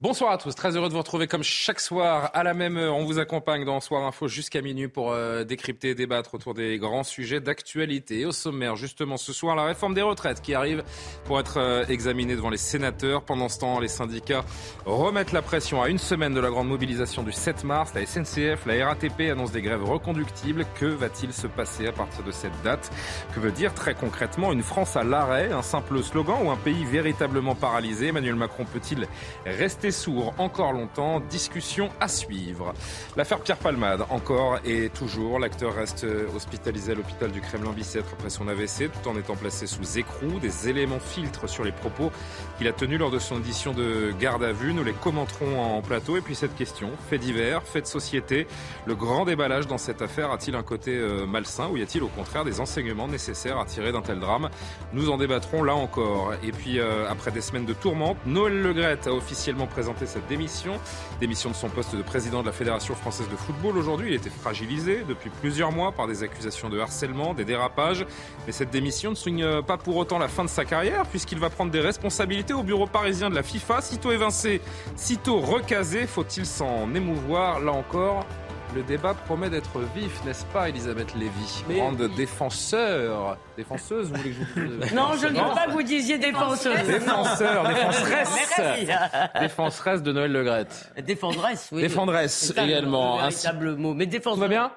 Bonsoir à tous, très heureux de vous retrouver comme chaque soir à la même heure. On vous accompagne dans Soir Info jusqu'à minuit pour euh, décrypter et débattre autour des grands sujets d'actualité. Au sommaire, justement, ce soir, la réforme des retraites qui arrive pour être euh, examinée devant les sénateurs. Pendant ce temps, les syndicats remettent la pression à une semaine de la grande mobilisation du 7 mars. La SNCF, la RATP annoncent des grèves reconductibles. Que va-t-il se passer à partir de cette date? Que veut dire très concrètement une France à l'arrêt? Un simple slogan ou un pays véritablement paralysé? Emmanuel Macron peut-il rester sourd encore longtemps. Discussion à suivre. L'affaire Pierre Palmade, encore et toujours. L'acteur reste hospitalisé à l'hôpital du Kremlin-Bicêtre après son AVC, tout en étant placé sous écrou. Des éléments filtrent sur les propos qu'il a tenus lors de son audition de garde à vue. Nous les commenterons en plateau. Et puis cette question, fait divers, fait de société. Le grand déballage dans cette affaire a-t-il un côté euh, malsain ou y a-t-il au contraire des enseignements nécessaires à tirer d'un tel drame? Nous en débattrons là encore. Et puis euh, après des semaines de tourmente, Noël Legrette a officiellement cette démission, démission de son poste de président de la Fédération française de football. Aujourd'hui, il était fragilisé depuis plusieurs mois par des accusations de harcèlement, des dérapages. Mais cette démission ne signe pas pour autant la fin de sa carrière, puisqu'il va prendre des responsabilités au bureau parisien de la FIFA. Sitôt évincé, sitôt recasé, faut-il s'en émouvoir Là encore, le débat promet d'être vif, n'est-ce pas, Elisabeth Lévy? Grande défenseur. Défenseuse, vous voulez que je vous dise? Non, je ne veux pas que vous disiez défenseuse. Défenseur, défenseresse. Défenseresse de Noël Legrette. Défendresse, oui. Défendresse également. Le Ainsi- véritable mot. Mais défense. Tout va bien?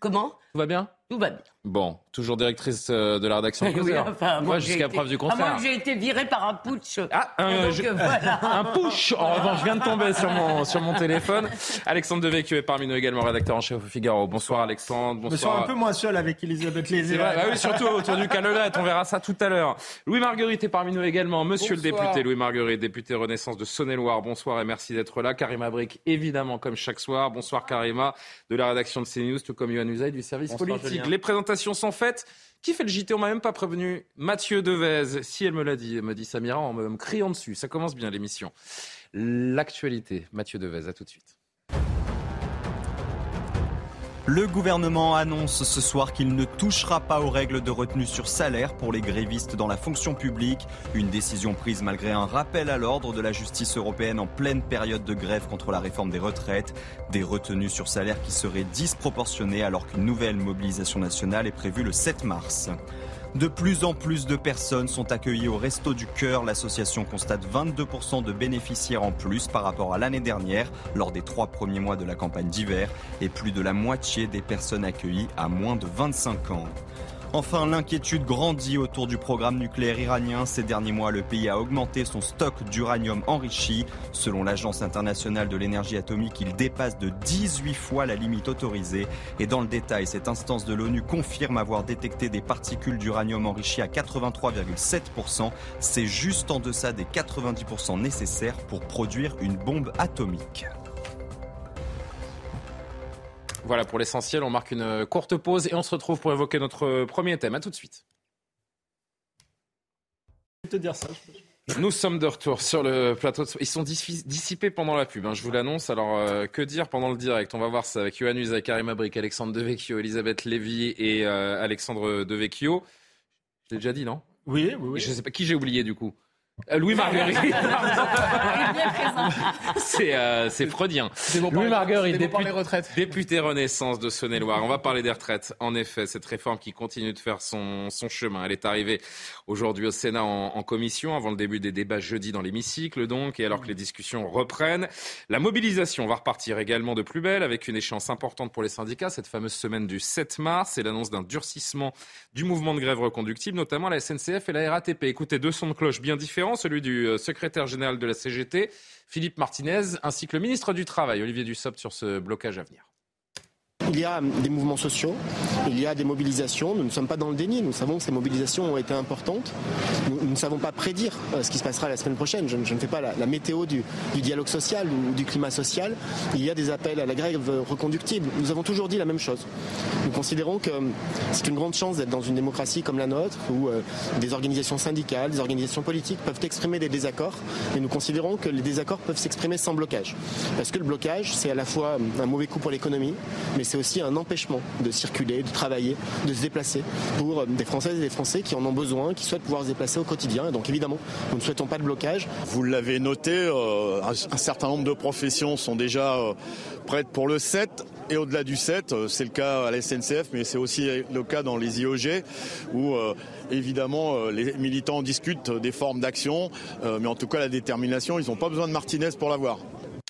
Comment? Tout va bien? Tout va bien. Bon, toujours directrice euh, de la rédaction de Oui, enfin, Moi, jusqu'à été- preuve du À moins contraire. que j'ai été viré par un putsch. Ah, un, Donc, je- euh, voilà. un push En revanche, je viens de tomber sur mon, sur mon téléphone. Alexandre Devecchio est parmi nous également, rédacteur en chef au Figaro. Bonsoir Alexandre. Je me sens Bonsoir. un peu moins seul avec Elisabeth Lézé. Bah oui, surtout autour du canelette, on verra ça tout à l'heure. Louis Marguerite est parmi nous également. Monsieur le Bonsoir. député Louis Marguerite, député Renaissance de Saône-et-Loire, bonsoir et merci d'être là. Karima Brick, évidemment, comme chaque soir. Bonsoir Karima, de la rédaction de CNews, tout comme Yohann Usaï du service Bonsoir, politique. Julien. Les présentations sont faites. Qui fait le JT On m'a même pas prévenu. Mathieu Devez, si elle me l'a dit, me dit Samira en me criant dessus. Ça commence bien l'émission. L'actualité, Mathieu Devez, à tout de suite. Le gouvernement annonce ce soir qu'il ne touchera pas aux règles de retenue sur salaire pour les grévistes dans la fonction publique. Une décision prise malgré un rappel à l'ordre de la justice européenne en pleine période de grève contre la réforme des retraites. Des retenues sur salaire qui seraient disproportionnées alors qu'une nouvelle mobilisation nationale est prévue le 7 mars. De plus en plus de personnes sont accueillies au Resto du Cœur. L'association constate 22% de bénéficiaires en plus par rapport à l'année dernière lors des trois premiers mois de la campagne d'hiver et plus de la moitié des personnes accueillies à moins de 25 ans. Enfin, l'inquiétude grandit autour du programme nucléaire iranien. Ces derniers mois, le pays a augmenté son stock d'uranium enrichi. Selon l'Agence internationale de l'énergie atomique, il dépasse de 18 fois la limite autorisée. Et dans le détail, cette instance de l'ONU confirme avoir détecté des particules d'uranium enrichi à 83,7%. C'est juste en deçà des 90% nécessaires pour produire une bombe atomique. Voilà pour l'essentiel. On marque une courte pause et on se retrouve pour évoquer notre premier thème. À tout de suite. Je vais te dire ça. Nous sommes de retour sur le plateau. de- Ils sont dis- dissipés pendant la pub, hein, je vous l'annonce. Alors, euh, que dire pendant le direct? On va voir ça avec Yohann Usaï, Karim Abrik, Alexandre Devecchio, Elisabeth Lévy et euh, Alexandre Devecchio. Je l'ai déjà dit, non? Oui, oui, oui. Je sais pas qui j'ai oublié du coup? Euh, Louis Marguerite. c'est euh, c'est freudien. Louis Marguerite, député, retraites. député Renaissance de Saône-et-Loire. On va parler des retraites. En effet, cette réforme qui continue de faire son, son chemin. Elle est arrivée aujourd'hui au Sénat en, commission avant le début des débats jeudi dans l'hémicycle donc et alors que les discussions reprennent. La mobilisation va repartir également de plus belle avec une échéance importante pour les syndicats cette fameuse semaine du 7 mars et l'annonce d'un durcissement du mouvement de grève reconductible, notamment la SNCF et la RATP. Écoutez, deux sons de cloche bien différents, celui du euh, secrétaire général de la CGT, Philippe Martinez, ainsi que le ministre du Travail, Olivier Dussopt, sur ce blocage à venir. Il y a des mouvements sociaux, il y a des mobilisations. Nous ne sommes pas dans le déni. Nous savons que ces mobilisations ont été importantes. Nous, ne savons pas prédire euh, ce qui se passera la semaine prochaine. Je, ne fais pas la, météo du, dialogue social ou du climat social. Il y a des appels à la grève reconductible. Nous avons toujours dit la même chose. Nous considérons que c'est une grande chance d'être dans une démocratie comme la nôtre, où euh, des organisations syndicales, des organisations politiques peuvent exprimer des désaccords. Et nous considérons que les désaccords peuvent s'exprimer sans blocage. Parce que le blocage, c'est à la fois un mauvais coup pour l'économie, mais c'est aussi un empêchement de circuler, de travailler, de se déplacer pour euh, des Françaises et des Français qui en ont besoin, qui souhaitent pouvoir se déplacer au quotidien. Et donc évidemment, nous ne souhaitons pas de blocage. Vous l'avez noté, euh, un certain nombre de professions sont déjà euh, prêtes pour le 7 et au-delà du 7, c'est le cas à la SNCF, mais c'est aussi le cas dans les IOG, où évidemment les militants discutent des formes d'action, mais en tout cas la détermination, ils n'ont pas besoin de Martinez pour l'avoir.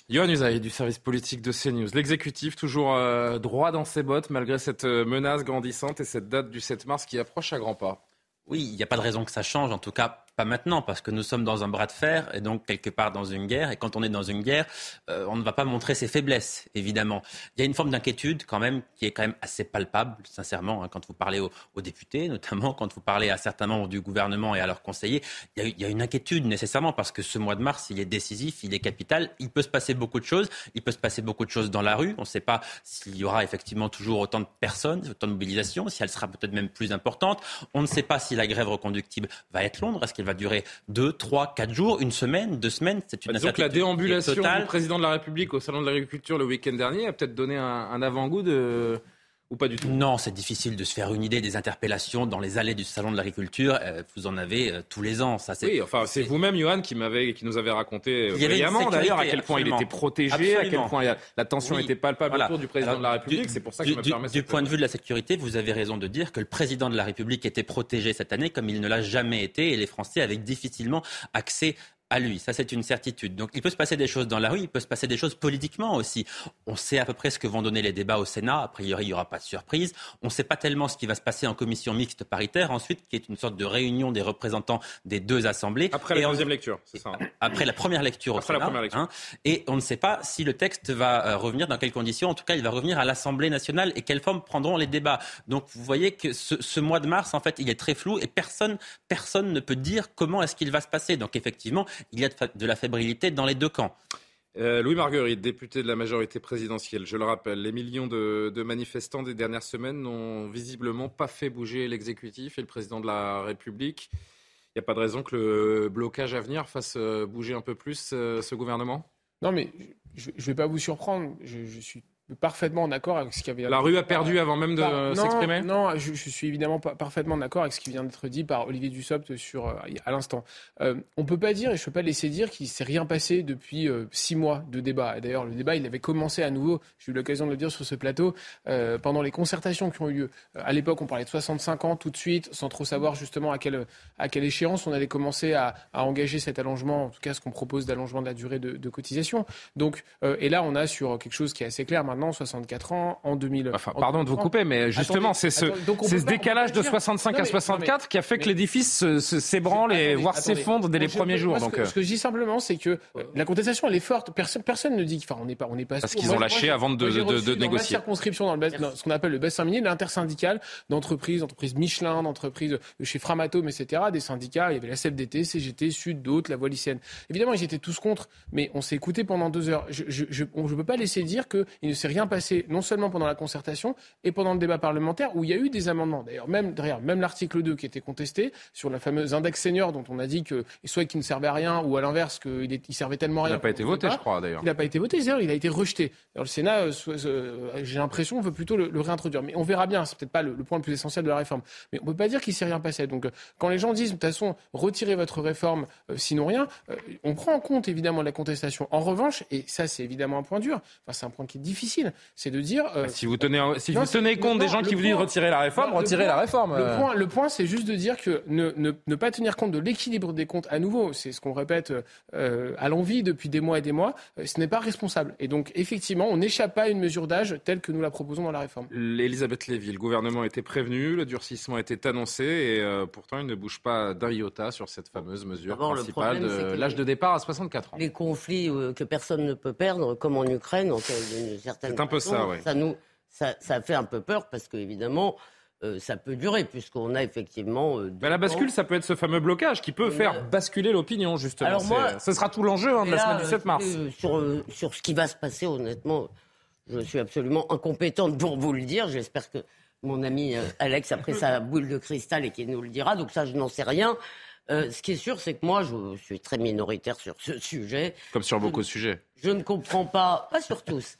Yohann Usaï du service politique de CNews. L'exécutif toujours euh, droit dans ses bottes malgré cette euh, menace grandissante et cette date du 7 mars qui approche à grands pas. Oui, il n'y a pas de raison que ça change. En tout cas, pas maintenant, parce que nous sommes dans un bras de fer et donc quelque part dans une guerre. Et quand on est dans une guerre, euh, on ne va pas montrer ses faiblesses, évidemment. Il y a une forme d'inquiétude quand même qui est quand même assez palpable, sincèrement, hein, quand vous parlez aux, députés, notamment quand vous parlez à certains membres du gouvernement et à leurs conseillers. Il y, a, une inquiétude nécessairement parce que ce mois de mars, il est décisif, il est capital. Il peut se passer beaucoup de choses. Il peut se passer beaucoup de choses dans la rue. On ne sait pas s'il y aura effectivement toujours autant de personnes, autant de mobilisation, si elle sera peut-être même plus importante. On ne sait pas si la grève reconductible va être longue. Est-ce va durer deux, trois, quatre jours, une semaine, deux semaines. C'est une Donc la déambulation du président de la République au salon de l'agriculture le week-end dernier a peut-être donné un avant-goût de ou pas du tout? Non, c'est difficile de se faire une idée des interpellations dans les allées du salon de l'agriculture. Euh, vous en avez euh, tous les ans. Ça, oui, enfin, c'est vous-même, Johan, qui, m'avait, qui nous avait raconté brillamment d'ailleurs à quel point il était protégé, à quel point la tension était palpable autour du président de la République. C'est pour ça que je me permets Du point de vue de la sécurité, vous avez raison de dire que le président de la République était protégé cette année comme il ne l'a jamais été et les Français avaient difficilement accès à lui. Ça, c'est une certitude. Donc, il peut se passer des choses dans la rue, il peut se passer des choses politiquement aussi. On sait à peu près ce que vont donner les débats au Sénat. A priori, il n'y aura pas de surprise. On ne sait pas tellement ce qui va se passer en commission mixte paritaire, ensuite, qui est une sorte de réunion des représentants des deux assemblées. Après la deuxième lecture, c'est ça hein. Après la première lecture au Sénat. Hein. et on ne sait pas si le texte va euh, revenir, dans quelles conditions. En tout cas, il va revenir à l'Assemblée nationale et quelle forme prendront les débats. Donc, vous voyez que ce, ce mois de mars, en fait, il est très flou et personne, personne ne peut dire comment est-ce qu'il va se passer. Donc, effectivement, il y a de la fébrilité dans les deux camps. Euh, Louis Marguerite, député de la majorité présidentielle, je le rappelle, les millions de, manifestants des dernières semaines n'ont visiblement pas fait bouger l'exécutif et le président de la République. Il n'y a pas de raison que le blocage à venir fasse euh, bouger un peu plus euh, ce gouvernement? Non, mais je ne vais pas vous surprendre. je suis parfaitement d'accord avec ce qui avait. La rue a perdu avant même de s'exprimer? Non, je, suis évidemment pas parfaitement d'accord avec ce qui vient d'être dit par Olivier Dussopt sur euh, à l'instant. Euh, on peut pas dire et je peux pas laisser dire qu'il s'est rien passé depuis euh, six mois de débat. D'ailleurs, le débat il avait commencé à nouveau. J'ai eu l'occasion de le dire sur ce plateau euh, pendant les concertations qui ont eu lieu. à l'époque, on parlait de 65 ans tout de suite, sans trop savoir justement à quelle à quelle échéance on allait commencer à, à engager cet allongement, en tout cas ce qu'on propose d'allongement de la durée de, de cotisation. Donc, et là, on a sur quelque chose qui est assez clair maintenant, 64 ans, en 2000. Enfin, pardon de vous couper, mais justement, c'est ce, ce décalage de 65 à 64 qui a fait que l'édifice s'ébranle et voire s'effondre dès les premiers jours. donc, euh. ce, que, je dis simplement, c'est que euh, la contestation, elle est forte. Personne, personne ne dit, enfin, on n'est pas, on n'est pas. Parce qu'ils ont lâché avant de, négocier. Dans circonscription, dans, le ce qu'on appelle le bassin minier, l'intersyndical d'entreprises, d'entreprises Michelin, d'entreprises chez Framatome, etc., des syndicats. Il y avait la CFDT, CGT, Sud, d'autres, la Voie lycéenne. Évidemment, ils étaient tous contre, mais on s'est écouté pendant deux heures. Je ne peux pas laisser dire qu'il ne s'est rien passé non seulement pendant la concertation et pendant le débat parlementaire où il y a eu des amendements. D'ailleurs, même derrière, même l'article 2 qui était contesté sur la fameuse index senior dont on a dit que soit qu'il ne servait à rien ou à l'inverse qu'il il servait tellement à rien. Il n'a pas été voté, je crois d'ailleurs. Il n'a pas été voté, d'ailleurs, il a été rejeté. Alors le Sénat, euh, euh, j'ai l'impression, veut plutôt le, réintroduire. Mais on verra bien, c'est peut-être pas le, point le plus essentiel de la réforme. Mais on peut pas dire qu'il s'est rien passé. Donc euh, quand les gens disent de toute façon retirez votre réforme, sinon rien, on prend en compte évidemment la contestation. En revanche, et ça c'est évidemment un point dur, enfin c'est un point qui est difficile, c'est de dire. Euh, si vous tenez, si vous tenez compte des gens qui voulaient retirer la réforme, retirez la réforme. Le euh. point, le point c'est juste de dire que ne, ne, ne pas tenir compte de l'équilibre des comptes à nouveau, c'est ce qu'on répète euh, à l'envie depuis des mois et des mois, ce n'est pas responsable. Et donc, effectivement, on n'échappe pas à une mesure d'âge telle que nous la proposons dans la réforme. Elisabeth Lévy, le gouvernement était prévenu, le durcissement était annoncé et pourtant il ne bouge pas d'un iota sur cette fameuse mesure principale de l'âge de départ à 64 ans. Les conflits que personne ne peut perdre, comme en Ukraine, en une certaine C'est un peu ça, oui. Ça nous ça, ça fait un peu peur parce qu'évidemment, euh, ça peut durer, puisqu'on a effectivement. euh, la bascule, ans. ça peut être ce fameux blocage qui peut faire basculer l'opinion, justement. Alors moi- ce sera tout l'enjeu hein, de la semaine du euh, 7 mars. euh, sur, euh, sur ce qui va se passer, honnêtement, je suis absolument incompétente pour vous le dire. J'espère que mon ami euh, Alex a pris sa boule de cristal et qu'il nous le dira. Donc ça, je n'en sais rien. Euh, ce qui est sûr, c'est que moi, je suis très minoritaire sur ce sujet. Comme sur beaucoup de sujets. Je ne comprends pas, pas sur tous.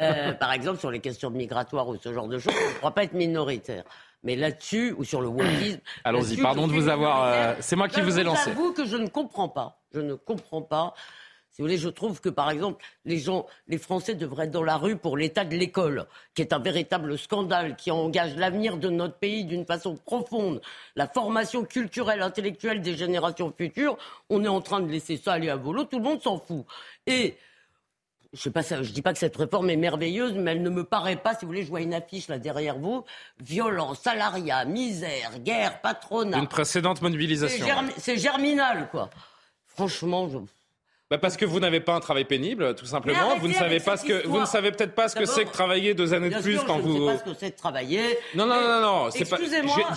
Euh, par exemple, sur les questions migratoires ou ce genre de choses, je ne crois pas être minoritaire. Mais là-dessus, ou sur le wokisme. Allons-y, pardon de vous avoir, euh, c'est moi qui vous ai lancé. J'avoue que je ne comprends pas. Je ne comprends pas. Si vous voulez, je trouve que, par exemple, les gens, les Français devraient être dans la rue pour l'état de l'école, qui est un véritable scandale, qui engage l'avenir de notre pays d'une façon profonde. La formation culturelle, intellectuelle des générations futures, on est en train de laisser ça aller à volo, tout le monde s'en fout. Et je sais pas, je dis pas que cette réforme est merveilleuse, mais elle ne me paraît pas, si vous voulez, je vois une affiche là derrière vous, violence, salariat, misère, guerre, patronat. D'une précédente mobilisation. c'est germinal, quoi. Franchement, je... Bah parce que vous n'avez pas un travail pénible, tout simplement. Vous ne savez pas ce que vous ne savez peut-être pas ce que c'est que travailler deux années de plus sûr, quand je vous. ne sais pas ce que c'est de travailler. Non, non, non, non, c'est pas.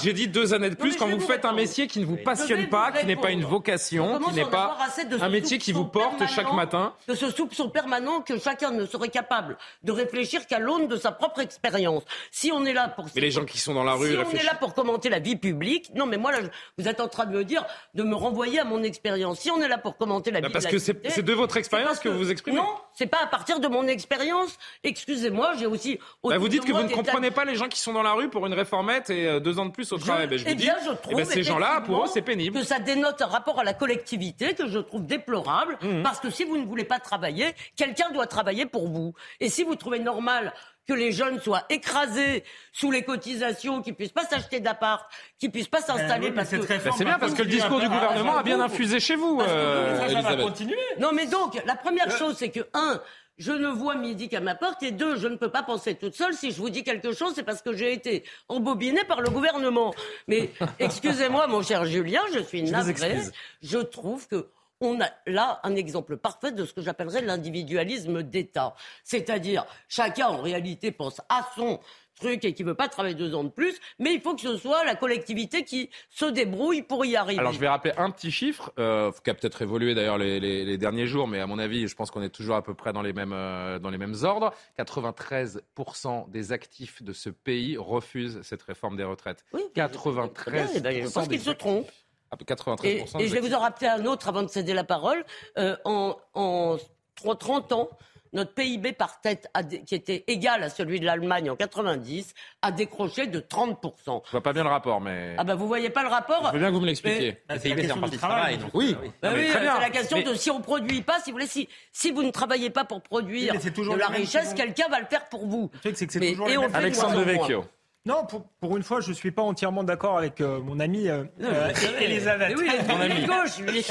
J'ai- dit deux années de plus quand je vous vous faites un métier qui ne vous Je passionne vous pas, qui n'est pas une vocation, On qui n'est pas un métier qui vous porte chaque matin. De ce soupçon permanent que chacun ne serait capable de réfléchir qu'à l'aune de sa propre expérience. Si on est là pour... Mais les gens qui sont dans la rue si on est là pour commenter la vie publique, non mais moi là, je- vous êtes en train de me dire de me renvoyer à mon expérience. Si on est là pour commenter la Bah, vie parce de la que c'est- de votre expérience que vous vous exprimez. Non, c'est pas à partir de mon expérience. Excusez-moi, j'ai aussi. Bah, vous dites de que vous ne comprenez pas les gens qui sont dans la rue pour une réformette et euh, deux ans de plus au travail. Ben, je vous eh dis, bien, je eh trouve ben, ces gens-là, pour eux, c'est pénible. Que ça dénote un rapport à la collectivité que je trouve déplorable, Mmh. parce que si vous ne voulez pas travailler, quelqu'un doit travailler pour vous. Et si vous trouvez normal que les jeunes soient écrasés sous les cotisations, qu'ils puissent pas s'acheter d'appart, qu'ils puissent pas s'installer oui, mais parce que réforme Ben, c'est bien parce que le discours du gouvernement a bien infusé chez vous, euh, Ça va continuer. Non, mais donc, la première chose, c'est que, un, je ne vois midi qu'à ma porte, et deux, je ne peux pas penser toute seule. Si je vous dis quelque chose, c'est parce que j'ai été embobinée par le gouvernement. Mais excusez-moi, mon cher Julien, je suis navrée. excuse. Je trouve que on a là un exemple parfait de ce que j'appellerais l'individualisme d'État. C'est-à-dire, chacun en réalité pense à son truc et qui veut pas travailler deux ans de plus, mais il faut que ce soit la collectivité qui se débrouille pour y arriver. Alors je vais rappeler un petit chiffre, euh, qui a peut-être évolué d'ailleurs les, les- les derniers jours, mais à mon avis, je pense qu'on est toujours à peu près dans les mêmes, euh, dans les mêmes ordres. 93% des actifs de ce pays refusent cette réforme des retraites. Oui, 93%. Eh ben, je pense qu'ils se trompent. Ah, 93% Et, et je vais vous en rappeler un autre avant de céder la parole. Euh, en, en 30 ans, notre PIB par tête, a qui était égal à celui de l'Allemagne en 90, a décroché de 30%. Je vois pas bien le rapport, mais Ah ben vous voyez pas le rapport? Je veux bien que vous me l'expliquiez. Le c'est la PIB, c'est question en du partie travail. travail. donc, Oui. euh, oui. Ben euh, bien. c'est la question Mais- de si on produit pas, si vous voulez, si, si vous ne travaillez pas pour produire Oui, de la richesse, quelqu'un va le faire pour vous. Le truc, c'est que c'est Mais- toujours et on Alexandre. Devecchio. Non, pour, pour une fois, je suis pas entièrement d'accord avec euh, mon ami euh, euh, Elisabeth. Oui, Mon ami. gauche, lui.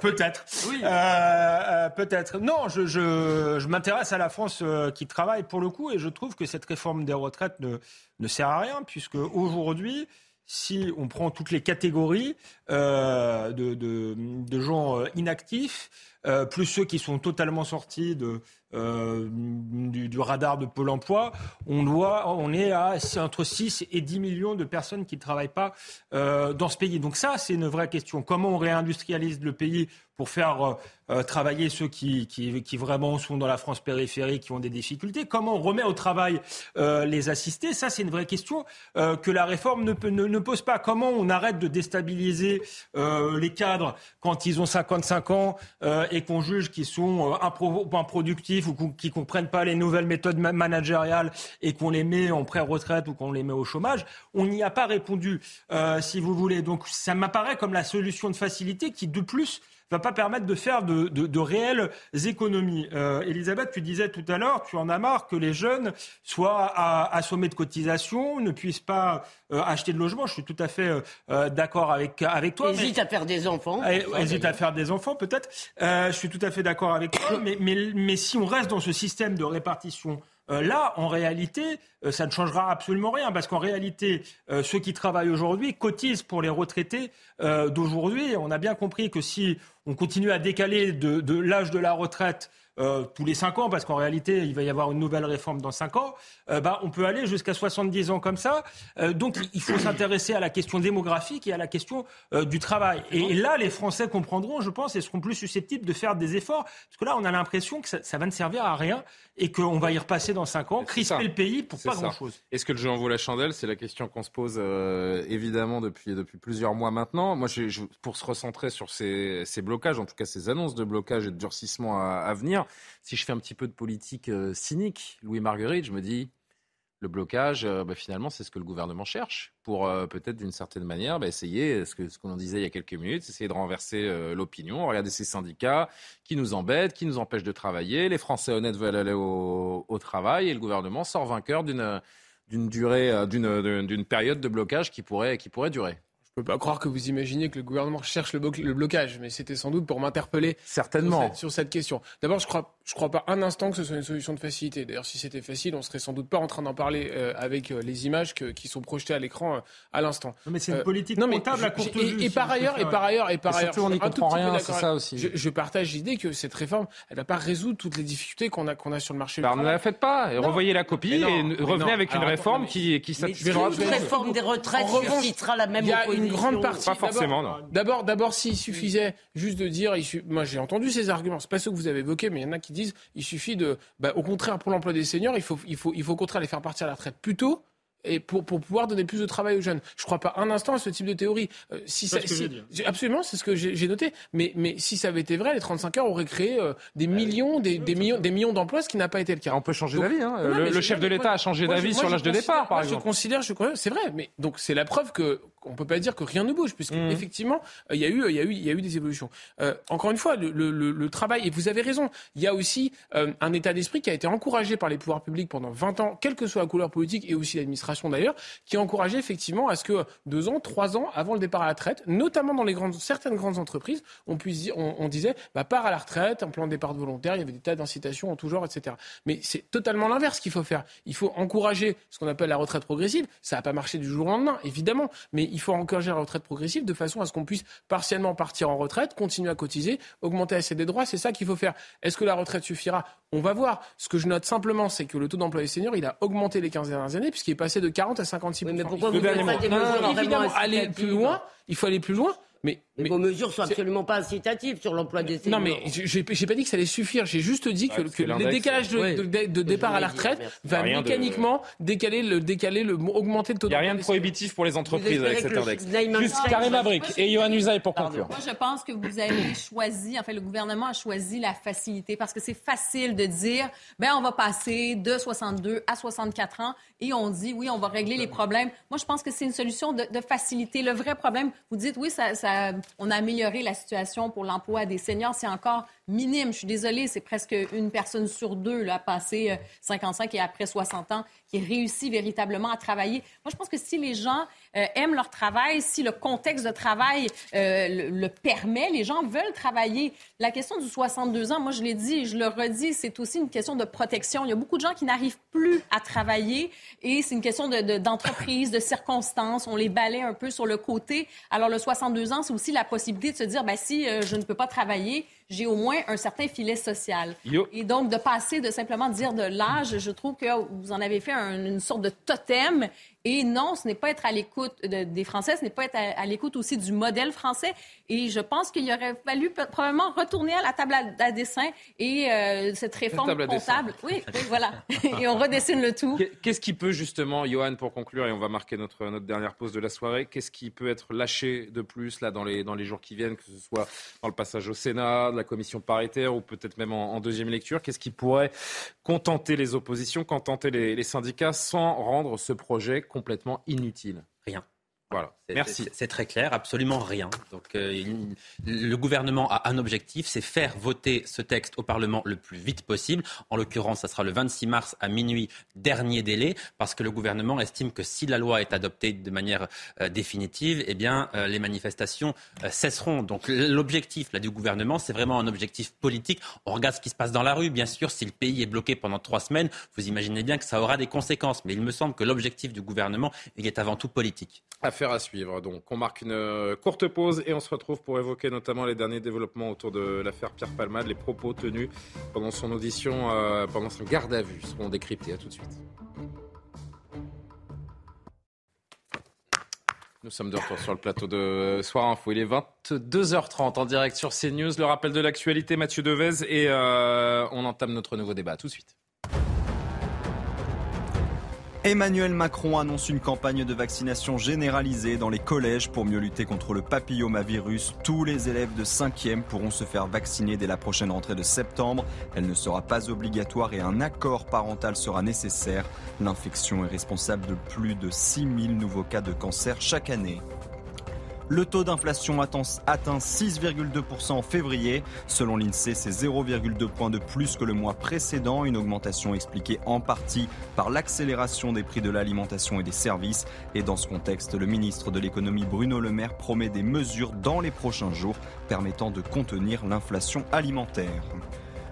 Peut-être. Oui. Peut-être. Non, je, je, je m'intéresse à la France qui travaille pour le coup et je trouve que cette réforme des retraites ne, ne sert à rien puisque aujourd'hui, si on prend toutes les catégories de, de, de gens inactifs, plus ceux qui sont totalement sortis de, euh, du, radar de Pôle Emploi, on doit, on est à entre 6 et 10 millions de personnes qui ne travaillent pas euh, dans ce pays. Donc ça, c'est une vraie question. Comment on réindustrialise le pays pour faire euh, euh, travailler ceux qui, qui, qui vraiment sont dans la France périphérique, qui ont des difficultés Comment on remet au travail euh, les assistés? Ça, c'est une vraie question euh, que la réforme ne, ne, ne pose pas. Comment on arrête de déstabiliser euh, les cadres quand ils ont 55 ans euh, et qu'on juge qu'ils sont impro- improductifs ou qu'ils comprennent pas les nouvelles méthodes ma- managériales et qu'on les met en pré-retraite ou qu'on les met au chômage? On n'y a pas répondu, si vous voulez. Donc ça m'apparaît comme la solution de facilité qui, de plus, va pas permettre de faire de, de- de réelles économies. Euh, Elisabeth, tu disais tout à l'heure, tu en as marre que les jeunes soient à- assommés de cotisations, ne puissent pas euh, acheter de logement. Je suis tout à fait euh, euh, d'accord avec, avec toi. mais- Hésite à faire des enfants. eh, hésite à faire des enfants, peut-être. Euh, je suis tout à fait d'accord avec toi, mais, mais, mais si on reste dans ce système de répartition euh, là, en réalité, euh, ça ne changera absolument rien, parce qu'en réalité, euh, ceux qui travaillent aujourd'hui cotisent pour les retraités euh, d'aujourd'hui. On a bien compris que si on continue à décaler de, de l'âge de la retraite euh, tous les 5 ans, parce qu'en réalité, il va y avoir une nouvelle réforme dans 5 ans, euh, bah, on peut aller jusqu'à 70 ans comme ça. Euh, donc il faut s'intéresser à la question démographique et à la question du travail. Et, là, les Français comprendront, je pense, et seront plus susceptibles de faire des efforts, parce que là, on a l'impression que ça, ça va ne servir à rien et qu'on va y repasser dans 5 ans, crisper le pays pour pas grand-chose. Est-ce que le jeu en vaut la chandelle? C'est la question qu'on se pose évidemment depuis, depuis plusieurs mois maintenant. Moi, je, pour se recentrer sur ces, ces, blocages, en tout cas ces annonces de blocage et de durcissement à, à venir, si je fais un petit peu de politique euh, cynique, Louis Marguerite, je me dis, le blocage, euh, bah, finalement, c'est ce que le gouvernement cherche pour euh, peut-être d'une certaine manière bah, essayer, ce qu'on disait il y a quelques minutes, essayer de renverser l'opinion. Regardez ces syndicats qui nous embêtent, qui nous empêchent de travailler. Les Français honnêtes veulent aller au, au travail et le gouvernement sort vainqueur d'une d'une durée, d'une période de blocage qui pourrait, qui pourrait durer. Je peux pas croire que vous imaginez que le gouvernement cherche le, blocage, mais c'était sans doute pour m'interpeller certainement sur cette, question. D'abord, je crois, je crois pas un instant que ce soit une solution de facilité. D'ailleurs, si c'était facile, on serait sans doute pas en train d'en parler euh, avec euh, les images qui sont projetées à l'écran euh, à l'instant. Mais c'est une politique comptable à courte vue. Et, par ailleurs, et par ailleurs, et par ailleurs, on n'y comprend rien. C'est ça aussi. Je, partage l'idée que cette réforme, elle va pas résoudre toutes les difficultés qu'on a qu'on a sur le marché. Bah, ne la faites pas. Et revoyez la copie et revenez avec une réforme qui qui satisfera. Une réforme des retraites suscitera la même opposition. Il y a une grande partie D'abord, d'abord, s'il suffisait juste de dire, moi j'ai entendu ces arguments, c'est pas ceux que vous avez évoqués, mais il y en a qui disent, il suffit de, bah, au contraire, pour l'emploi des seniors, il faut, il faut, il faut au contraire les faire partir à la retraite plus tôt et pour, pour pouvoir donner plus de travail aux jeunes. Je ne crois pas un instant à ce type de théorie. Euh, si ça, absolument, c'est ce que j'ai noté. Mais, mais si ça avait été vrai, les 35 heures auraient créé euh, des bah millions, des, des millions, des millions d'emplois, ce qui n'a pas été le cas. On peut changer d'avis. Hein. Le, chef de l'État a changé d'avis sur l'âge de départ, par exemple. Je considère, je c'est vrai. Mais donc c'est la preuve que on peut pas dire que rien ne bouge, puisque mmh. effectivement, euh, il y a eu, il y a eu, il y a eu des évolutions. Euh, encore une fois, le, le, le, travail, et vous avez raison, il y a aussi euh, un état d'esprit qui a été encouragé par les pouvoirs publics pendant 20 ans, quelle que soit la couleur politique, et aussi l'administration d'ailleurs, qui a encouragé effectivement à ce que deux ans, trois ans avant le départ à la retraite, notamment dans les grandes, certaines grandes entreprises, on puisse on disait, bah, part à la retraite, un plan de départ volontaire, il y avait des tas d'incitations en tout genre, etc. Mais c'est totalement l'inverse qu'il faut faire. Il faut encourager ce qu'on appelle la retraite progressive. Ça n'a pas marché du jour au lendemain, évidemment, mais il faut encourager la retraite progressive de façon à ce qu'on puisse partiellement partir en retraite, continuer à cotiser, augmenter assez des droits. C'est ça qu'il faut faire. Est-ce que la retraite suffira? On va voir. Ce que je note simplement, c'est que le taux d'emploi des seniors, il a augmenté les 15 dernières années puisqu'il est passé de 40 à 56 mais pourquoi vous pas des mesures Évidemment, aller plus loin. Il faut aller plus loin. Mais, vos mesures sont absolument pas incitatives sur l'emploi des seniors. Non, mais j'ai pas dit que ça allait suffire. J'ai juste dit que, le décalage de, départ à la retraite va mécaniquement décaler le, décaler le, augmenter le taux. Il n'y a rien de prohibitif pour les entreprises avec cet index. Juste Karim Abric et Johan Usaï pour conclure. Moi, je pense que vous avez choisi, en fait, le gouvernement a choisi la facilité parce que c'est facile de dire, ben, on va passer de 62 à 64 ans et on dit, oui, on va régler les problèmes. Moi, je pense que c'est une solution de, facilité. Le vrai problème, vous dites, oui, ça on a amélioré la situation pour l'emploi des seniors. C'est encore minime. Je suis désolée, c'est presque une personne sur deux, là, passé 55 et après 60 ans, qui réussit véritablement à travailler. Moi, je pense que si les gens euh, aiment leur travail, si le contexte de travail euh, le, permet, les gens veulent travailler. La question du 62 ans, moi, je l'ai dit, je le redis, c'est aussi une question de protection. Il y a beaucoup de gens qui n'arrivent plus à travailler et c'est une question d'entreprise, de, de, circonstances. On les balaie un peu sur le côté. Alors, le 62 ans, c'est aussi la possibilité de se dire, ben, si euh, je ne peux pas travailler, j'ai au moins un certain filet social. Et donc, de passer de simplement dire de l'âge, je trouve que vous en avez fait une sorte de totem et non, ce n'est pas être à l'écoute des Français, ce n'est pas être à, l'écoute aussi du modèle français. Et je pense qu'il aurait fallu probablement retourner à la table à, dessin et euh, cette réforme comptable. Oui, oui, voilà. et on redessine le tout. Qu'est-ce qui peut justement, Johan, pour conclure, et on va marquer notre, notre dernière pause de la soirée, qu'est-ce qui peut être lâché de plus là dans les, dans les jours qui viennent, que ce soit dans le passage au Sénat, de la commission paritaire ou peut-être même en, deuxième lecture? Qu'est-ce qui pourrait contenter les oppositions, contenter les, les syndicats sans rendre ce projet complètement inutile Rien. Voilà. Merci. C'est très clair, absolument rien. Donc, euh, le gouvernement a un objectif, c'est faire voter ce texte au Parlement le plus vite possible. En l'occurrence, ça sera le 26 mars à minuit, dernier délai, parce que le gouvernement estime que si la loi est adoptée de manière euh, définitive, eh bien, euh, les manifestations cesseront. Donc, l'objectif là du gouvernement, c'est vraiment un objectif politique. On regarde ce qui se passe dans la rue, bien sûr. Si le pays est bloqué pendant trois semaines, vous imaginez bien que ça aura des conséquences. Mais il me semble que l'objectif du gouvernement il est avant tout politique. Affaire à suivre. Donc, on marque une euh, courte pause et on se retrouve pour évoquer notamment les derniers développements autour de l'affaire Pierre Palmade. Les propos tenus pendant son audition, euh, pendant son garde à vue seront décryptés. À tout de suite. Nous sommes de retour sur le plateau de Soir Info. Il est 22h30 en direct sur CNews. Le rappel de l'actualité, Mathieu Devez, et euh, on entame notre nouveau débat. tout de suite. Emmanuel Macron annonce une campagne de vaccination généralisée dans les collèges pour mieux lutter contre le papillomavirus. Tous les élèves de 5e pourront se faire vacciner dès la prochaine rentrée de septembre. Elle ne sera pas obligatoire et un accord parental sera nécessaire. L'infection est responsable de plus de 6000 nouveaux cas de cancer chaque année. Le taux d'inflation atteint 6,2% en février. Selon l'INSEE, c'est 0,2 points de plus que le mois précédent, une augmentation expliquée en partie par l'accélération des prix de l'alimentation et des services. Et dans ce contexte, le ministre de l'économie Bruno Le Maire promet des mesures dans les prochains jours permettant de contenir l'inflation alimentaire.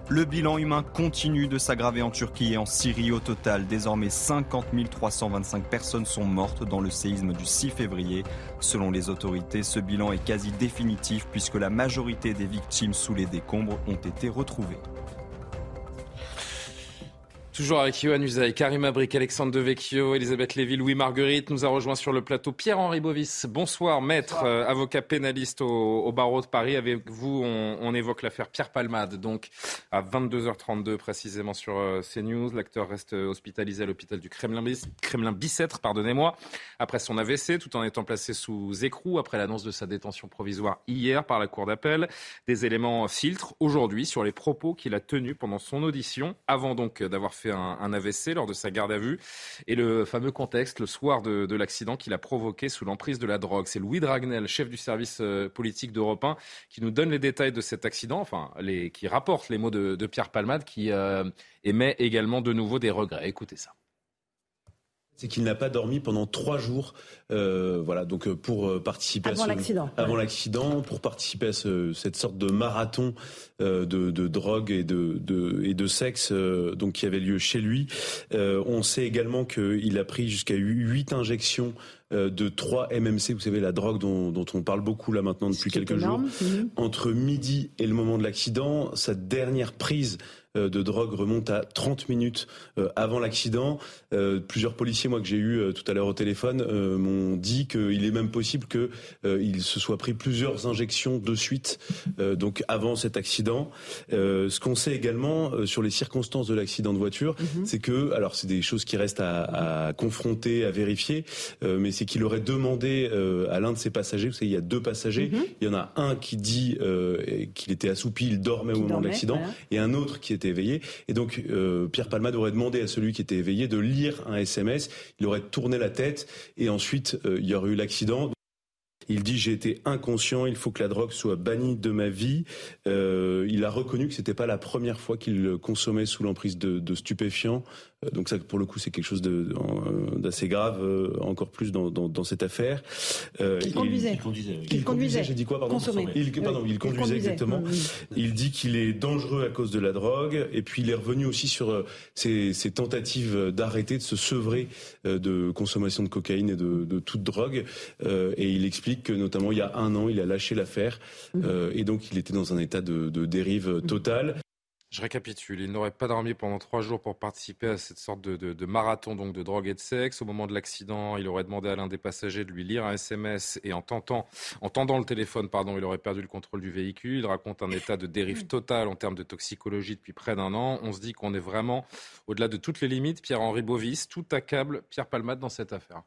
Le bilan humain continue de s'aggraver en Turquie et en Syrie. Au total, désormais 50 325 personnes sont mortes dans le séisme du 6 février. Selon les autorités, ce bilan est quasi définitif puisque la majorité des victimes sous les décombres ont été retrouvées. Toujours avec Yohann Usaï, Karim Abrik, Alexandre Devecchio, Elisabeth Lévy, Louis Marguerite. Nous a rejoint sur le plateau Pierre-Henri Bovis. Bonsoir, maître, euh, avocat pénaliste au, barreau de Paris. Avec vous, on, évoque l'affaire Pierre Palmade. Donc, à 22h32 précisément sur euh, CNews, l'acteur reste hospitalisé à l'hôpital du Kremlin, Kremlin Bicêtre, pardonnez-moi, après son AVC, tout en étant placé sous écrou après l'annonce de sa détention provisoire hier par la Cour d'appel. Des éléments filtrent aujourd'hui sur les propos qu'il a tenus pendant son audition, avant donc d'avoir fait un, AVC lors de sa garde à vue. Et le fameux contexte, le soir de, l'accident qu'il a provoqué sous l'emprise de la drogue. C'est Louis Dragnel, chef du service euh, politique d'Europe 1, qui nous donne les détails de cet accident, enfin, les, qui rapporte les mots de, Pierre Palmade, qui euh, émet également de nouveau des regrets. Écoutez ça c'est qu'il n'a pas dormi pendant trois jours. Euh, voilà, donc euh, pour euh, participer avant à l'accident, avant l'accident, pour participer à ce, cette sorte de marathon de, de, drogue et de, de, et de sexe, donc qui avait lieu chez lui. on sait également qu'il a pris jusqu'à huit injections de 3 MMC, vous savez la drogue dont, dont on parle beaucoup là maintenant depuis quelques jours, entre midi et le moment de l'accident. Sa dernière prise euh, de drogue remonte à 30 minutes euh, avant l'accident. Euh, plusieurs policiers, moi que j'ai eu tout à l'heure au téléphone, m'ont dit qu'il est même possible qu'il se soit pris plusieurs injections de suite, donc avant cet accident. ce qu'on sait également sur les circonstances de l'accident de voiture, mhm. c'est que, alors c'est des choses qui restent à, confronter, à vérifier, mais c'est qu'il aurait demandé à l'un de ses passagers, vous savez, il y a deux passagers, mhm. il y en a un qui dit qu'il était assoupi, il dormait au moment de l'accident, et un autre qui éveillé. Et donc, euh, Pierre Palmade aurait demandé à celui qui était éveillé de lire un SMS. Il aurait tourné la tête et ensuite, euh, il y aurait eu l'accident. Il dit j'ai été inconscient, il faut que la drogue soit bannie de ma vie. Euh, il a reconnu que c'était pas la première fois qu'il consommait sous l'emprise de, stupéfiants. Euh, donc ça, pour le coup, c'est quelque chose euh, d'assez grave, euh, encore plus dans, dans, cette affaire. il conduisait. Il, conduisait. Il, conduisait. J'ai dit quoi pardon Il, pardon, il conduisait, exactement. Il dit qu'il est dangereux à cause de la drogue, et puis il est revenu aussi sur ses, ses tentatives d'arrêter, de se sevrer de consommation de cocaïne et de, de toute drogue. et il explique que notamment il y a un an, il a lâché l'affaire, mmh. et donc il était dans un état de, de dérive totale. Je récapitule. Il n'aurait pas dormi pendant trois jours pour participer à cette sorte de, marathon donc de drogue et de sexe. Au moment de l'accident, il aurait demandé à l'un des passagers de lui lire un SMS et en tentant, en tendant le téléphone, pardon, il aurait perdu le contrôle du véhicule. Il raconte un état de dérive totale en termes de toxicologie depuis près d'un an. On se dit qu'on est vraiment au-delà de toutes les limites. Pierre-Henri Bovis, tout accable Pierre Palmade dans cette affaire.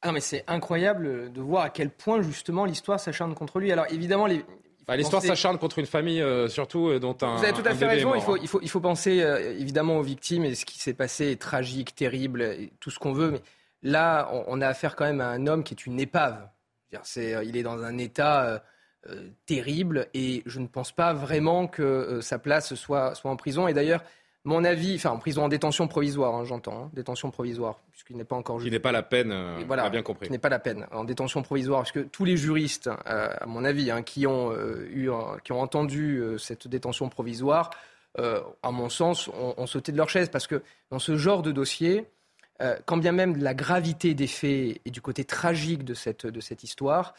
Ah mais c'est incroyable de voir à quel point justement l'histoire s'acharne contre lui. Alors évidemment, les, L'histoire s'acharne contre une famille, euh, surtout, euh, dont un. Vous avez tout à fait raison. Il faut, il, faut, il faut penser euh, évidemment aux victimes et ce qui s'est passé est tragique, terrible, et tout ce qu'on veut. Mais là, on, a affaire quand même à un homme qui est une épave. C'est, il est dans un état terrible et je ne pense pas vraiment que sa place soit, soit en prison. Et d'ailleurs, mon avis, enfin en prison, en détention provisoire, hein, j'entends, hein, détention provisoire, puisqu'il n'est pas encore jugé. Qui n'est pas la peine, euh, voilà, on a bien compris. Qui n'est pas la peine, en détention provisoire, parce que tous les juristes, euh, à mon avis, hein, qui, ont, euh, eu, qui ont entendu cette détention provisoire, à mon sens, ont, sauté de leur chaise, parce que dans ce genre de dossier, quand bien même de la gravité des faits et du côté tragique de cette, de cette histoire,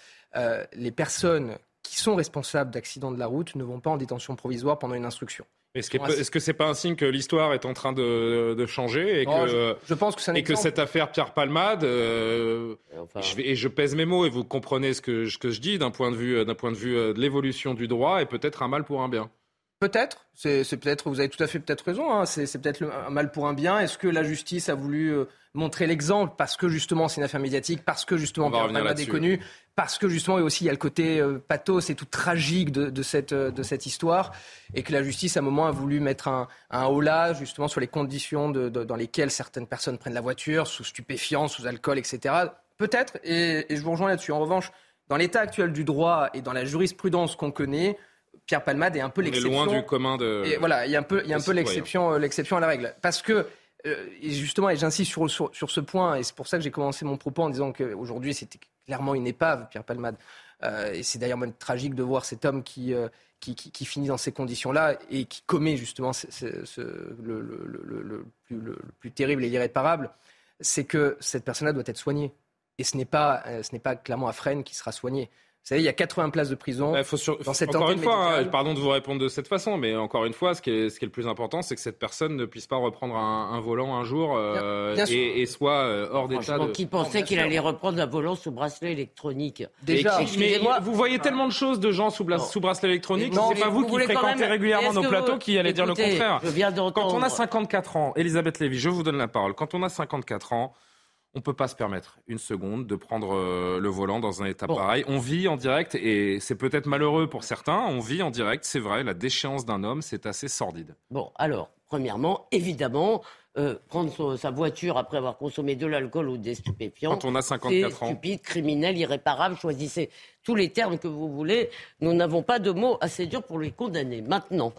les personnes qui sont responsables d'accidents de la route ne vont pas en détention provisoire pendant une instruction. Est-ce que est-ce que c'est pas un signe que l'histoire est en train de, de changer et Oh, que je, je pense que et cette affaire Pierre Palmade, euh, Enfin, je vais- et je pèse mes mots et vous comprenez ce que, je- que je dis d'un point de vue d'un point de vue euh, de l'évolution du droit est peut-être un mal pour un bien. Peut-être, c'est peut-être, vous avez tout à fait peut-être raison, hein, c'est peut-être un mal pour un bien. Est-ce que la justice a voulu euh, montrer l'exemple parce que justement c'est une affaire médiatique, parce que justement Pierre Palmade est là-dessus. connu, parce que justement et aussi il y a le côté euh, pathos et tout tragique de, de cette, euh, de cette histoire, et que la justice à un moment a voulu mettre un, un holà justement sur les conditions de- de- dans lesquelles certaines personnes prennent la voiture, sous stupéfiants, sous alcool, etc. Peut-être, et, et je vous rejoins là-dessus. En revanche, dans l'état actuel du droit et dans la jurisprudence qu'on connaît, Pierre Palmade est un peu l'exception. loin du commun de. Et voilà, il y a un peu, il y a un peu l'exception, euh, l'exception à la règle. Parce que, euh, et justement, et j'insiste sur, sur, sur ce point, et c'est pour ça que j'ai commencé mon propos en disant qu'aujourd'hui, c'était clairement une épave, Pierre Palmade. Euh, et c'est d'ailleurs même tragique de voir cet homme qui, euh, qui, qui, qui finit dans ces conditions-là et qui commet justement ce- ce- ce- le, plus, le- le plus terrible et l'irréparable, c'est que cette personne-là doit être soignée. Et ce n'est pas, ce n'est pas clairement à Fresnes qui sera soigné. Vous savez, il y a 80 places de prison. Bah, faut sur- dans cette encore une fois, hein, médicale. pardon de vous répondre de cette façon, mais encore une fois, ce qui est, ce qui est le plus important, c'est que cette personne ne puisse pas reprendre un, un volant un jour euh, Bien- bien sûr. et, et soit euh, hors d'état de. qui pensait qu'il allait reprendre un volant sous bracelet électronique Déjà, excusez-moi. vous voyez tellement de choses de gens sous, bla- Non. sous bracelet électronique, Non, c'est pas vous, vous qui fréquentez même- régulièrement nos plateaux vous- qui allez dire le contraire. Je viens Quand on a d'entendre. 54 ans, Elisabeth Lévy, je vous donne la parole. Quand on a 54 ans, on peut pas se permettre une seconde de prendre euh, le volant dans un état Bon. pareil. On vit en direct et c'est peut-être malheureux pour certains. On vit en direct, c'est vrai. La déchéance d'un homme, c'est assez sordide. Bon, alors, premièrement, évidemment, euh, prendre son- sa voiture après avoir consommé de l'alcool ou des stupéfiants. Quand on a 54 c'est ans. stupide, criminel, irréparable. Choisissez tous les termes que vous voulez. Nous n'avons pas de mots assez durs pour les condamner. Maintenant,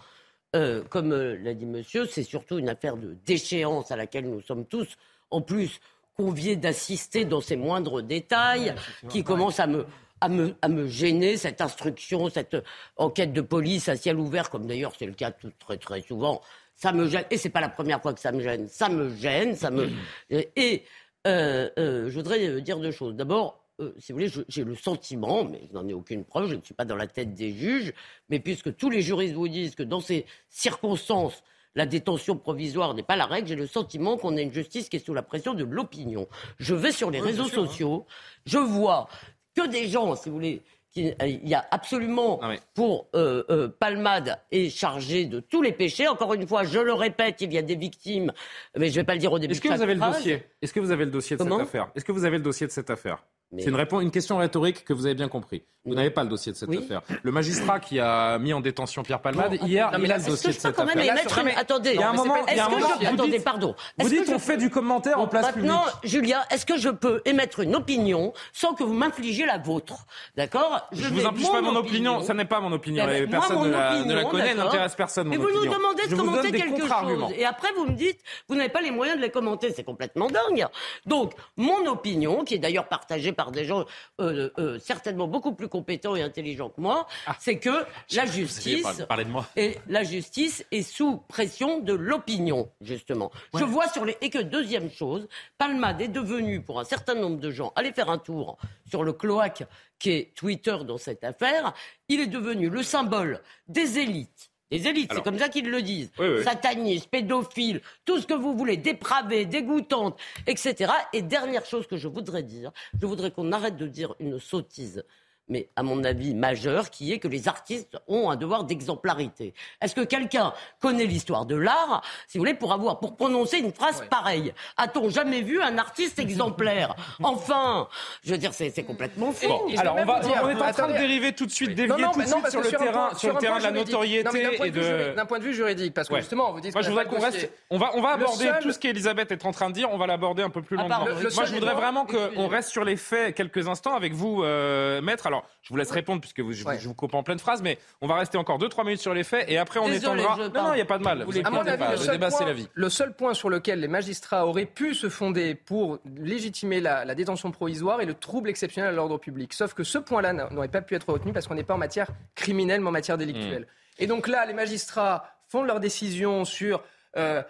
euh, comme l'a dit monsieur, c'est surtout une affaire de déchéance à laquelle nous sommes tous, en plus, conviés d'assister dans ses moindres détails, qui commence à me, à, me, à me gêner, cette instruction, cette enquête de police à ciel ouvert, comme d'ailleurs c'est le cas tout, très très souvent. Ça me gêne, et c'est pas la première fois que ça me gêne. Ça me gêne, ça me. Et euh, euh, je voudrais euh, dire deux choses. D'abord, euh, si vous voulez, j'ai le sentiment, mais je n'en ai aucune preuve, je ne suis pas dans la tête des juges, mais puisque tous les juristes vous disent que dans ces circonstances, la détention provisoire n'est pas la règle, j'ai le sentiment qu'on a une justice qui est sous la pression de l'opinion. Je vais sur les réseaux sociaux, je vois que des gens, si vous voulez, qui- euh, il y a absolument Ah oui. pour euh, euh, Palmade est chargé de tous les péchés. Encore une fois, je le répète, il y a des victimes, mais je ne vais pas le dire au début. Est-ce que de vous avez le dossier? Est-ce que vous avez le dossier de Comment? cette affaire? Est-ce que vous avez le dossier de cette affaire? Mais- C'est une, réponse, une question rhétorique que vous avez bien compris. Vous n'avez pas le dossier de cette Oui. affaire. Le magistrat qui a mis en détention Pierre Palmade, hier, Non, mais il a là, le est-ce que dossier je de peux cette quand même affaire. émettre une... Attendez, Il y a un est-ce moment- que il y a un je- moment, vous Attendez, dites- pardon. Vous dites on fait du commentaire en place Maintenant, publique. Julia, est-ce que je peux émettre une opinion sans que vous m'infligiez la vôtre? D'accord? Je ne vous inflige pas mon opinion, ça n'est pas mon opinion. Eh ben, moi, personne mon ne la, ne la opinion, connaît, n'intéresse personne. Mon Et vous nous demandez de Je commenter quelque chose. Et après, vous me dites, vous n'avez pas les moyens de les commenter. C'est complètement dingue. Donc, mon opinion, qui est d'ailleurs partagée par des gens euh, euh, certainement beaucoup plus compétents et intelligents que moi, c'est que la justice... parlé- parlé de moi. Et la justice est sous pression de l'opinion, justement. Je vois sur les... Et que deuxième chose, Palmade est devenu, pour un certain nombre de gens, allez faire un tour sur le cloaque qui est Twitter dans cette affaire, il est devenu le symbole des élites. Des élites, c'est comme ça qu'ils le disent. Oui, oui. Satanistes, pédophiles, tout ce que vous voulez, dépravés, dégoûtantes, etc. Et dernière chose que je voudrais dire, je voudrais qu'on arrête de dire une sottise mais à mon avis majeure, qui est que les artistes ont un devoir d'exemplarité. Est-ce que quelqu'un connaît l'histoire de l'art, si vous voulez, pour avoir, pour prononcer une phrase pareille? A-t-on jamais vu un artiste exemplaire? Enfin, je veux dire, c'est c'est complètement fou. Bon, alors on, va, dire, on est en train de dériver tout de suite, dévier Non, non, tout de suite sur le sur terrain, point- sur le terrain de la notoriété Non, et de vue juridique- de. D'un point de vue juridique, parce que Ouais. justement, vous dites Moi, je voudrais qu'on reste. On va, on va aborder seul- tout ce qu'Elisabeth est en train de dire. On va l'aborder un peu plus longuement. Moi, je voudrais vraiment qu'on reste sur les faits quelques instants avec vous, euh, maître. Alors, je vous laisse répondre puisque vous, je, Ouais. je vous coupe en pleine phrase, mais on va rester encore 2-3 minutes sur les faits et après on Désolé, étendra. je Non, non, il n'y a pas de mal. Vous À mon avis, pas. le Le seul, débat, c'est point, la vie. le seul point sur lequel les magistrats auraient pu se fonder pour légitimer la, la détention provisoire est le trouble exceptionnel à l'ordre public. Sauf que ce point-là n'a- n'aurait pas pu être retenu parce qu'on n'est pas en matière criminelle, mais en matière délictuelle. Hmm. Et donc là, les magistrats font leur décision sur euh,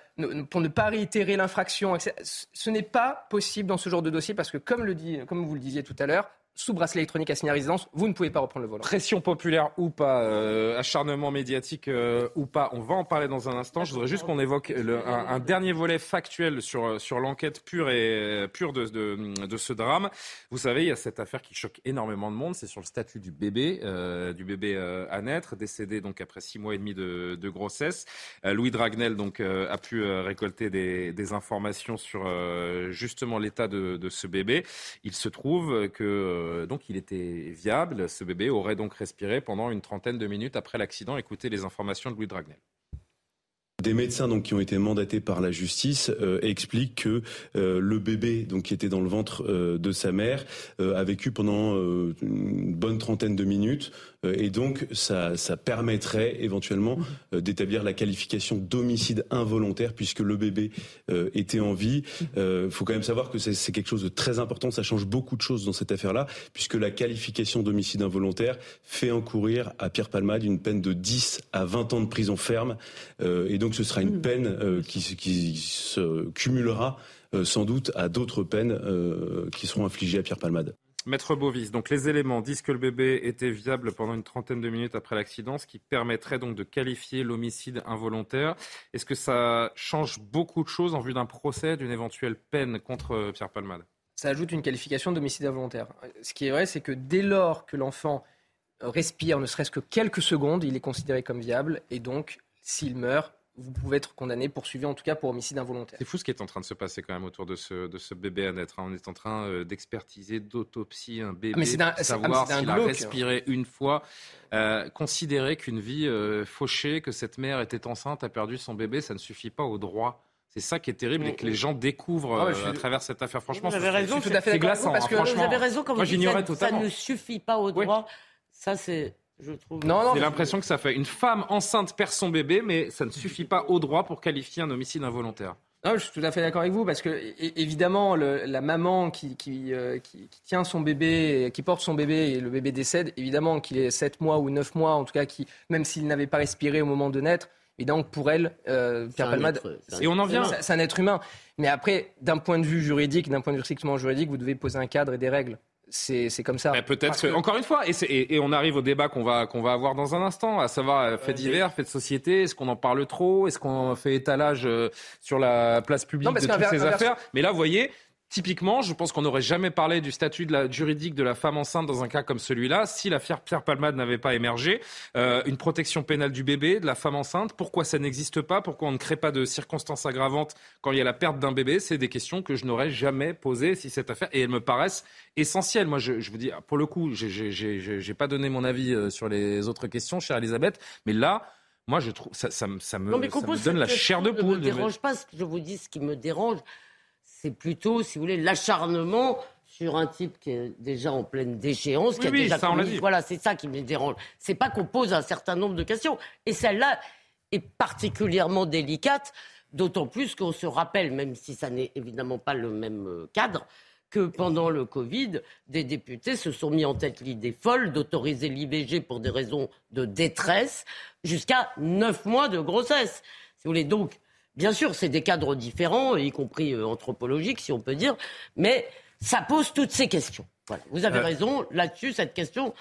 pour ne pas réitérer l'infraction. etc. Ce n'est pas possible dans ce genre de dossier parce que, comme, le dit, comme vous le disiez tout à l'heure, sous bracelet électronique assigné à résidence, vous ne pouvez pas reprendre le volant. Pression populaire ou pas, euh, acharnement médiatique euh, ou pas, on va en parler dans un instant. Je voudrais juste qu'on évoque le- un, dernier volet factuel sur, sur l'enquête pure et pure de, de, de ce drame. Vous savez, il y a cette affaire qui choque énormément de monde. C'est sur le statut du bébé, euh, du bébé euh, à naître, décédé donc après six mois et demi de, de grossesse. Euh, Louis Dragnel donc euh, a pu euh, récolter des, des informations sur euh, justement l'état de, de ce bébé. Il se trouve que euh, donc il était viable. Ce bébé aurait donc respiré pendant une trentaine de minutes après l'accident. Écoutez les informations de Louis Dragnel. Des médecins donc qui ont été mandatés par la justice euh, expliquent que euh, le bébé qui était dans le ventre euh, de sa mère euh, a vécu pendant euh, une bonne trentaine de minutes euh, et donc ça, ça permettrait éventuellement euh, d'établir la qualification d'homicide involontaire puisque le bébé euh, était en vie. Il faut quand même savoir que c'est quelque chose de très important. Ça change beaucoup de choses dans cette affaire-là puisque la qualification d'homicide involontaire fait encourir à Pierre Palmade une peine de 10 à 20 ans de prison ferme euh, et donc ce sera une peine euh, qui, se- qui se cumulera euh, sans doute à d'autres peines euh, qui seront infligées à Pierre Palmade. Maître Bovis, donc les éléments disent que le bébé était viable pendant une trentaine de minutes après l'accident, ce qui permettrait donc de qualifier l'homicide involontaire. Est-ce que ça change beaucoup de choses en vue d'un procès, d'une éventuelle peine contre euh, Pierre Palmade? Ça ajoute une qualification d'homicide involontaire. Ce qui est vrai, c'est que dès lors que l'enfant respire ne serait-ce que quelques secondes, il est considéré comme viable et donc, s'il meurt, vous pouvez être condamné, poursuivi en tout cas pour homicide involontaire. C'est fou ce qui est en train de se passer quand même autour de ce, de ce bébé à naître. hein. On est en train euh, d'expertiser, d'autopsie un bébé, Ah, mais d'un- pour ah, savoir d'un s'il a respiré une fois. Euh, considérer qu'une vie euh, fauchée, que cette mère était enceinte, a perdu son bébé, ça ne suffit pas au droit. C'est ça qui est terrible et que les gens découvrent Ah ouais, je suis- à travers cette affaire. Franchement, Vous avez c'est- raison, c'est tout à fait c'est d'accord avec glaçant. vous, parce hein, que franchement. vous avez raison quand vous Moi, dites j'ignorais ça, ne suffit pas au droit. Ça, c'est, je trouve. J'ai l'impression que ça fait une femme enceinte perd son bébé, mais ça ne suffit pas au droit pour qualifier un homicide involontaire. Non, je suis tout à fait d'accord avec vous parce que évidemment le- la maman qui, qui, euh, qui- qui tient son bébé, qui porte son bébé et le bébé décède, évidemment qu'il ait 7 mois ou 9 mois, en tout cas qui même s'il n'avait pas respiré au moment de naître, évidemment que pour elle, euh, Pierre Palmade, être- c'est un Et on en vient. c'est- C'est un être humain. Mais après, d'un point de vue juridique, d'un point de vue strictement juridique, vous devez poser un cadre et des règles. C'est c'est comme ça. Peut-être que, que- encore une fois, et, c'est- et- et on arrive au débat qu'on va, qu'on va avoir dans un instant, à savoir euh, fait divers, fait de société, est-ce qu'on en parle trop, est-ce qu'on fait étalage euh, sur la place publique Non, de toutes ces affaires? Mais là, vous voyez, typiquement, je pense qu'on n'aurait jamais parlé du statut de la, juridique de la femme enceinte dans un cas comme celui-là si l'affaire Pierre Palmade n'avait pas émergé. Euh, une protection pénale du bébé, de la femme enceinte, pourquoi ça n'existe pas? Pourquoi on ne crée pas de circonstances aggravantes quand il y a la perte d'un bébé? C'est des questions que je n'aurais jamais posées si cette affaire, et elles me paraissent essentielles. Moi, je, je vous dis, pour le coup, j'ai- pas donné mon avis euh, sur les autres questions, chère Elisabeth, mais là, moi, je trouve ça, ça, me- ça me, Non, mais ça qu'on me pose donne la chair de poule. Ne de me me- dérange pas. Ce que je vous dis, ce qui me dérange, c'est plutôt, si vous voulez, l'acharnement sur un type qui est déjà en pleine déchéance, qui a oui, déjà ça, commis-. Voilà, c'est ça qui me dérange. C'est pas qu'on pose un certain nombre de questions. Et celle-là est particulièrement délicate, d'autant plus qu'on se rappelle, même si ça n'est évidemment pas le même euh, cadre, que pendant le Covid, des députés se sont mis en tête l'idée folle d'autoriser l'IVG pour des raisons de détresse jusqu'à neuf mois de grossesse. Si vous voulez donc, bien sûr, c'est des cadres différents, y compris euh, anthropologiques, si on peut dire, mais ça pose toutes ces questions. Voilà. Vous avez Euh, raison, là-dessus, cette question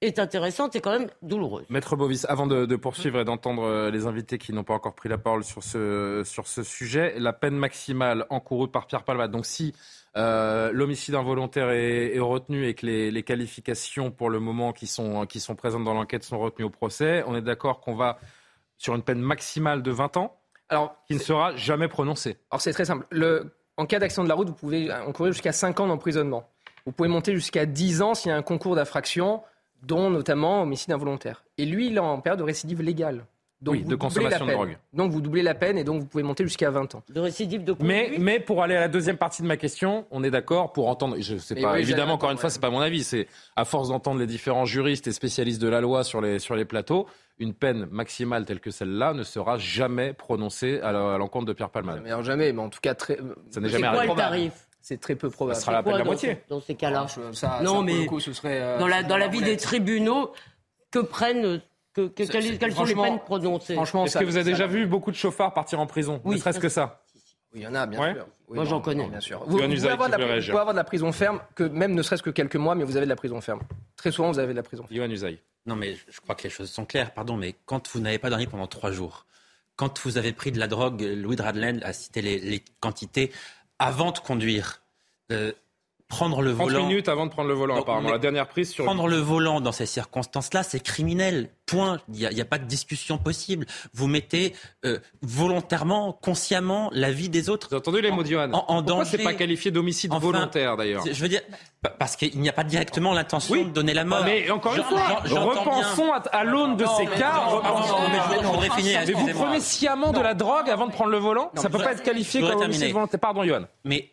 est intéressante et quand même douloureuse. Maître Bovis, avant de, de poursuivre et d'entendre euh, les invités qui n'ont pas encore pris la parole sur ce, sur ce sujet, la peine maximale encourue par Pierre Palmade, donc si euh, l'homicide involontaire est, est retenu et que les, les qualifications pour le moment qui sont, qui sont présentes dans l'enquête sont retenues au procès, on est d'accord qu'on va sur une peine maximale de 20 ans Alors, qui ne sera jamais prononcée. Alors c'est très simple. Le- en cas d'accident de la route, vous pouvez encourir jusqu'à 5 ans d'emprisonnement. Vous pouvez monter jusqu'à 10 ans s'il y a un concours d'infraction, dont notamment homicide involontaire. Et lui, il est en période de récidive légale. Donc Oui, vous de doublez consommation la de peine. drogue. Donc vous doublez la peine et donc vous pouvez monter jusqu'à 20 ans. De récidive de Mais, mais pour aller à la deuxième partie de ma question, on est d'accord pour entendre. Je sais Mais pas. oui, évidemment, encore une fois, c'est pas mon avis. C'est à force d'entendre les différents juristes et spécialistes de la loi sur les sur les plateaux, une peine maximale telle que celle-là ne sera jamais prononcée à la- l'encontre de Pierre Palmade. Mais alors jamais, mais en tout cas très. Ça n'est C'est jamais arrivé. le tarif C'est très peu probable. Ça sera la peine la dans moitié. Dans ces cas-là. Ça- ça, non, mais coup, ce serait, euh, dans la, dans la la vie des tribunaux, que prennent que, que- quelles, quelles sont les peines prononcées Franchement, Est-ce que vous avez ça- déjà vu beaucoup de chauffards partir en prison Oui. Ne serait-ce que ça. Oui, il y en a, bien Ouais. sûr. Oui, Moi, j'en connais. Bien sûr. Vous, vous pouvez avoir de la, veut vous réagir. pouvez avoir de la prison ferme, que même ne serait-ce que quelques mois, mais vous avez de la prison ferme. Très souvent, vous avez de la prison ferme. Usaï. Non, mais je crois que les choses sont claires, pardon, mais quand vous n'avez pas dormi pendant trois jours, quand vous avez pris de la drogue, Louis Dradlen a cité les, les quantités, avant de conduire, euh, prendre le 30 volant. minutes avant de prendre le volant, Donc, apparemment. La dernière prise sur. Prendre le volant dans ces circonstances-là, c'est criminel. Point. Il n'y a, il y a pas de discussion possible. Vous mettez euh, volontairement, consciemment, la vie des autres. Vous avez entendu les mots de Johan en, en Pourquoi danger. c'est pas qualifié d'homicide Enfin, volontaire d'ailleurs Je veux dire, pa- parce qu'il n'y a pas directement l'intention Oui. de donner la mort. Mais encore une fois, repensons à, à l'aune de Non, ces mais- cas. non, repensons- non, mais je- je voudrais finir, Mais vous prenez sciemment de la drogue avant de prendre le volant? Non, Ça mais peut pas être qualifié comme homicide volontaire. Pardon, Johan. Mais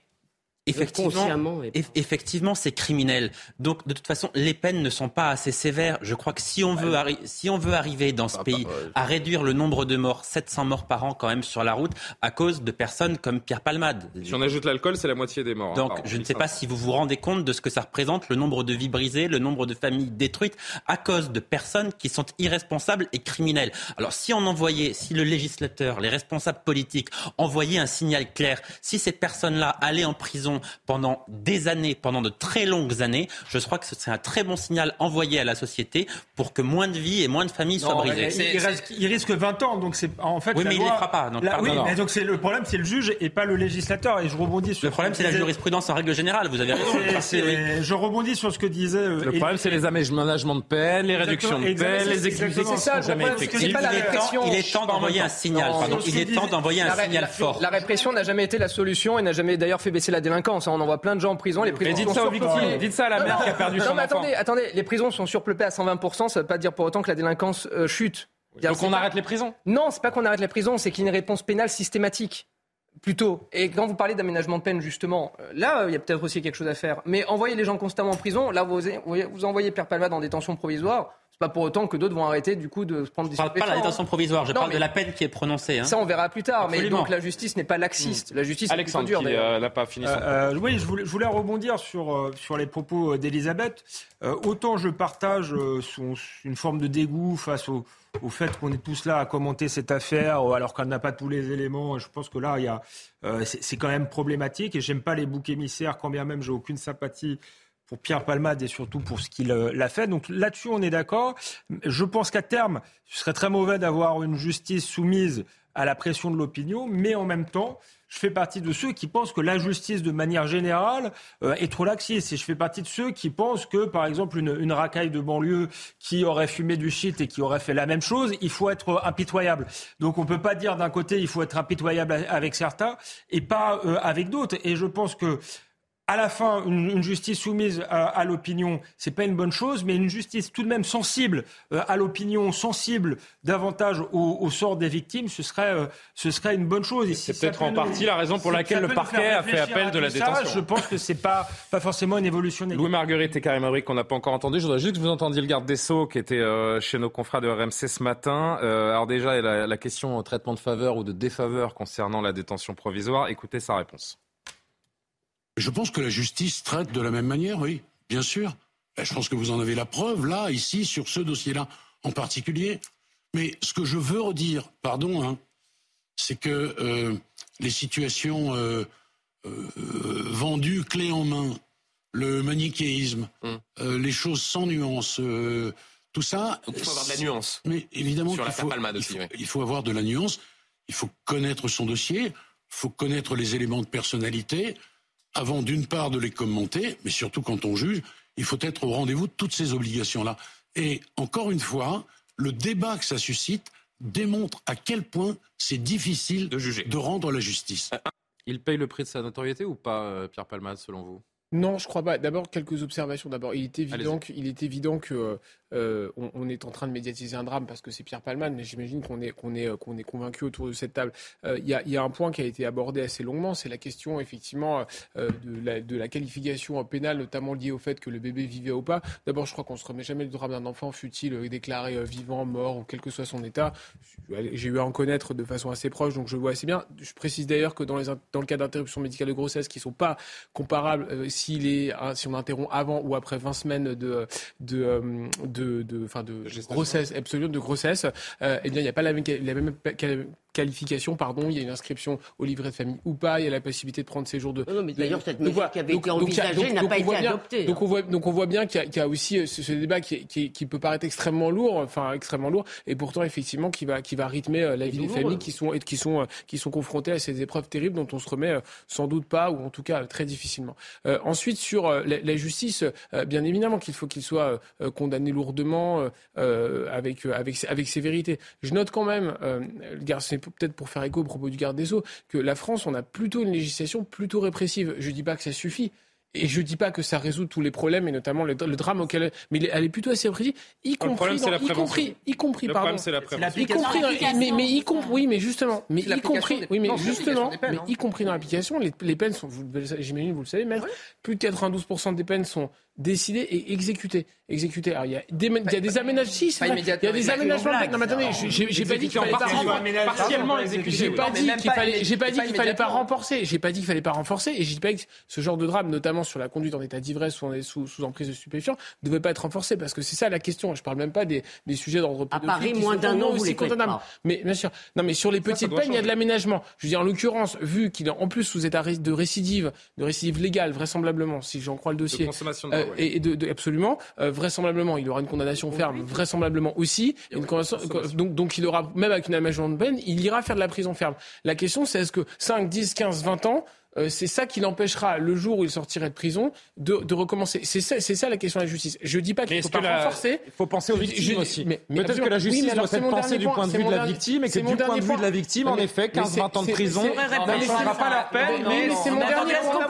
effectivement, eff- effectivement, c'est criminel. Donc, de toute façon, les peines ne sont pas assez sévères. Je crois que si on veut, arri- si on veut arriver dans ce pays à réduire le nombre de morts, 700 morts par an quand même sur la route, à cause de personnes comme Pierre Palmade. Si on ajoute l'alcool, c'est la moitié des morts. hein, Donc, je ne sais pas si vous vous rendez compte de ce que ça représente, le nombre de vies brisées, le nombre de familles détruites à cause de personnes qui sont irresponsables et criminelles. Alors, si on envoyait, si le législateur, les responsables politiques envoyaient un signal clair, si ces personnes-là allaient en prison pendant des années, pendant de très longues années, je crois que ce serait un très bon signal envoyé à la société pour que moins de vies et moins de familles soient Non, brisées. il, il reste- il risque 20 ans, donc c'est en fait. Oui, la mais il les fera pas, donc la- oui, mais donc c'est le problème, c'est le juge et pas le législateur. Et je rebondis sur. Le problème, c'est la jurisprudence en règle générale. Vous avez raison. C'est- c'est- Je rebondis sur ce que disait. euh, Le problème, c'est les aménagements de peine, les réductions de peine, les exécutions C'est ça, jamais c'est c'est effectives. Il est temps- répression. il est temps d'envoyer un signal. C'est Il est temps d'envoyer un signal fort. La répression n'a jamais été la solution et n'a jamais d'ailleurs fait baisser la délinquance. On envoie plein de gens en prison. Les prisons dites sont ça aux victimes. Dites ça à la Non, mère non. qui a perdu non, son mais enfant. attendez, attendez, les prisons sont surpeuplées à 120%. Ça ne veut pas dire pour autant que la délinquance euh, chute. Donc on pas- arrête les prisons Non, c'est pas qu'on arrête les prisons, c'est qu'il y a une réponse pénale systématique. Plutôt. Et quand vous parlez d'aménagement de peine, justement, euh, là, euh, il y a peut-être aussi quelque chose à faire. Mais envoyer les gens constamment en prison, là, vous, vous envoyez Pierre Palmade en détention provisoire, c'est pas pour autant que d'autres vont arrêter, du coup, de se prendre des Je parle pas de la détention provisoire, je Non, parle mais- de la peine qui est prononcée. hein. Ça, on verra plus tard. Mais Absolument. donc, la justice n'est pas laxiste. La justice est Alexandre, dure, d'ailleurs. euh, n'a pas fini son Euh, euh, oui, je voulais, je voulais rebondir sur, euh, sur les propos d'Elisabeth. Euh, autant je partage euh, son- une forme de dégoût face au, au fait qu'on est tous là à commenter cette affaire alors qu'on n'a pas tous les éléments. Je pense que là, il y a, euh, c'est c'est quand même problématique et j'aime pas les boucs émissaires, quand bien même j'ai aucune sympathie pour Pierre Palmade et surtout pour ce qu'il euh, l'a fait. Donc là-dessus, on est d'accord. Je pense qu'à terme, ce serait très mauvais d'avoir une justice soumise à la pression de l'opinion, mais en même temps, je fais partie de ceux qui pensent que la justice, de manière générale, euh, est trop laxiste. Et je fais partie de ceux qui pensent que, par exemple, une, une racaille de banlieue qui aurait fumé du shit et qui aurait fait la même chose, il faut être impitoyable. Donc on peut pas dire d'un côté, il faut être impitoyable avec certains et pas euh, avec d'autres. Et je pense que à la fin, une, une justice soumise à, à l'opinion, c'est pas une bonne chose, mais une justice tout de même sensible euh, à l'opinion, sensible davantage au, au sort des victimes, ce serait, euh, ce serait une bonne chose. Si C'est peut-être peut en nous- partie la raison pour laquelle le parquet a fait appel de la ça, détention. Je pense que c'est pas, pas forcément une évolution négative. Louis Marguerite et Karim Abri qu'on n'a pas encore entendu. Je voudrais juste que vous entendiez le garde des Sceaux qui était euh, chez nos confrères de RMC ce matin. Euh, alors déjà, la, la question euh, traitement de faveur ou de défaveur concernant la détention provisoire. Écoutez sa réponse. Je pense que la justice traite de la même manière, oui, bien sûr. Je pense que vous en avez la preuve, là, ici, sur ce dossier-là en particulier. Mais ce que je veux redire, pardon, hein, c'est que euh, les situations euh, euh, vendues clé en main, le manichéisme, euh, les choses sans nuance, tout ça. Donc, il faut avoir de la nuance. Mais évidemment, Sur faut, il aussi, faut- oui. il faut avoir de la nuance. Il faut connaître son dossier. Il faut connaître les éléments de personnalité avant d'une part de les commenter, mais surtout quand on juge, il faut être au rendez-vous de toutes ces obligations-là. Et encore une fois, le débat que ça suscite démontre à quel point c'est difficile De juger. de rendre la justice. Il paye le prix de sa notoriété ou pas, euh, Pierre Palmade, selon vous? Non, je crois pas. D'abord, quelques observations. D'abord, il est évident, Allez-y. que, il est évident que euh, on, est en train de médiatiser un drame parce que c'est Pierre Palmade, mais j'imagine qu'on est qu'on est euh, qu'on est convaincu autour de cette table. Euh, Il y, a, un point qui a été abordé assez longuement, c'est la question effectivement de, la, de la qualification pénale, notamment liée au fait que le bébé vivait ou pas. D'abord, je crois qu'on se remet jamais le drame d'un enfant, fut-il déclaré vivant, mort ou quel que soit son état. J'ai eu à en connaître de façon assez proche, donc je vois assez bien. Je précise d'ailleurs que dans, le cas d'interruption médicale de grossesse qui sont pas comparables, hein, si on interrompt avant ou après 20 semaines de, de, de, grossesse, absolument de grossesse, euh, eh bien, il n'y a pas la même, la même qualification, pardon, il y a une inscription au livret de famille ou pas, il y a la possibilité de prendre ces jours de. Non, mais d'ailleurs, cette mesure qui avait été envisagée n'a pas été adoptée. Donc, on voit, donc on voit bien qu'il y, y, a aussi ce, ce débat qui, qui, qui, peut paraître extrêmement lourd, enfin extrêmement lourd, et pourtant effectivement qui va, qui va rythmer euh, la vie des familles qui sont, qui sont, euh, qui sont confrontées à ces épreuves terribles dont on se remet euh, sans doute pas, ou en tout cas très difficilement. Euh, ensuite, sur la, la, justice, bien évidemment qu'il faut qu'il soit condamné lourdement avec, avec, avec sévérité. Je note quand même, c'est peut-être pour faire écho au propos du garde des Sceaux, que la France, on a plutôt une législation plutôt répressive. Je ne dis pas que ça suffit. Et je dis pas que ça résout tous les problèmes et notamment le, drame auquel, mais elle est plutôt assez précise, y compris, y compris, y compris, le pardon, c'est la y compris, mais, mais y compris, oui, mais justement, mais y compris, oui, mais justement, mais y compris dans l'application, les, les, peines sont, j'imagine, vous le savez, maître, plus de 92% des peines sont décidé et exécuté. Exécuté. Alors, il y a des, il y a des aménagements. Si, il y a des aménagements. Non, mais attendez, j'ai pas dit qu'il fallait pas partiellement exécuté. J'ai pas dit qu'il fallait, j'ai pas dit qu'il fallait pas renforcer. J'ai pas dit qu'il fallait pas renforcer. Et j'ai pas que ce genre de drame, notamment sur la conduite en état d'ivresse ou sous, sous emprise de stupéfiants, ne devait pas être renforcé parce que c'est ça la question. Je parle même pas des, des sujets d'ordre pédophile. À Paris, moins d'un an, aussi condamnables. Mais bien sûr. Non, mais sur les petites peines, il y a de l'aménagement. Je veux dire, en l'occurrence, vu qu'il est en plus sous état de récidive, de récidive légale, vraisemblablement, si j'en crois le dossier, et de absolument. Euh, vraisemblablement, il aura une condamnation ferme, vraisemblablement aussi. Une donc, donc, il aura, même avec une aménagement de peine, il ira faire de la prison ferme. La question, c'est est-ce que 5, 10, 15, 20 ans, euh, c'est ça qui l'empêchera, le jour où il sortirait de prison, de, de recommencer. C'est ça, ça, la question de la justice. Je dis pas qu'il faut pas la... renforcer. Il faut penser aux victimes aussi. Peut-être que la justice doit être pensée du point de vue de la victime et que du point de vue de la victime, en effet, 15-20 ans de prison, ça ne sera pas leur peine. Mais c'est mon dernier point.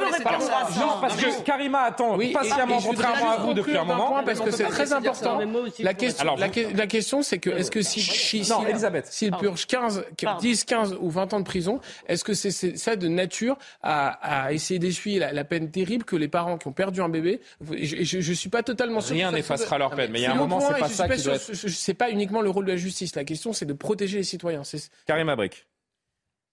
Non, parce que Karima attend patiemment, contrairement à vous, depuis un moment. Parce que c'est très important. La question, c'est que est-ce que si s'il purge 15, 10, 15 ou 20 ans de prison, est-ce que c'est ça de nature à à, essayer d'essuyer la, peine terrible que les parents qui ont perdu un bébé. Je ne suis pas totalement sûr. Rien n'effacera leur peine, mais il y a un moment, c'est pas ça qui doit être. C'est pas uniquement le rôle de la justice. La question, c'est de protéger les citoyens. Karim Abrik.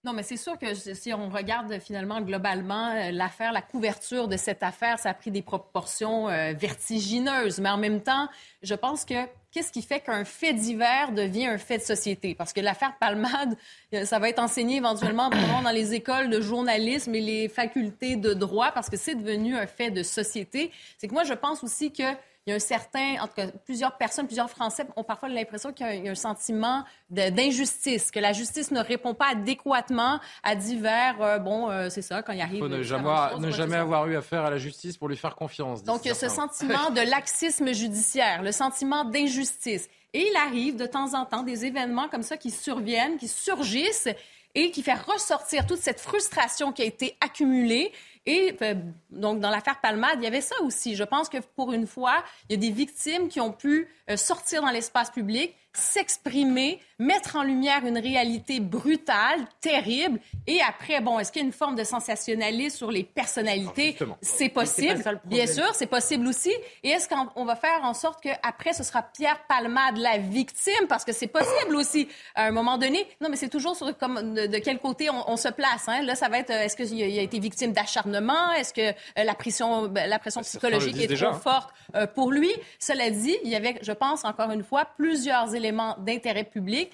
Non, mais c'est sûr que si on regarde finalement globalement euh, l'affaire, la couverture de cette affaire, ça a pris des proportions euh, vertigineuses. Mais en même temps, je pense que qu'est-ce qui fait qu'un fait divers devient un fait de société? Parce que l'affaire Palmade, euh, ça va être enseigné éventuellement dans les écoles de journalisme et les facultés de droit parce que c'est devenu un fait de société. C'est que moi, je pense aussi que il y a un certain, en tout cas, plusieurs personnes, plusieurs Français ont parfois l'impression qu'il y a un sentiment d'injustice, que la justice ne répond pas adéquatement à divers, euh, bon, euh, c'est ça, quand il arrive. Il faut ne jamais, ne jamais avoir eu affaire à la justice pour lui faire confiance. Donc, il y a ce sentiment de laxisme judiciaire, le sentiment d'injustice. Et il arrive de temps en temps des événements comme ça qui surviennent, qui surgissent et qui fait ressortir toute cette frustration qui a été accumulée et euh, donc, dans l'affaire Palmade, il y avait ça aussi. Je pense que pour une fois, il y a des victimes qui ont pu euh, sortir dans l'espace public, s'exprimer, mettre en lumière une réalité brutale, terrible. Et après, bon, est-ce qu'il y a une forme de sensationnalisme sur les personnalités? C'est possible. Bien sûr, c'est possible aussi. Et est-ce qu'on va faire en sorte qu'après, ce sera Pierre Palmade la victime? Parce que c'est possible aussi à un moment donné. Non, mais c'est toujours sur comme, de, quel côté on, se place. Hein? Là, ça va être, est-ce qu'il a été victime d'acharnement? Est-ce que euh, la pression, ben, la pression psychologique est trop forte euh, pour lui? Cela dit, il y avait, je pense, encore une fois, plusieurs éléments d'intérêt public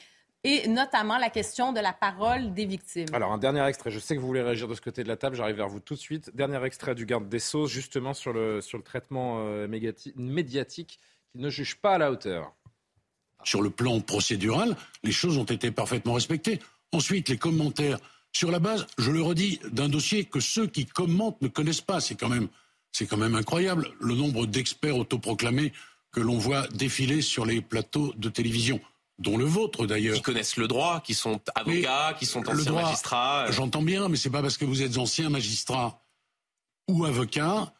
et notamment la question de la parole des victimes. Alors, un dernier extrait. Je sais que vous voulez réagir de ce côté de la table. J'arrive vers vous tout de suite. Dernier extrait du garde des Sceaux, justement sur le, sur le traitement euh, médiatique qui ne juge pas à la hauteur. Sur le plan procédural, les choses ont été parfaitement respectées. Ensuite, les commentaires sur la base, je le redis, d'un dossier que ceux qui commentent ne connaissent pas. C'est quand même, c'est quand même incroyable le nombre d'experts autoproclamés que l'on voit défiler sur les plateaux de télévision, dont le vôtre d'ailleurs. Qui connaissent le droit, qui sont avocats, qui sont anciens magistrats. Euh. J'entends bien, mais c'est pas parce que vous êtes ancien magistrat ou avocat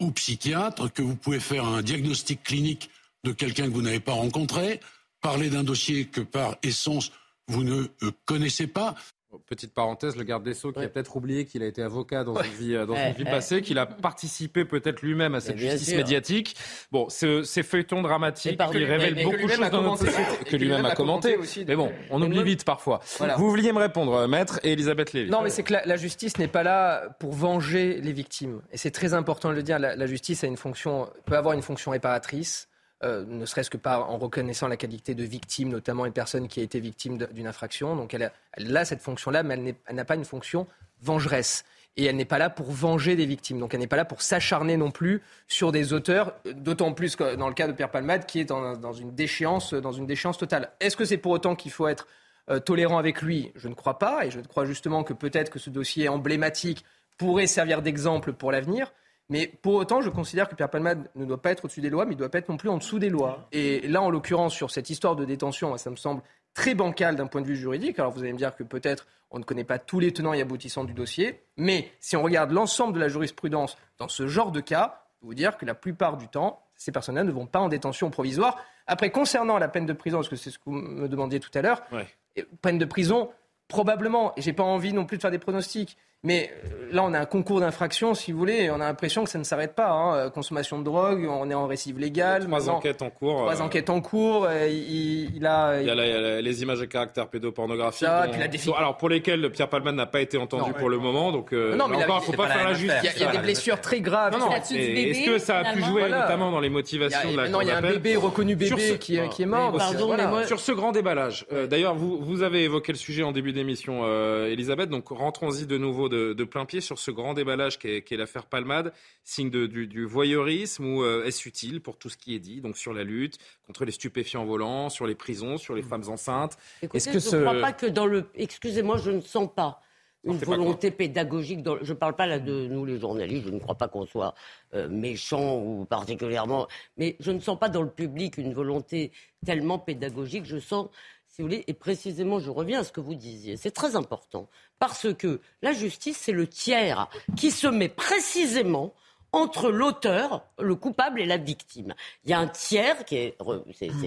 ou psychiatre que vous pouvez faire un diagnostic clinique de quelqu'un que vous n'avez pas rencontré, parler d'un dossier que par essence vous ne euh, connaissez pas. Petite parenthèse, le garde des Sceaux qui a peut-être oublié qu'il a été avocat dans une vie, dans une vie passée, qu'il a participé peut-être lui-même à cette justice sûr. médiatique. Bon, ces feuilletons dramatiques qui révèlent beaucoup de choses dans notre société, que lui-même a commenté. Aussi, mais bon, on oublie vite parfois. Voilà. Vous vouliez me répondre, maître, et Elisabeth Lévy. Non, mais c'est que la, la justice n'est pas là pour venger les victimes. Et c'est très important de le dire. La, la justice a une fonction, peut avoir une fonction réparatrice. Euh, ne serait-ce que par en reconnaissant la qualité de victime, notamment une personne qui a été victime d'une infraction. Donc elle a, cette fonction-là, mais elle n'a pas une fonction vengeresse. Et elle n'est pas là pour venger des victimes. Donc elle n'est pas là pour s'acharner non plus sur des auteurs, d'autant plus que dans le cas de Pierre Palmade, qui est dans, dans une, déchéance, dans une déchéance totale. Est-ce que c'est pour autant qu'il faut être euh, tolérant avec lui? Je ne crois pas. Et je crois justement que peut-être que ce dossier emblématique pourrait servir d'exemple pour l'avenir. Mais pour autant, je considère que Pierre Palmade ne doit pas être au-dessus des lois, mais il ne doit pas être non plus en dessous des lois. Et là, en l'occurrence, sur cette histoire de détention, ça me semble très bancal d'un point de vue juridique. Alors vous allez me dire que peut-être on ne connaît pas tous les tenants et aboutissants du dossier, mais si on regarde l'ensemble de la jurisprudence dans ce genre de cas, je peux vous dire que la plupart du temps, ces personnes-là ne vont pas en détention provisoire. Après, concernant la peine de prison, parce que c'est ce que vous me demandiez tout à l'heure, peine de prison, probablement, et j'ai pas envie non plus de faire des pronostics, mais euh, là, on a un concours d'infractions, si vous voulez, et on a l'impression que ça ne s'arrête pas. Hein. Euh, consommation de drogue, on est en récive légale. Trois enquêtes en cours. Trois euh... enquêtes en cours. Il, il, a, il... y a, la, il y a les images à caractère pédopornographique. Ça, dont... défi... Alors pour lesquelles Pierre Palman n'a pas été entendu non, pour ouais. le moment, donc euh, non, mais encore, il ne faut pas, pas faire la justice. Il y a, il y a des blessures très graves. Non, non. Est-ce que ça a pu jouer voilà. notamment dans les motivations de la Non, il y a un bébé reconnu bébé qui est mort. Sur ce grand déballage. D'ailleurs, vous avez évoqué le sujet en début d'émission, Elisabeth. Donc rentrons-y de nouveau de plein pied sur ce grand déballage qu'est est, l'affaire Palmade, signe de, du, du, voyeurisme ou euh, est-ce utile pour tout ce qui est dit, donc sur la lutte contre les stupéfiants volants, sur les prisons, sur les mmh. femmes enceintes? Est-ce que je ne crois pas que dans le... Excusez-moi, je ne sens pas une volonté pédagogique. Dans... Je ne parle pas là de nous les journalistes, je ne crois pas qu'on soit euh, méchants ou particulièrement, mais je ne sens pas dans le public une volonté tellement pédagogique. Je sens et précisément, je reviens à ce que vous disiez, c'est très important, parce que la justice, c'est le tiers qui se met précisément entre l'auteur, le coupable et la victime. Il y a un tiers qui est,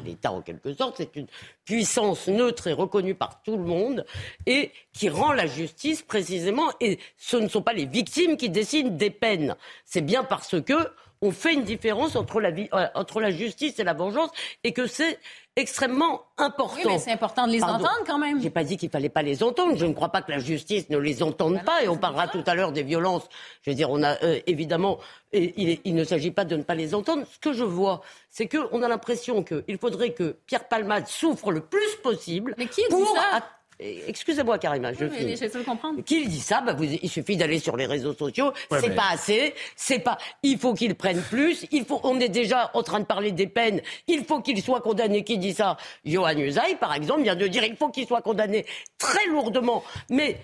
l'État en quelque sorte, c'est une puissance neutre et reconnue par tout le monde et qui rend la justice précisément. Et ce ne sont pas les victimes qui décident des peines. C'est bien parce que on fait une différence entre la, euh, entre la justice et la vengeance et que c'est extrêmement important. Oui, mais c'est important de les Pardon. entendre quand même. J'ai pas dit qu'il fallait pas les entendre. Je ne crois pas que la justice ne les entende pas. Et on parlera tout à l'heure des violences. Je veux dire, on a euh, évidemment, il, il, ne s'agit pas de ne pas les entendre. Ce que je vois, c'est qu'on a l'impression qu'il faudrait que Pierre Palmade souffre le plus possible. Mais qui pour ça? Excusez-moi, Karima, je oui, j'essaie de comprendre. Qui dit ça bah, vous, Il suffit d'aller sur les réseaux sociaux. Ouais, c'est mais... pas assez. C'est pas. Il faut qu'ils prennent plus. Il faut. On est déjà en train de parler des peines. Il faut qu'il soit condamné. Qui dit ça? Johan Usaï, par exemple, vient de dire il faut qu'il soit condamné très lourdement. Mais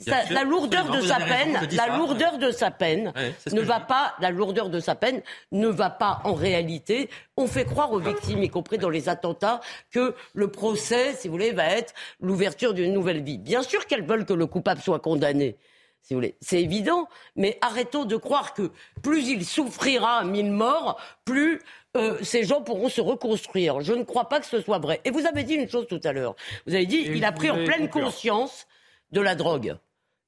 ça, la lourdeur de sa peine, la lourdeur de sa peine ne va pas, la lourdeur de sa peine ne va pas en réalité. On fait croire aux victimes, y compris dans les attentats, que le procès, si vous voulez, va être l'ouverture d'une nouvelle vie. Bien sûr qu'elles veulent que le coupable soit condamné. Si vous voulez, c'est évident, mais arrêtons de croire que plus il souffrira mille morts, plus euh, ces gens pourront se reconstruire. Je ne crois pas que ce soit vrai. Et vous avez dit une chose tout à l'heure. Vous avez dit, il a pris en pleine conscience de la drogue.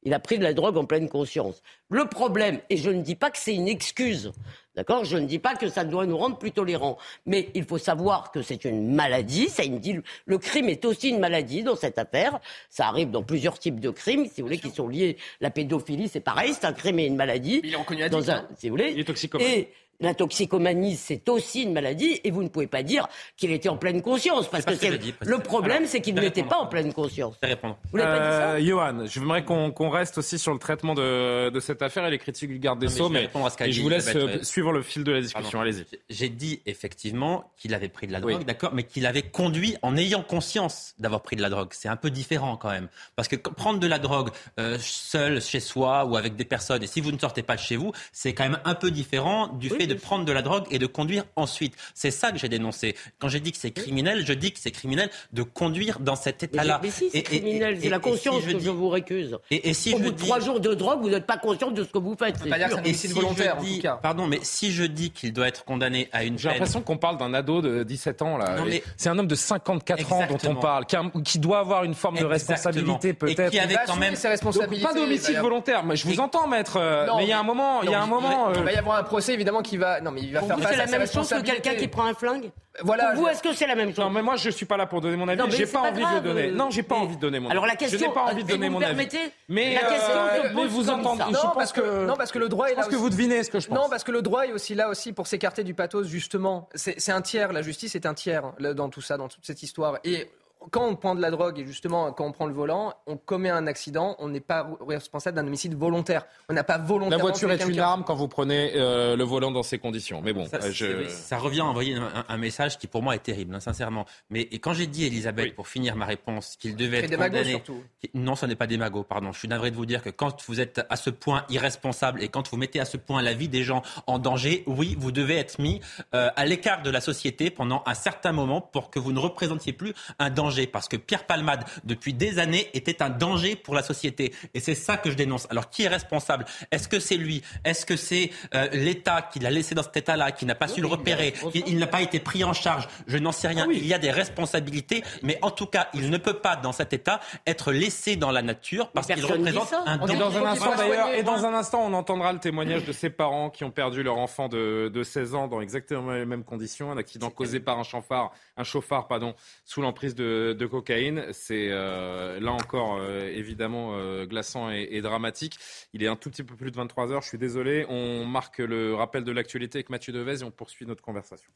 Il a pris de la drogue en pleine conscience. Le problème, et je ne dis pas que c'est une excuse, d'accord? Je ne dis pas que ça doit nous rendre plus tolérants, mais il faut savoir que c'est une maladie. Ça me dit, le crime est aussi une maladie dans cette affaire. Ça arrive dans plusieurs types de crimes, si vous voulez, qui sont liés. La pédophilie, c'est pareil, c'est un crime et une maladie. Il est reconnu addict, dans un, si vous voulez. Il est toxicomane. Et la toxicomanie, c'est aussi une maladie, et vous ne pouvez pas dire qu'il était en pleine conscience, parce que, que dit, le problème, c'est qu'il n'était pas en pleine conscience. Je répondre. Vous n'avez pas dit ça euh, Johan, j'aimerais qu'on qu reste aussi sur le traitement de, de, cette affaire et les critiques du garde des Sceaux, mais, mais je, je vous laisse euh, suivre le fil de la discussion. Allez-y. J'ai dit effectivement qu'il avait pris de la drogue, oui. d'accord, mais qu'il avait conduit en ayant conscience d'avoir pris de la drogue. C'est un peu différent quand même, parce que prendre de la drogue euh, seul chez soi ou avec des personnes, et si vous ne sortez pas de chez vous, c'est quand même un peu différent du oui. fait de prendre de la drogue et de conduire ensuite. C'est ça que j'ai dénoncé. Quand j'ai dit que c'est criminel, je dis que c'est criminel de conduire dans cet état-là. Mais, si, c'est criminel, c'est la conscience que je vous récuse. Et, si Au je bout de dis... trois jours de drogue, vous n'êtes pas conscient de ce que vous faites. pas dire que Et c'est si volontaire, je en dis- tout cas. Pardon, mais si je dis qu'il doit être condamné à une J'ai l'impression qu'on parle d'un ado de 17 ans là. Non, mais- C'est un homme de 54 ans dont on Exactement. parle, qui, a- qui doit avoir une forme de Exactement. responsabilité Et peut-être. qui avait quand même ses Donc, responsabilités. pas d'homicide volontaire. Mais je vous Et- entends, maître. euh, mais il y a un moment, il y a un moment. Il euh, va y avoir un procès évidemment qui va. Non, mais il va Pour faire vous, face c'est à la même chose que quelqu'un qui prend un flingue Voilà. Pour vous, je- est-ce que c'est la même chose Non, mais moi, je suis pas là pour donner mon avis. Non, mais J'ai pas pas envie grave, de le donner. euh, Non, j'ai pas mais- envie de donner mon avis. Alors la je question, n'ai pas envie de donner vous mon me avis. permettez Mais La question euh, se mais pose vous entendez. ça. Je Non, pense parce que, que non, parce que le droit est je là pense que vous devinez ce que je pense. Non, parce que le droit est aussi là aussi pour s'écarter du pathos, justement. C'est un tiers, la justice est un tiers dans tout ça, dans toute cette histoire. Et quand on prend de la drogue et justement quand on prend le volant, on commet un accident, on n'est pas responsable d'un homicide volontaire. On n'a pas La volontairement. voiture tué est une arme quand vous prenez euh, le volant dans ces conditions. Mais bon, Ça, euh, je... c'est- ça revient à envoyer un, un- un message qui pour moi est terrible, hein, sincèrement. Mais et quand j'ai dit, Elisabeth, Oui. pour finir ma réponse, qu'il devait être des condamné... surtout. Non, ce n'est pas des magots, pardon. Je suis navré de vous dire que quand vous êtes à ce point irresponsable et quand vous mettez à ce point la vie des gens en danger, oui, vous devez être mis euh, à l'écart de la société pendant un certain moment pour que vous ne représentiez plus un danger. Parce que Pierre Palmade, depuis des années, était un danger pour la société. Et c'est ça que je dénonce. Alors, qui est responsable? Est-ce que c'est lui? Est-ce que c'est euh, l'État qui l'a laissé dans cet état-là, qui n'a pas su le repérer? Il, il n'a pas été pris en charge. Je n'en sais rien. Il y a des responsabilités, mais en tout cas, il ne peut pas, dans cet état, être laissé dans la nature parce qu'il représente un dit Et danger. dans un instant d'ailleurs, et dans un instant, on entendra le témoignage de ces parents qui ont perdu leur enfant de, de 16 ans dans exactement les mêmes conditions, un accident causé par un chauffard, un chauffard pardon, sous l'emprise de, de cocaïne. C'est euh, là encore euh, évidemment euh, glaçant et, dramatique. Il est un tout petit peu plus de 23 heures. Je suis désolé. On marque le rappel de l'actualité avec Mathieu Devez et on poursuit notre conversation.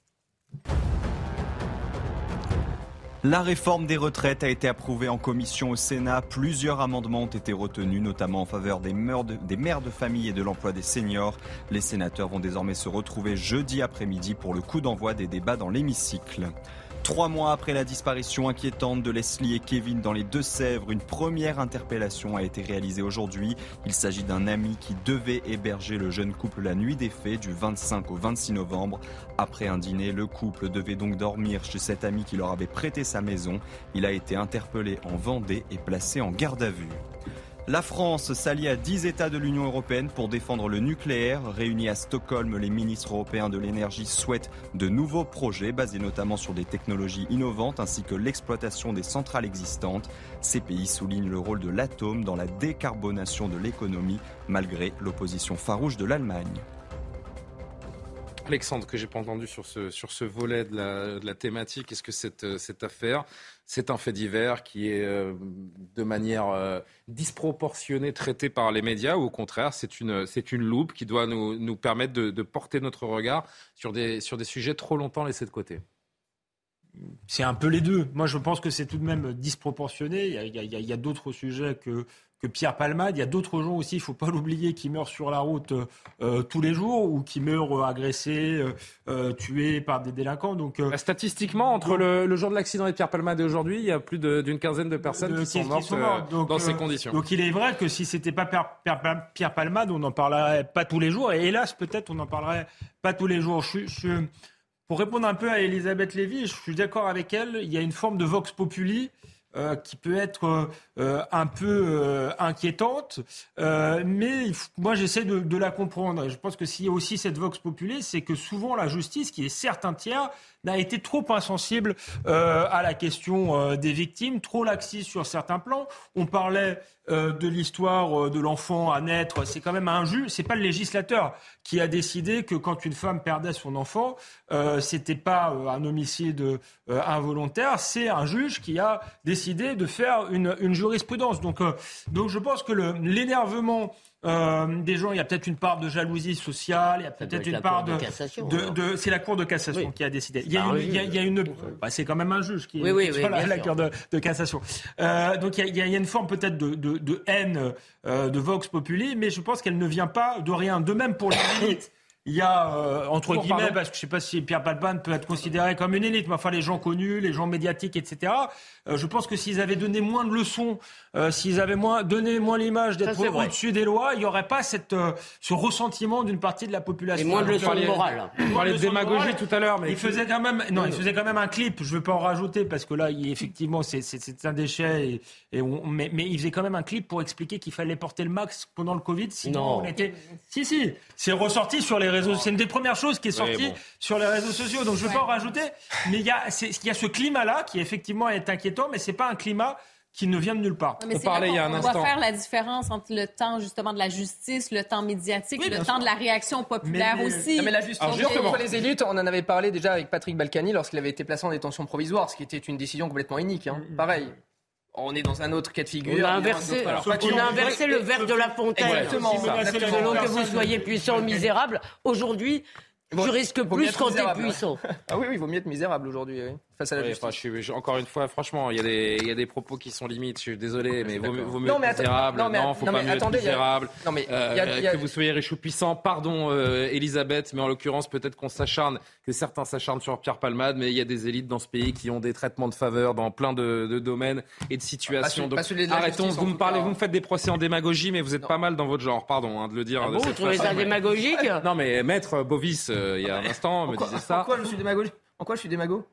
La réforme des retraites a été approuvée en commission au Sénat. Plusieurs amendements ont été retenus, notamment en faveur des mères de famille et de l'emploi des seniors. Les sénateurs vont désormais se retrouver jeudi après-midi pour le coup d'envoi des débats dans l'hémicycle. Trois mois après la disparition inquiétante de Leslie et Kevin dans les Deux-Sèvres, une première interpellation a été réalisée aujourd'hui. Il s'agit d'un ami qui devait héberger le jeune couple la nuit des faits du 25 au 26 novembre. Après un dîner, le couple devait donc dormir chez cet ami qui leur avait prêté sa maison. Il a été interpellé en Vendée et placé en garde à vue. La France s'allie à 10 États de l'Union européenne pour défendre le nucléaire. Réunis à Stockholm, les ministres européens de l'énergie souhaitent de nouveaux projets basés notamment sur des technologies innovantes ainsi que l'exploitation des centrales existantes. Ces pays soulignent le rôle de l'atome dans la décarbonation de l'économie malgré l'opposition farouche de l'Allemagne. Alexandre, que j'ai pas entendu sur ce, sur ce volet de la, thématique, est-ce que cette, euh, cette affaire, c'est un fait divers qui est euh, de manière euh, disproportionnée traité par les médias ou au contraire, c'est une, c'est une loupe qui doit nous, nous permettre de, porter notre regard sur des, sur des sujets trop longtemps laissés de côté? C'est un peu les deux. Moi, je pense que c'est tout de même disproportionné. Il y a d'autres sujets que, que Pierre Palmade. Il y a d'autres gens aussi, il ne faut pas l'oublier, qui meurent sur la route euh, tous les jours ou qui meurent euh, agressés, euh, euh, tués par des délinquants. Donc, euh, Bah, Statistiquement, entre le, le jour de l'accident et Pierre Palmade et aujourd'hui, il y a plus d'une quinzaine de personnes de- qui sont qui mortes sont euh, morts. Donc, dans euh, ces conditions. Donc il est vrai que si c'était pas Pierre, Pierre- Pierre Palmade, on n'en parlerait pas tous les jours. Et hélas, peut-être on n'en parlerait pas tous les jours. Je, je- pour répondre un peu à Elisabeth Lévy, je suis d'accord avec elle. Il y a une forme de vox populi. Euh, qui peut être euh, un peu euh, inquiétante, mais moi j'essaie de, la comprendre. Et je pense que s'il y a aussi cette vox populi, c'est que souvent la justice, qui est certes un tiers, n'a été trop insensible euh, à la question euh, des victimes, trop laxiste sur certains plans. On parlait euh, de l'histoire de l'enfant à naître. C'est quand même un juge, c'est pas le législateur qui a décidé que quand une femme perdait son enfant, c'était pas un homicide involontaire, c'est un juge qui a décidé de faire une, une jurisprudence. Donc, donc je pense que l'énervement euh, des gens, il y a peut-être une part de jalousie sociale, il y a peut-être être une part de de, de- c'est la Cour de cassation Oui. qui a décidé. Il y a une, un il y a- il y a juge. une, bah, c'est quand même un juge qui Oui, est oui, sur la. Cour de, cassation. Euh, donc il y, a, il y a- une forme peut-être de, de- de haine euh, de Vox Populi, mais je pense qu'elle ne vient pas de rien. De même pour les limites. Il y a, euh, entre guillemets, parce que je ne sais pas si Pierre Palpane peut être considéré comme une élite, mais enfin les gens connus, les gens médiatiques, etc. Euh, je pense que s'ils avaient donné moins de leçons, euh, s'ils avaient moins, donné moins l'image d'être au-dessus des lois, il n'y aurait pas cette, ce ressentiment d'une partie de la population. Et moins de leçons morales. On parlait de démagogie tout à l'heure, mais il faisait quand même, non, il faisait quand même un clip. Je ne veux pas en rajouter parce que là, il, effectivement, c'est un déchet. Et, mais, mais, il faisait quand même un clip pour expliquer qu'il fallait porter le max pendant le Covid. Sinon, on était. Si, si, c'est ressorti sur les c'est une des premières choses qui est sortie sur les réseaux sociaux. Donc je ne veux pas en rajouter. Mais il y a, y a ce climat-là qui effectivement est inquiétant, mais ce n'est pas un climat qui ne vient de nulle part. on parlait il y a un on instant. On doit faire la différence entre le temps justement de la justice, le temps médiatique, le temps de la réaction populaire aussi. mais la justice, les élites, on en avait parlé déjà avec Patrick Balkany lorsqu'il avait été placé en détention provisoire, ce qui était une décision complètement unique. Hein. Mm. Pareil on est dans un autre cas de figure. On a inversé, on a inversé le verre de la fontaine. Exactement. Selon que vous soyez puissant ou misérable, aujourd'hui, je risque plus quand t'es puissant. Ah oui, oui, il vaut mieux être misérable aujourd'hui. Oui face à la justice. encore une fois, franchement, il y, a des, il y a des propos qui sont limites. Je suis désolé, mais vaut, vaut mieux non, être misérable. Non, mais, non, faut pas mieux être misérable. Non, mais que vous soyez riche ou puissant, pardon, euh, Elisabeth, mais en l'occurrence, peut-être qu'on s'acharne, que certains s'acharnent sur Pierre Palmade, mais il y a des élites dans ce pays qui ont des traitements de faveur dans plein de, de domaines et de situations. Donc, arrêtons. Vous me parlez, vous me faites des procès en démagogie, mais vous êtes pas mal dans votre genre, pardon, hein, de le dire. Ah bon, vous trouvez ça démagogique Non, mais maître Bovis, euh, il y a un instant, me disait ça. Pourquoi je suis démagogique En quoi je suis démago?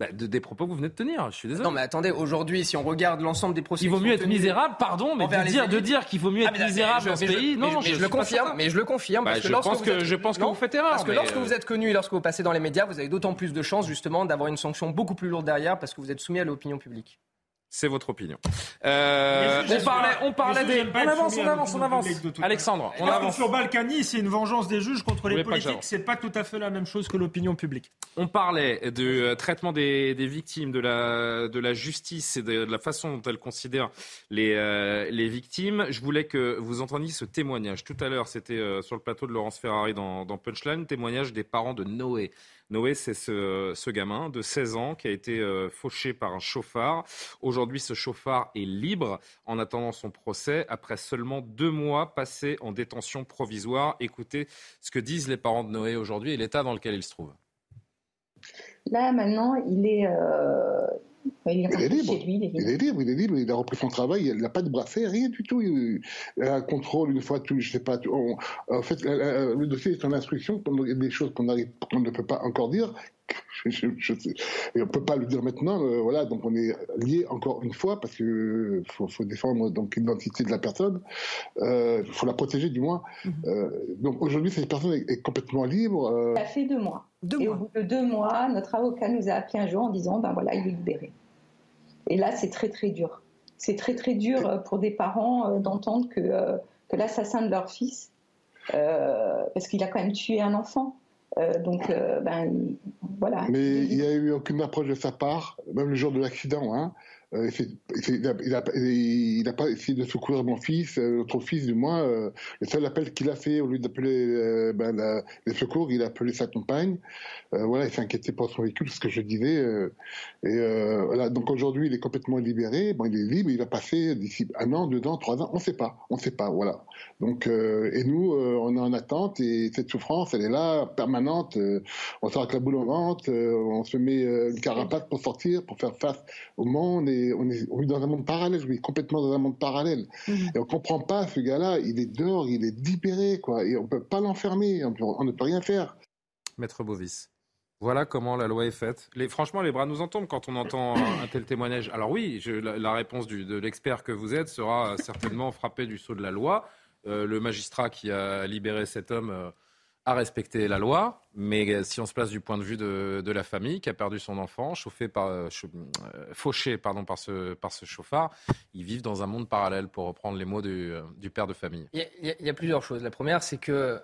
Bah, de, des propos que vous venez de tenir, je suis désolé. Non, mais attendez, aujourd'hui, si on regarde l'ensemble des procès. Il vaut mieux être misérable, pardon, mais de dire, de dire qu'il vaut mieux ah, être misérable dans ce pays. non, je, le confirme, mais je le confirme. Bah, je pense que, je pense que vous faites erreur. Parce que lorsque euh, vous êtes connu et lorsque vous passez dans les médias, vous avez d'autant plus de chances, justement, d'avoir une sanction beaucoup plus lourde derrière parce que vous êtes soumis à l'opinion publique. C'est votre opinion. Euh, on parlait, on parlait des. On avance, on avance, on avance. Alexandre, on avance. Sur Balkany, c'est une vengeance des juges contre les politiques. C'est pas tout à fait la même chose que l'opinion publique. On parlait du euh, traitement des, des, victimes, de la, de la justice et de, la façon dont elle considère les, euh, les victimes. Je voulais que vous entendiez ce témoignage. Tout à l'heure, c'était sur le plateau de Laurence Ferrari dans, dans Punchline, témoignage des parents de Noé. Noé, c'est ce, gamin de 16 ans qui a été euh, fauché par un chauffard. Aujourd'hui, ce chauffard est libre en attendant son procès après seulement deux mois passés en détention provisoire. Écoutez ce que disent les parents de Noé aujourd'hui et l'état dans lequel il se trouve. Là, maintenant, il est, euh, il, est, libre. il, est libre. il est libre, il a repris son travail, il n'a pas de bracelet, rien du tout. Il, a un contrôle une fois, tout, je sais pas. en fait, le dossier est en instruction, il y a des choses qu'on ne peut pas encore dire, je, je, et on peut pas le dire maintenant, euh, voilà. Donc on est lié encore une fois parce que faut, faut défendre donc l'identité de la personne, il euh, faut la protéger du moins. Mhm. Euh, donc aujourd'hui cette personne est, complètement libre. Ça fait deux mois. et au bout de deux mois, notre avocat nous a appelé un jour en disant ben voilà il est libéré. Et là c'est très très dur. C'est très très dur pour des parents d'entendre que que l'assassin de leur fils, parce qu'il a quand même tué un enfant. Euh, donc, euh, ben, voilà. Mais il n'y a eu aucune approche de sa part, même le jour de l'accident. Hein. Euh, il n'a pas essayé de secourir mon fils, notre fils du moins. le seul appel qu'il a fait, au lieu d'appeler ben, les secours, il a appelé sa compagne. voilà, il s'est inquiété pour son véhicule, ce que je disais. et voilà, donc aujourd'hui, il est complètement libéré. Bon, il est libre, il va passer d'ici un an, deux ans, trois ans, on ne sait pas, on ne sait pas. Voilà. Donc, et nous, on est en attente et cette souffrance, elle est là, permanente euh, on sort avec la boule au ventre, euh, on se met euh, une carapace pour sortir, pour faire face au monde. Et on est, dans un monde parallèle, oui, complètement dans un monde parallèle. Mhm. Et on comprend pas ce gars-là. Il est dehors, il est libéré, quoi. Et on peut pas l'enfermer. On, ne peut rien faire. Maître Bovis. Voilà comment la loi est faite. franchement, les bras nous en tombent quand on entend un, tel témoignage. Alors oui, la, réponse de l'expert que vous êtes sera certainement frappée du sceau de la loi. Le magistrat qui a libéré cet homme à respecter la loi, mais si on se place du point de vue de, la famille qui a perdu son enfant, chauffé par, euh, euh, fauché pardon, par, ce, par ce chauffard, ils vivent dans un monde parallèle, pour reprendre les mots du, euh, père de famille. Il y, a, plusieurs choses. La première, c'est que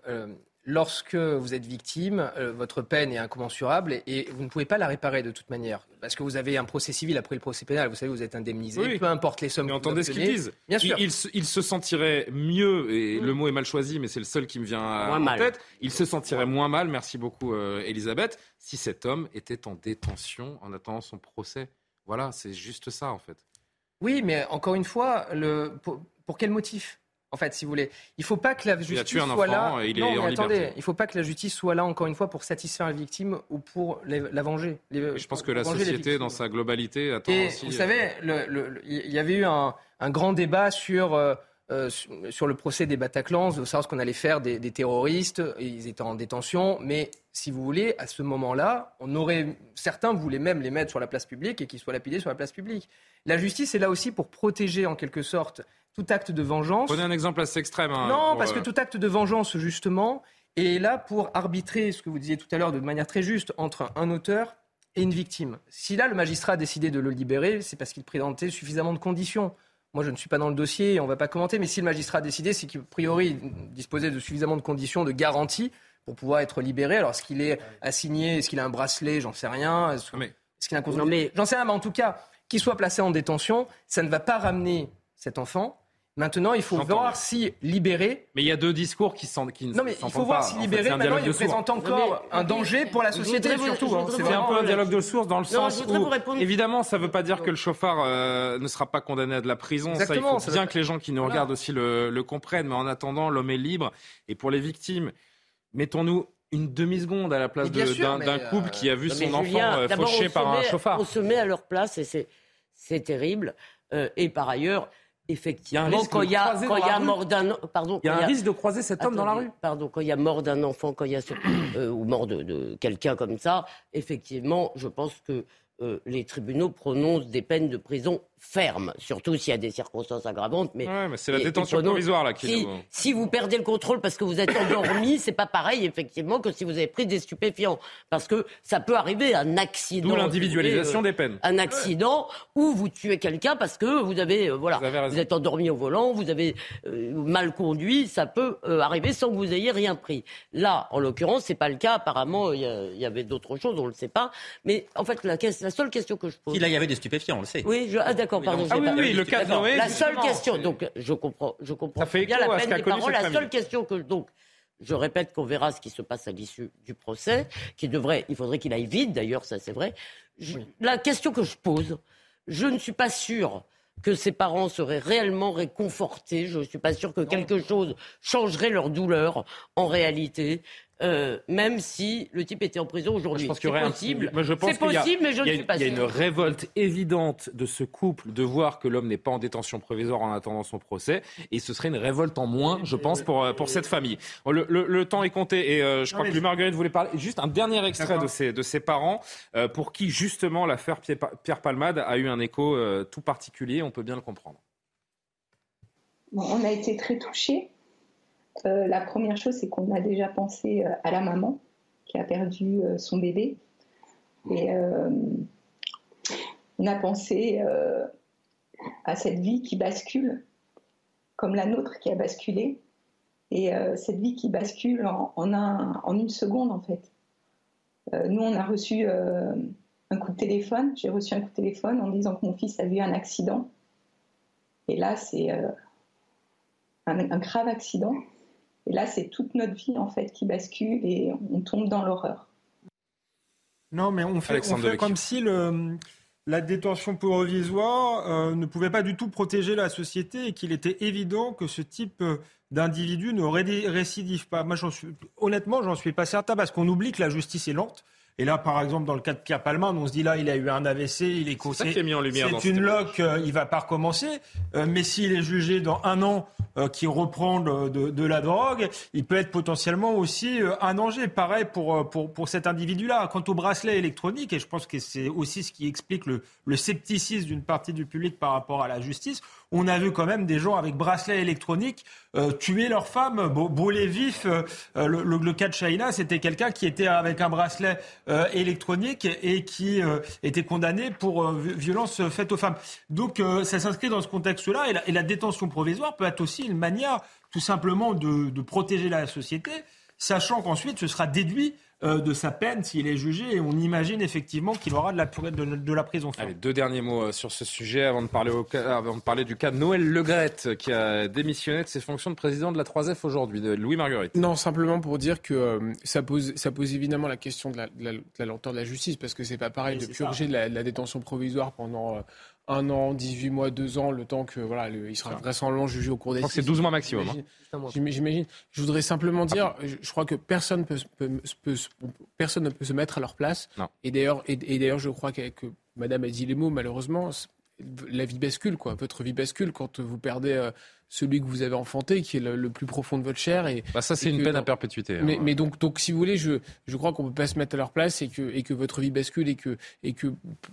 lorsque vous êtes victime, euh, votre peine est incommensurable et, vous ne pouvez pas la réparer de toute manière. Parce que vous avez un procès civil après le procès pénal, vous savez, vous êtes indemnisé, peu importe les sommes. Mais entendez ce qu'ils disent. Bien sûr. Il, se sentirait mieux, et le mot est mal choisi, mais c'est le seul qui me vient en tête. Il se sentirait moins mal, merci beaucoup euh, Elisabeth, si cet homme était en détention en attendant son procès. Voilà, c'est juste ça en fait. Oui, mais encore une fois, le, pour quel motif? En fait, si vous voulez, il faut pas que la justice soit là. Il non, est mais attendez, il faut pas que la justice soit là encore une fois pour satisfaire la victime ou pour la venger. je pense que la société, dans sa globalité, attend Et aussi. Vous savez, il y avait eu un, grand débat sur. Euh, euh, sur le procès des Bataclans, de savoir ce qu'on allait faire des, terroristes. Ils étaient en détention, mais si vous voulez, à ce moment-là, on aurait certains voulaient même les mettre sur la place publique et qu'ils soient lapidés sur la place publique. La justice est là aussi pour protéger en quelque sorte tout acte de vengeance. Prenez un exemple assez extrême. Hein, non, parce que euh, tout acte de vengeance, justement, est là pour arbitrer ce que vous disiez tout à l'heure de manière très juste entre un auteur et une victime. Si là, le magistrat a décidé de le libérer, c'est parce qu'il présentait suffisamment de conditions. Moi, je ne suis pas dans le dossier, on ne va pas commenter, mais si le magistrat a décidé, c'est qu'il, priori, disposait de suffisamment de conditions, de garanties pour pouvoir être libéré. Alors, est-ce qu'il est assigné, est-ce qu'il a un bracelet, j'en sais rien. Est-ce, qu'il a un mais... J'en sais rien, mais en tout cas, qu'il soit placé en détention, ça ne va pas ramener cet enfant Maintenant, il faut voir si libéré. Mais il y a deux discours qui sont qui Non, mais il faut voir si libéré. maintenant, il présente encore un danger pour la société, surtout. Hein. C'est un peu un dialogue de sources dans le sens où, évidemment, ça ne veut pas dire que le chauffard euh, ne sera pas condamné à de la prison. ça, il faut bien que les gens qui nous regardent aussi le, comprennent. Mais en attendant, l'homme est libre. Et pour les victimes, mettons-nous une demi-seconde à la place d'un couple qui a vu son enfant euh, fauché par un chauffard. On se met à leur place et c'est terrible. Euh, et par ailleurs, Effectivement, quand il y a, quand y a mort d'un pardon, il y a un risque de croiser cet homme dans la rue. Pardon, quand il y a mort d'un enfant, quand il y a euh, ou mort de, de quelqu'un comme ça, effectivement, je pense que euh, les tribunaux prononcent des peines de prison fermes, surtout s'il y a des circonstances aggravantes. Mais, mais c'est la détention provisoire là qui. Si, si, vous perdez le contrôle parce que vous êtes endormi, c'est pas pareil effectivement que si vous avez pris des stupéfiants, parce que ça peut arriver un accident. D'où l'individualisation des peines. Un accident où vous tuez quelqu'un parce que vous avez euh, voilà, vous, êtes endormi au volant, vous avez mal conduit, ça peut arriver sans que vous ayez rien pris. Là, en l'occurrence, c'est pas le cas. Apparemment, il y, y, avait d'autres choses, on le sait pas. Mais en fait, la seule question que je pose. Il y avait des stupéfiants, on le sait. Oui, ah, d'accord, pardon. Ah oui, oui, le cas de Noé. La seule question, donc je comprends, je comprends bien la peine des parents. La seule question que donc. Je répète qu'on verra ce qui se passe à l'issue du procès, qui devrait, il faudrait qu'il aille vite d'ailleurs, ça c'est vrai. La question que je pose, je ne suis pas sûr que ses parents seraient réellement réconfortés. Je ne suis pas sûr que quelque chose changerait leur douleur en réalité. Euh, même si le type était en prison aujourd'hui. C'est possible. C'est possible, mais je ne suis pas Il y a une révolte évidente de ce couple de voir que l'homme n'est pas en détention provisoire en attendant son procès, et ce serait une révolte en moins, je pense, pour, euh, pour cette famille. Le, temps est compté, et euh, je crois que Marguerite voulait parler. Juste un dernier extrait de ses, de ses parents, pour qui justement l'affaire Pierre Palmade a eu un écho tout particulier, on peut bien le comprendre. on a été très touchés euh, la première chose, c'est qu'on a déjà pensé euh, à la maman qui a perdu euh, son bébé. Et on a pensé à cette vie qui bascule, comme la nôtre qui a basculé. Et cette vie qui bascule en, en, une seconde, en fait. nous, on a reçu un coup de téléphone. J'ai reçu un coup de téléphone en disant que mon fils a eu un accident. Et là, c'est un, grave accident. Et là, c'est toute notre vie en fait qui bascule et on tombe dans l'horreur. Non, mais on fait, comme si le, la détention provisoire euh, ne pouvait pas du tout protéger la société et qu'il était évident que ce type euh, d'individu ne récidive pas. Moi, suis, honnêtement, j'en suis pas certain parce qu'on oublie que la justice est lente et là, par exemple, dans le cas de Pierre Palman, on se dit là, il a eu un AVC, il est causé. C'est mis en lumière. C'est une loque, euh, il va pas recommencer. Euh, mais s'il est jugé dans un an, euh, qui reprend de, de, la drogue, il peut être potentiellement aussi un danger. Pareil pour, pour, pour cet individu-là. Quant au bracelet électronique, et je pense que c'est aussi ce qui explique le, le scepticisme d'une partie du public par rapport à la justice, on a vu quand même des gens avec bracelet électronique tuer leurs femmes, brûler vif. Le, le, le, cas de Shaina, c'était quelqu'un qui était avec un bracelet euh, électronique et qui euh, était condamné pour euh, violence faite aux femmes. Donc ça s'inscrit dans ce contexte-là et, la détention provisoire peut être aussi une manière tout simplement de, de protéger la société, sachant qu'ensuite ce sera déduit euh, de sa peine s'il est jugé. Et on imagine effectivement qu'il aura de la, de, la prison. Allez, deux derniers mots euh, sur ce sujet avant de, parler avant de parler du cas de Noël Legrette qui a démissionné de ses fonctions de président de la 3F aujourd'hui. Louis Marguerite. Non, simplement pour dire que euh, ça, pose, ça pose évidemment la question de la, lenteur de la justice parce que c'est pas pareil de purger de la, détention provisoire pendant un an, 18 mois, 2 ans, le temps que voilà, le, il sera vraisemblablement jugé au cours des. Je c'est 12 mois maximum. Hein. J'imagine. Je voudrais simplement dire, je crois que personne peut, personne ne peut se mettre à leur place. Et d'ailleurs, et, d'ailleurs, je crois que, que Madame a dit les mots. Malheureusement, la vie bascule, quoi. Votre vie bascule quand vous perdez euh, celui que vous avez enfanté, qui est le, plus profond de votre chair. Et, bah ça, c'est une peine à perpétuité. Hein. Mais, donc, donc, si vous voulez, je, je crois qu'on peut pas se mettre à leur place et que, et que votre vie bascule et que, et que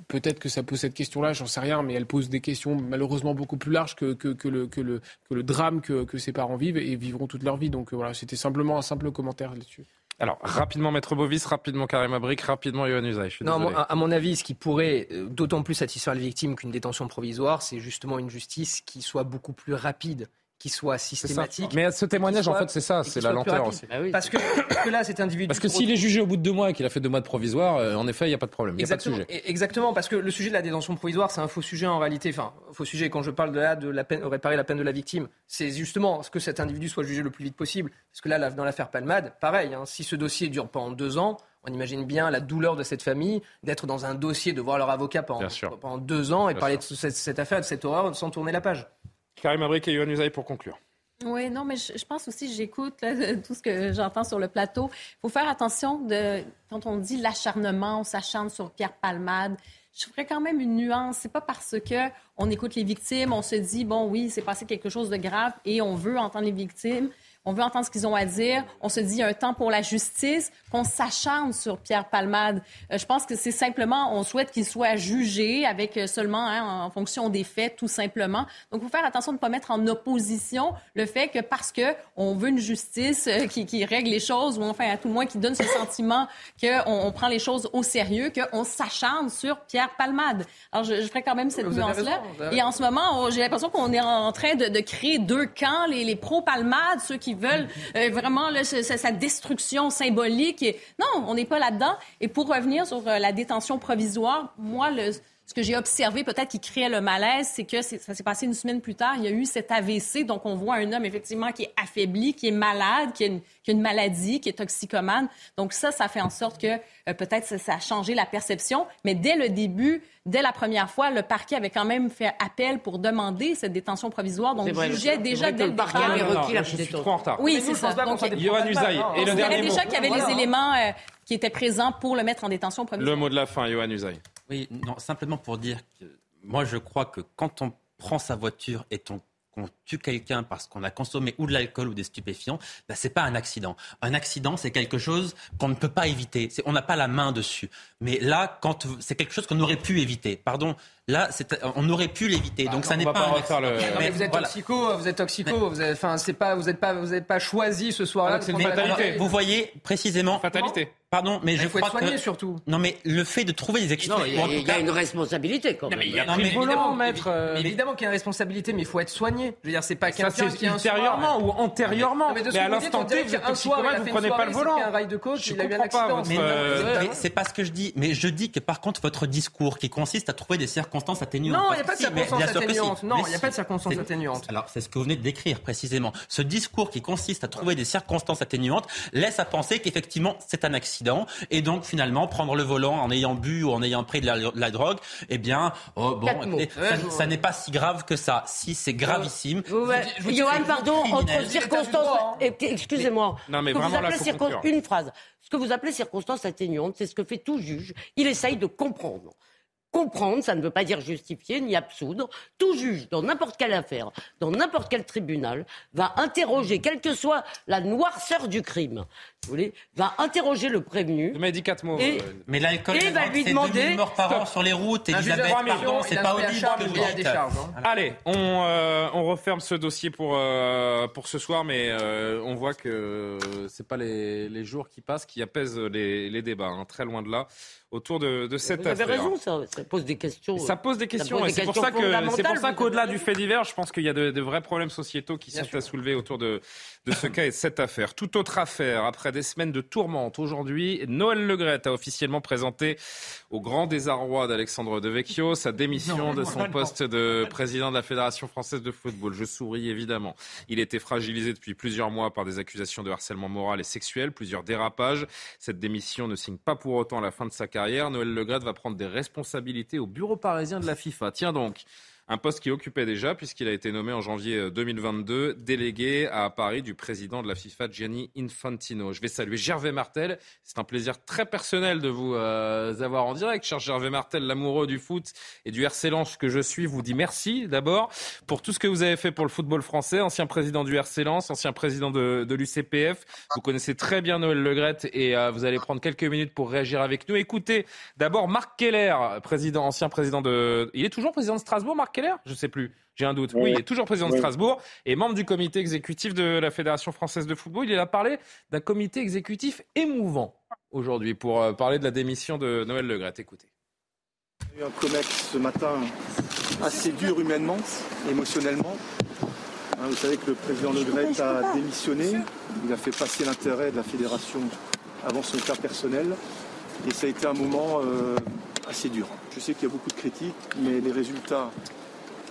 peut-être que ça pose cette question-là, j'en sais rien, mais elle pose des questions malheureusement beaucoup plus larges que, que, que le, que, le, que le drame que, que ces parents vivent et vivront toute leur vie. Donc voilà, c'était simplement un simple commentaire là-dessus. Alors, rapidement, Maître Bovis, rapidement, Karim Abrik, rapidement, Yohann Usaï. Non, à mon avis, ce qui pourrait euh, d'autant plus satisfaire les victimes qu'une détention provisoire, c'est justement une justice qui soit beaucoup plus rapide qui soit systématique. Mais ce témoignage, en fait, c'est ça, c'est la lenteur aussi. Ah parce, que, là, cet individu. Parce que s'il est jugé au bout de deux mois et qu'il a fait deux mois de provisoire, euh, en effet, il n'y a pas de problème. Il a pas de sujet. Exactement, parce que le sujet de la détention provisoire, c'est un faux sujet en réalité. Enfin, faux sujet, quand je parle de là, de la peine, réparer la peine de la victime, c'est justement ce que cet individu soit jugé le plus vite possible. Parce que là, dans l'affaire Palmade, pareil, hein, si ce dossier dure pendant deux ans, on imagine bien la douleur de cette famille d'être dans un dossier, de voir leur avocat pendant, pendant deux ans et parler de cette, cette, affaire, de cette horreur, sans tourner la page. Karim Abrik et Yohann Usaï pour conclure. Oui, non, mais je, pense aussi, j'écoute tout ce que j'entends sur le plateau. Il faut faire attention de, quand on dit l'acharnement, on s'acharne sur Pierre Palmade. Je ferais quand même une nuance. C'est pas parce que on écoute les victimes, on se dit bon oui, c'est passé quelque chose de grave et on veut entendre les victimes on veut entendre ce qu'ils ont à dire. On se dit un temps pour la justice, qu'on s'acharne sur Pierre Palmade. Euh, je pense que c'est simplement, on souhaite qu'il soit jugé avec euh, seulement hein, en fonction des faits, tout simplement. Donc, il faut faire attention de ne pas mettre en opposition le fait que parce que on veut une justice euh, qui, qui, règle les choses, ou enfin, à tout le moins, qui donne ce sentiment qu'on on prend les choses au sérieux, qu'on s'acharne sur Pierre Palmade. Alors, je, je ferai quand même cette nuance-là. Et en ce moment, j'ai l'impression qu'on est en train de, de, créer deux camps, les, les pro-Palmade, ceux qui veulent euh, vraiment sa, destruction symbolique. non, on n'est pas là-dedans. Et pour revenir sur euh, la détention provisoire, moi, ce que j'ai observé, peut-être qui créait le malaise, c'est que ça s'est passé une semaine plus tard. Il y a eu cet AVC, donc on voit un homme effectivement qui est affaibli, qui est malade, qui a une, une maladie, qui est toxicomane. Donc ça, ça fait en sorte que euh, peut-être ça, a changé la perception. Mais dès le début, dès la première fois, le parquet avait quand même fait appel pour demander cette détention provisoire. Donc, je jugeais déjà dès le parquet avait requis la Je suis trop en retard. Oui, c'est ça. Donc. Et le dernier déjà qu'il y avait les éléments euh, qui étaient présents pour le mettre en détention provisoire. Le mot de la fin, Yohann Usaï. Oui, non, simplement pour dire que moi, je crois que quand on prend sa voiture et on qu'on tue quelqu'un parce qu'on a consommé ou de l'alcool ou des stupéfiants, ben, c'est pas un accident. Un accident, c'est quelque chose qu'on ne peut pas éviter. On n'a pas la main dessus. Mais là, quand c'est quelque chose qu'on aurait pu éviter. Pardon, Là, on aurait pu l'éviter. donc, ça n'est pas. refaire le... mais, vous êtes toxico, vous êtes toxico. Vous enfin, c'est pas, vous n'êtes pas, vous n'êtes pas choisi ce soir-là. c'est une fatalité. Vous voyez précisément. Fatalité. Pardon, mais, je faut crois être soigné que... surtout. Non, mais le fait de trouver des excuses. il y, a une responsabilité quand même. il y a évidemment, maître. Euh, évidemment qu'il y a une responsabilité, mais il faut être soigné. Je veux dire, c'est pas quelqu'un qui ultérieurement ou antérieurement. Mais à l'instant T, vous êtes vous prenez pas le volant. Un rail de coach, il a eu un accident. C'est pas ce que je dis. Mais je dis que par contre, votre discours qui consiste à trouver des circonstances atténuantes il n'y a pas de circonstances atténuantes. Non, il n'y a pas de circonstances atténuantes. Alors, c'est ce que vous venez de décrire précisément. Ce discours qui consiste à trouver des circonstances atténuantes laisse à penser qu'effectivement, c'est un accident. Et donc, finalement, prendre le volant en ayant bu ou en ayant pris de la, drogue, eh bien, oh, bon, ça, n'est pas si grave que ça. Si, c'est gravissime. Johan, pardon, entre circonstances. Hein. Excusez-moi. Non, mais vraiment, Une phrase. Ce que vous appelez circonstances atténuantes, c'est ce que fait tout juge. Il essaye de comprendre comprendre, ça ne veut pas dire justifier ni absoudre. Tout juge, dans n'importe quelle affaire, dans n'importe quel tribunal, va interroger, quelle que soit la noirceur du crime, vous voulez, va interroger le prévenu. Mais dit quatre mots. Et, euh, mais l'alcool, et va lui demander. morts par an sur les routes. Elisabeth, pardon, c'est pas audible que hein. Allez, on, euh, on referme ce dossier pour, euh, pour ce soir, mais on voit que c'est pas les, les, jours qui passent qui apaisent les, les débats, hein, très loin de là autour de, de cette affaire. Vous avez raison, ça, ça, pose des questions. Ça pose des questions, et c'est pour ça que c'est pour ça qu'au-delà du fait divers, je pense qu'il y a de, de, vrais problèmes sociétaux qui sont à soulever autour de, de ce cas et de cette affaire. Toute autre affaire, après des semaines de tourmente, aujourd'hui, Noël Legrette a officiellement présenté au grand désarroi d'Alexandre Devecchio sa démission de son poste de président de la Fédération française de football. Je souris évidemment. Il était fragilisé depuis plusieurs mois par des accusations de harcèlement moral et sexuel, plusieurs dérapages. Cette démission ne signe pas pour autant la fin de sa carrière. Noël Legrette va prendre des responsabilités au bureau parisien de la FIFA. Tiens donc, un poste qu'il occupait déjà puisqu'il a été nommé en janvier 2022 euh, délégué à Paris du président de la FIFA Gianni Infantino. Je vais saluer Gervais Martel. C'est un plaisir très personnel de vous euh, avoir en direct. Cher Gervais Martel, l'amoureux du foot et du RC Lens que je suis, vous dit merci d'abord pour tout ce que vous avez fait pour le football français. Ancien président du RC Lens, ancien président de, de l'UCPF. Vous connaissez très bien Noël Legrette et euh, vous allez prendre quelques minutes pour réagir avec nous. Écoutez d'abord Marc Keller, président, ancien président de... Il est toujours président de Strasbourg, Marc Keller Je ne sais plus. J'ai un doute. Oui, il est toujours président de Strasbourg et membre du comité exécutif de la Fédération française de football. Il a parlé d'un comité exécutif émouvant aujourd'hui pour euh, parler de la démission de Noël Legrette. Écoutez. Il y a eu un COMEX ce matin assez dur humainement, émotionnellement. Hein, vous savez que le président Legrette a démissionné. Il a fait passer l'intérêt de la fédération avant son cas personnel. Et ça a été un moment euh, assez dur. Je sais qu'il y a beaucoup de critiques, mais les résultats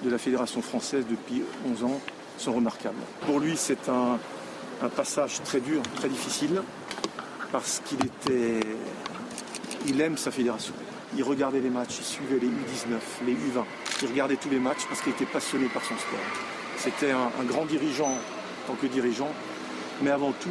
de la Fédération française depuis 11 ans sont remarquables. Pour lui, c'est un, passage très dur, très difficile, parce qu'il était. Il aime sa fédération. Il regardait les matchs, il suivait les U19, les U20. Il regardait tous les matchs parce qu'il était passionné par son sport. C'était un, grand dirigeant en tant que dirigeant, mais avant tout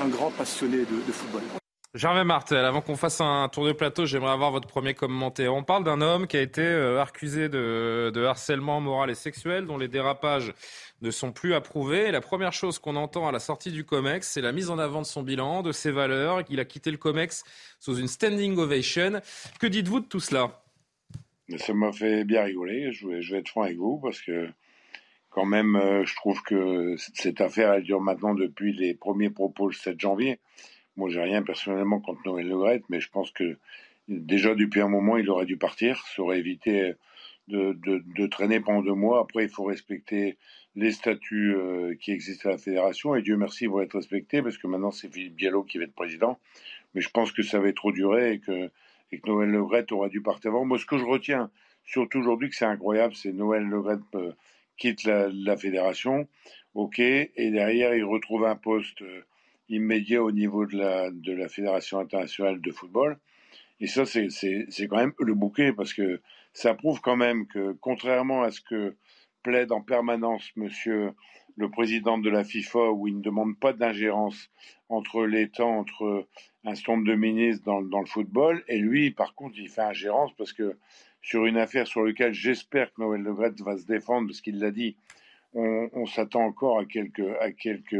un, grand passionné de football. Gervais Martel, avant qu'on fasse un tour de plateau, j'aimerais avoir votre premier commentaire. On parle d'un homme qui a été euh, accusé de, harcèlement moral et sexuel, dont les dérapages ne sont plus approuvés. La première chose qu'on entend à la sortie du COMEX, c'est la mise en avant de son bilan, de ses valeurs. Il a quitté le COMEX sous une standing ovation. Que dites-vous de tout cela? Ça m'a fait bien rigoler. Je vais, je vais, être franc avec vous parce que quand même, euh, je trouve que cette affaire, elle dure maintenant depuis les premiers propos le 7 janvier. Moi, j'ai rien personnellement contre Noël Le mais je pense que déjà depuis un moment, il aurait dû partir. Ça aurait évité de, de, traîner pendant deux mois. Après, il faut respecter les statuts euh, qui existent à la fédération. Et Dieu merci, ils vont être respectés parce que maintenant, c'est Philippe Diallo qui va être président. Mais je pense que ça va trop durer et que, et que Noël Le aurait dû partir avant. Moi, ce que je retiens, surtout aujourd'hui, que c'est incroyable, c'est Noël Le euh, quitte la, la, fédération. OK. Et derrière, il retrouve un poste. Immédiat au niveau de la, de la Fédération internationale de football. Et ça, c'est quand même le bouquet, parce que ça prouve quand même que, contrairement à ce que plaide en permanence monsieur le président de la FIFA, où il ne demande pas d'ingérence entre l'État, entre un certain de ministres dans, dans, le football, et lui, par contre, il fait ingérence parce que sur une affaire sur laquelle j'espère que Noël Le va se défendre, parce qu'il l'a dit, on, s'attend encore à quelques, à, quelques,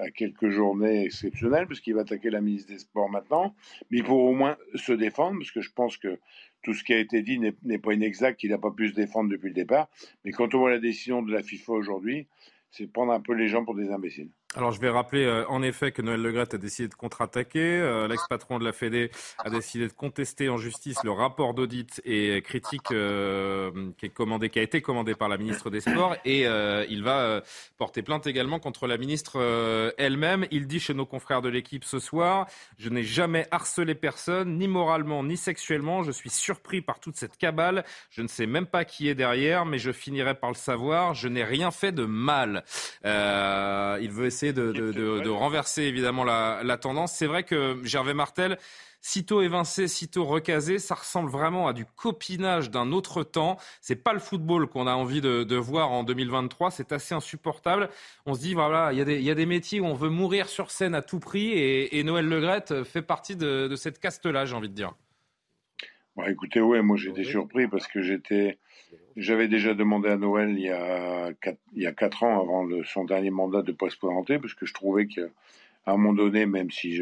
à quelques journées exceptionnelles, puisqu'il va attaquer la ministre des Sports maintenant. Mais il faut au moins se défendre, parce que je pense que tout ce qui a été dit n'est pas inexact, qu'il n'a pas pu se défendre depuis le départ. Mais quand on voit la décision de la FIFA aujourd'hui, c'est prendre un peu les gens pour des imbéciles. Alors je vais rappeler euh, en effet que Noël Legrette a décidé de contre-attaquer. Euh, l'ex-patron de la Fédé a décidé de contester en justice le rapport d'audit et critique euh, qui est commandé, qui a été commandé par la ministre des Sports, et il va porter plainte également contre la ministre elle-même. Il dit chez nos confrères de l'équipe ce soir "Je n'ai jamais harcelé personne, ni moralement ni sexuellement. Je suis surpris par toute cette cabale. Je ne sais même pas qui est derrière, mais je finirai par le savoir. Je n'ai rien fait de mal." il veut essayer de, renverser évidemment la, tendance. C'est vrai que Gervais Martel, sitôt évincé, sitôt recasé, ça ressemble vraiment à du copinage d'un autre temps. C'est pas le football qu'on a envie de, voir en 2023. C'est assez insupportable. On se dit voilà, il y, a des, métiers où on veut mourir sur scène à tout prix et, Noël Legrette fait partie de, cette caste-là, j'ai envie de dire. écoutez, ouais, moi j'étais surpris parce que j'étais j'avais déjà demandé à Noël il y a quatre, ans, avant son dernier mandat, de ne pas se présenter, parce que je trouvais qu'à un moment donné, même si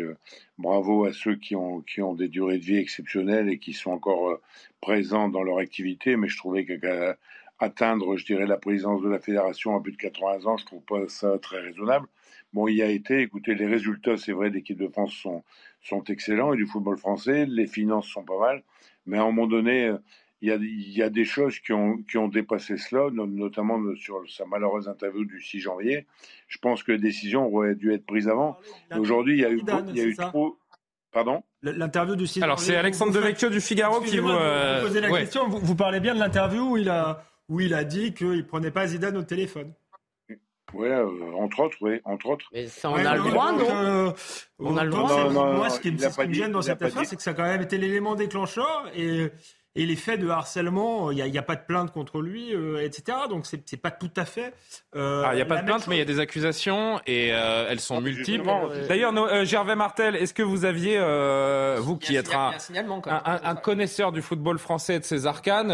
bravo à ceux qui ont, qui ont des durées de vie exceptionnelles et qui sont encore euh, présents dans leur activité, mais je trouvais qu'à atteindre, je dirais, la présidence de la fédération à plus de 80 ans, je trouve pas ça très raisonnable. Bon, il y a été, écoutez, les résultats, c'est vrai, d'équipe de France sont, sont excellents et du football français, les finances sont pas mal, mais à un moment donné, il y, a, des choses qui ont, qui ont dépassé cela, notamment sur sa malheureuse interview du 6 janvier. Je pense que les décisions auraient dû être prises avant. Aujourd'hui, il y a eu, il y a eu trop. Pardon? L'interview du 6 Alors, c'est Alexandre Devecchio du Figaro qui vous. Euh... la question. Vous, parlez bien de l'interview où il a, où il a dit qu'il ne prenait pas Zidane au téléphone. Oui, euh, entre autres, oui, entre autres. Mais ça, on a le droit, non? euh, On a le droit. moi, ce qui, me gêne dans cette affaire, c'est que ça a quand même été l'élément déclencheur et et les faits de harcèlement, il n'y a, pas de plainte contre lui, euh, etc. Donc c'est n'est pas tout à fait. Euh, il n'y a pas de plainte, mais il y a des accusations et euh, elles sont multiples. D'ailleurs, Gervais Martel, est-ce que vous aviez, vous qui êtes un, un, connaisseur du football français et de ses arcanes,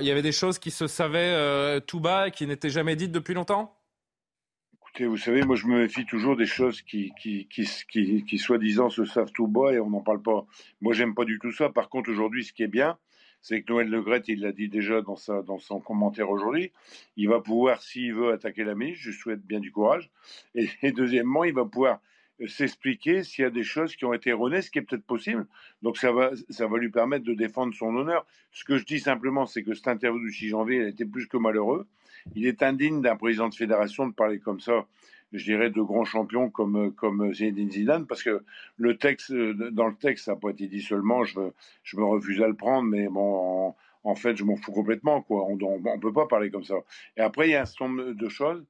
il y avait des choses qui se savaient tout bas et qui n'étaient jamais dites depuis longtemps? Écoutez, vous savez, moi je me méfie toujours des choses qui, qui, qui, qui, qui soi-disant se savent tout bas et on n'en parle pas. Moi j'aime pas du tout ça. Par contre, aujourd'hui, ce qui est bien, c'est que Noël Le Gret, il l'a dit déjà dans, sa, dans son commentaire aujourd'hui, il va pouvoir, s'il veut, attaquer la ministre, je souhaite bien du courage. Et, deuxièmement, il va pouvoir s'expliquer s'il y a des choses qui ont été erronées, ce qui est peut-être possible. Donc ça va, ça va lui permettre de défendre son honneur. Ce que je dis simplement, c'est que cette interview du 6 janvier, elle était plus que malheureux. Il est indigne d'un président de fédération de parler comme ça je dirais, de grands champions comme, Zinedine Zidane, parce que le texte, dans le texte, ça n'a pas été dit seulement, je, me refuse à le prendre, mais bon, en, fait, je m'en fous complètement. On ne peut pas parler comme ça. Et après, il y a un certain nombre de choses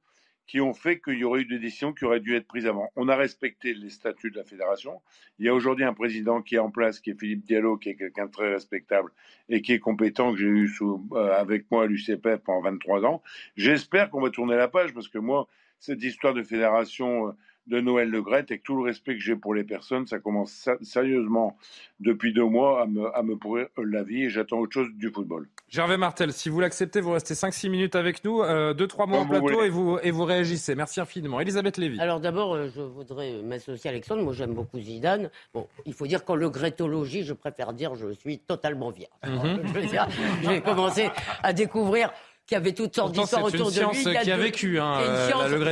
qui ont fait qu'il y aurait eu des décisions qui auraient dû être prises avant. On a respecté les statuts de la fédération. Il y a aujourd'hui un président qui est en place, qui est Philippe Diallo, qui est quelqu'un de très respectable et qui est compétent, que j'ai eu euh, avec moi à l'UCPF pendant 23 ans. J'espère qu'on va tourner la page parce que moi, cette histoire de fédération euh, de Noël Le Gret, avec tout le respect que j'ai pour les personnes, ça commence sérieusement depuis deux mois à me, à me pourrir la vie et j'attends autre chose du football. Gervais Martel, si vous l'acceptez, vous restez 5-6 minutes avec nous, 2-3 euh, mois au plateau et vous, et vous réagissez. Merci infiniment. Elisabeth Lévy. Alors d'abord, euh, je voudrais m'associer à Alexandre. Moi, j'aime beaucoup Zidane. Bon, il faut dire qu'en le grétologie, je préfère dire je suis totalement vierge. Mhm. J'ai commencé à découvrir qui avait toutes sortes d'histoires autour de lui. qui a vécu hein,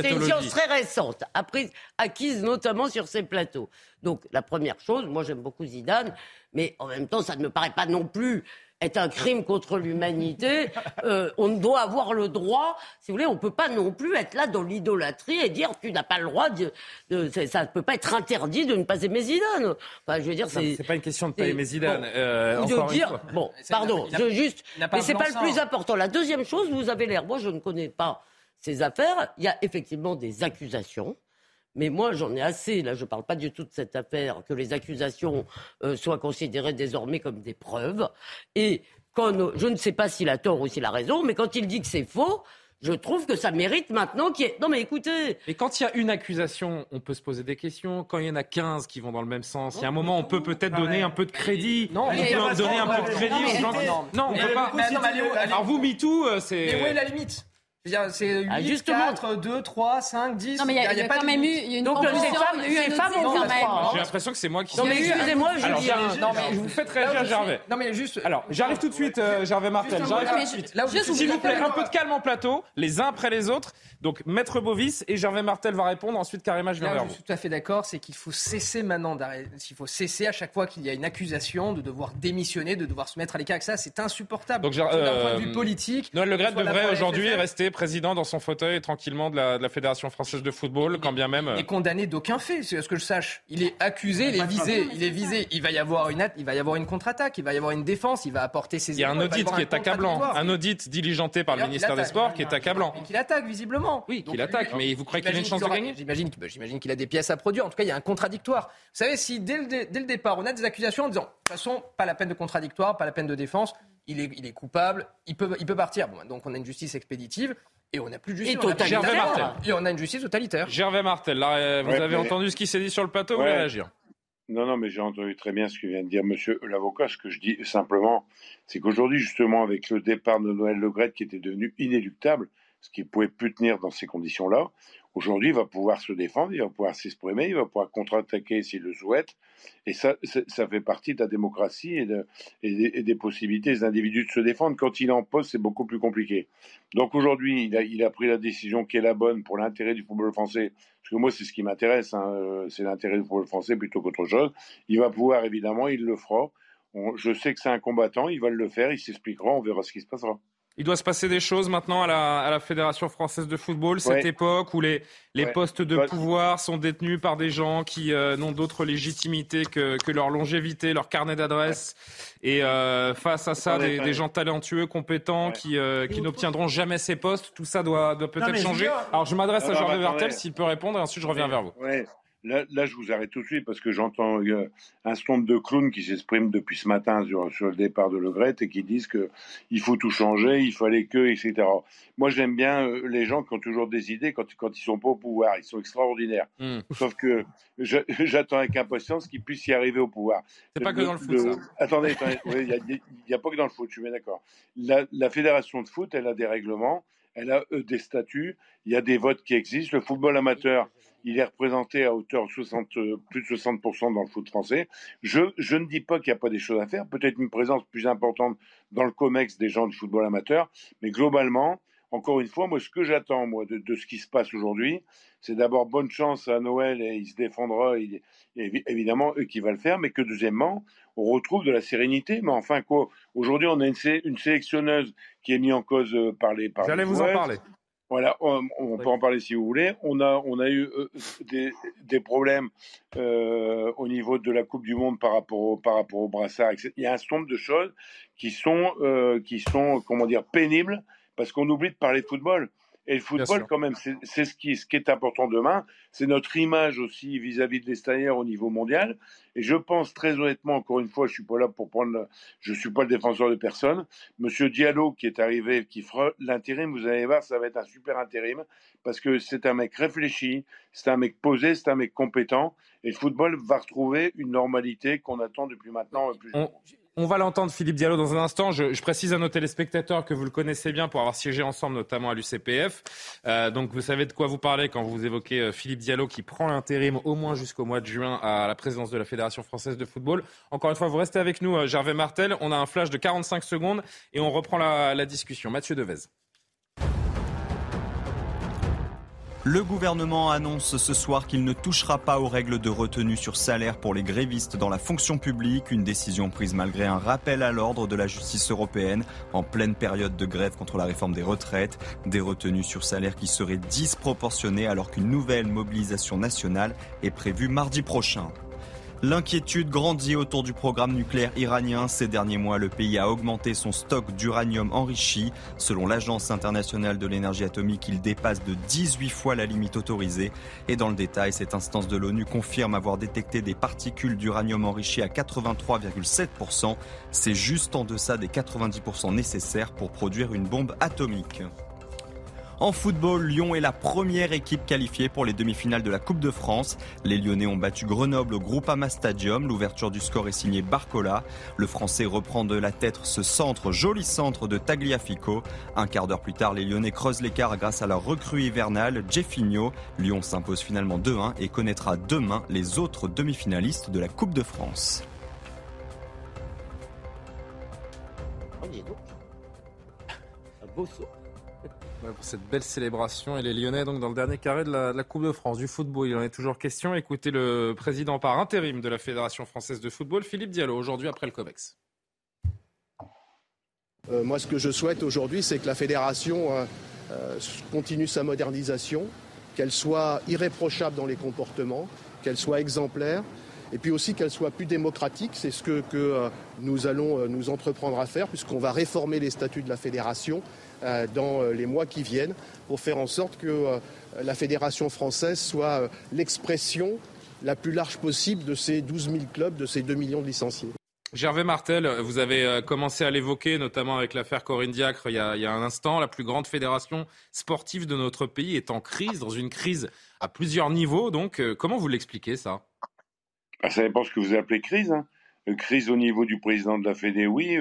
C'est une science très récente, apprise, acquise notamment sur ces plateaux. Donc la première chose, moi j'aime beaucoup Zidane, mais en même temps ça ne me paraît pas non plus est un crime contre l'humanité. Euh, on doit avoir le droit, si vous voulez, on ne peut pas non plus être là dans l'idolâtrie et dire tu n'as pas le droit de, ça ne peut pas être interdit de ne pas aimer Zidane. Enfin, je veux dire, c'est. pas une question de pas aimer Zidane. Euh, ou de dire, bon, pardon, je juste, mais c'est pas le plus important. La deuxième chose, vous avez l'air, moi je ne connais pas ces affaires. Il y a effectivement des accusations. Mais moi, j'en ai assez, là, je ne parle pas du tout de cette affaire, que les accusations euh, soient considérées désormais comme des preuves. Et quand, je ne sais pas s'il a tort ou s'il a raison, mais quand il dit que c'est faux, je trouve que ça mérite maintenant qu'il y ait... Non mais écoutez... Et quand il y a une accusation, on peut se poser des questions. Quand il y en a 15 qui vont dans le même sens, il y a un moment, on peut peut-être donner un peu de crédit. Non, on peut donner un peu de crédit Non, on peut pas... Alors vous, MeToo, euh, c'est... Mais où est la limite? C'est 8, ah, 4, 2, 3, 5, 10. Non, mais il y, a, quand même eu une Donc, ces femmes, ces femmes J'ai l'impression que c'est moi qui. Non, mais excusez-moi, je dis. Non, mais vous faites réagir Gervais. Non, mais juste. Alors, j'arrive tout de suite, euh, Gervais Martel. J'arrive tout de suite. S'il vous plaît, un peu de calme en plateau, les uns après les autres. Donc, Maître Bovis et Gervais Martel va répondre. Ensuite, Karima, je viens vers vous. Je suis tout à fait d'accord. C'est qu'il faut cesser maintenant Il faut cesser à chaque fois qu'il y a une accusation de devoir démissionner, de devoir se mettre à l'écart avec ça. C'est insupportable. Donc, d'un point de vue euh, politique. Noël Le devrait aujourd'hui rester président dans son fauteuil tranquillement de la, Fédération française de football, quand bien même. Il est condamné d'aucun fait, c'est ce que je sache. Il est accusé, il est visé, il est visé. Il va y avoir une, il va y avoir une contre-attaque, il va y avoir une défense, il va apporter ses. Il y a un audit qui est accablant, un audit diligenté par le ministère des Sports qui est accablant. Et qu'il attaque visiblement. Oui, qu'il attaque, mais vous croyez qu'il a une chance de gagner J'imagine, j'imagine qu'il a des pièces à produire. En tout cas, il y a un contradictoire. Vous savez, si dès le, dès le départ, on a des accusations en disant, de toute façon, pas la peine de contradictoire, pas la peine de défense, il est, il est coupable, il peut, il peut partir. Bon, donc on a une justice expéditive. Et on n'a plus de justice. Et, totalitaire. et on a une justice totalitaire. Gervais Martel, là, vous avez entendu ce qui s'est dit sur le plateau, vous voulez réagir non, non, mais j'ai entendu très bien ce que vient de dire monsieur l'avocat. Ce que je dis simplement, c'est qu'aujourd'hui, justement, avec le départ de Noël Legret qui était devenu inéluctable, ce qui ne pouvait plus tenir dans ces conditions-là, Aujourd'hui, il va pouvoir se défendre, il va pouvoir s'exprimer, il va pouvoir contre-attaquer s'il le souhaite. Et ça, ça fait partie de la démocratie et, de, et, des, possibilités des individus de se défendre. Quand il est en poste, c'est beaucoup plus compliqué. Donc aujourd'hui, il a, il a, pris la décision qui est la bonne pour l'intérêt du football français. Parce que moi, c'est ce qui m'intéresse, hein, euh, c'est l'intérêt du football français plutôt qu'autre chose. Il va pouvoir, évidemment, il le fera. je sais que c'est un combattant, il va le faire, il s'expliquera, on verra ce qui se passera. Il doit se passer des choses maintenant à la, à la Fédération française de football, cette époque où les, les postes de pouvoir sont détenus par des gens qui euh, n'ont d'autre légitimité que, que, leur longévité, leur carnet d'adresse. Et euh, face à ça, des, des, gens talentueux, compétents, qui, euh, qui n'obtiendront jamais ces postes, tout ça doit, doit peut-être changer. Alors je m'adresse à Jean Vertel s'il peut répondre et ensuite je reviens vers vous. Là, là, je vous arrête tout de suite parce que j'entends euh, un certain nombre de clowns qui s'expriment depuis ce matin sur, sur, le départ de Le Gret et qui disent que il faut tout changer, il fallait que, etc. Moi, j'aime bien euh, les gens qui ont toujours des idées quand, quand ils sont pas au pouvoir. Ils sont extraordinaires. Mm. Sauf que j'attends avec impatience qu'ils puissent y arriver au pouvoir. C'est pas que dans le foot, ça. Attendez, il n'y a, pas que dans le foot, je suis bien d'accord. La, la fédération de foot, elle a des règlements, elle a euh, des statuts, il y a des votes qui existent. Le football amateur, il est représenté à hauteur de 60, euh, plus de 60% dans le foot français. Je, je ne dis pas qu'il n'y a pas des choses à faire, peut-être une présence plus importante dans le COMEX des gens du football amateur, mais globalement, encore une fois, moi, ce que j'attends, moi, de, de, ce qui se passe aujourd'hui, c'est d'abord bonne chance à Noël et il se défendra, il, évidemment, eux qui va le faire, mais que deuxièmement, on retrouve de la sérénité. Mais enfin, quoi, aujourd'hui, on a une, une, sélectionneuse qui est mise en cause euh, par les. Par J'allais vous en parler. Voilà, on, peut en parler si vous voulez. On a, on a eu euh, des, des, problèmes euh, au niveau de la Coupe du Monde par rapport au, par rapport au brassard. Etc. Il y a un certain nombre de choses qui sont, euh, qui sont, comment dire, pénibles parce qu'on oublie de parler de football. Et le football, quand même, c'est ce qui, ce qui est important demain. C'est notre image aussi vis-à-vis de l'extérieur au niveau mondial. Et je pense très honnêtement, encore une fois, je suis pas là pour prendre, je suis pas le défenseur de personne. Monsieur Diallo qui est arrivé, qui fera l'intérim, vous allez voir, ça va être un super intérim parce que c'est un mec réfléchi, c'est un mec posé, c'est un mec compétent. Et le football va retrouver une normalité qu'on attend depuis maintenant plus. On va l'entendre, Philippe Diallo, dans un instant. Je, précise à nos téléspectateurs que vous le connaissez bien pour avoir siégé ensemble, notamment à l'UCPF. Euh, donc, vous savez de quoi vous parlez quand vous évoquez euh, Philippe Diallo qui prend l'intérim au moins jusqu'au mois de juin à la présidence de la Fédération française de football. Encore une fois, vous restez avec nous, euh, Gervais Martel. On a un flash de 45 secondes et on reprend la, la discussion. Mathieu Devez. Le gouvernement annonce ce soir qu'il ne touchera pas aux règles de retenue sur salaire pour les grévistes dans la fonction publique, une décision prise malgré un rappel à l'ordre de la justice européenne en pleine période de grève contre la réforme des retraites, des retenues sur salaire qui seraient disproportionnées alors qu'une nouvelle mobilisation nationale est prévue mardi prochain. L'inquiétude grandit autour du programme nucléaire iranien. Ces derniers mois, le pays a augmenté son stock d'uranium enrichi. Selon l'Agence internationale de l'énergie atomique, il dépasse de 18 fois la limite autorisée. Et dans le détail, cette instance de l'ONU confirme avoir détecté des particules d'uranium enrichi à 83,7%. C'est juste en deçà des 90% nécessaires pour produire une bombe atomique. En football, Lyon est la première équipe qualifiée pour les demi-finales de la Coupe de France. Les Lyonnais ont battu Grenoble au Groupama Stadium. L'ouverture du score est signée Barcola. Le Français reprend de la tête ce centre, joli centre de Tagliafico. Un quart d'heure plus tard, les Lyonnais creusent l'écart grâce à leur recrue hivernale, Jeffinho. Lyon s'impose finalement 2-1 et connaîtra demain les autres demi-finalistes de la Coupe de France. Pour cette belle célébration. Et les Lyonnais, donc, dans le dernier carré de la, Coupe de France du football. Il en est toujours question. Écoutez le président par intérim de la Fédération française de football, Philippe Diallo, aujourd'hui après le COMEX. Euh, moi, ce que je souhaite aujourd'hui, c'est que la fédération euh, euh, continue sa modernisation, qu'elle soit irréprochable dans les comportements, qu'elle soit exemplaire, et puis aussi qu'elle soit plus démocratique. C'est ce que, nous allons nous entreprendre à faire, puisqu'on va réformer les statuts de la fédération dans euh, les mois qui viennent pour faire en sorte que euh, la Fédération française soit l'expression la plus large possible de ces 12 000 clubs, de ces 2 millions de licenciés. Gervais Martel, vous avez commencé à l'évoquer, notamment avec l'affaire Corinne Diacre il y, a, il y, a, un instant. La plus grande fédération sportive de notre pays est en crise, dans une crise à plusieurs niveaux. Donc, comment vous l'expliquez ça? Ah, Ça dépend ce que vous appelez crise. Hein. Crise au niveau du président de la Fédé, oui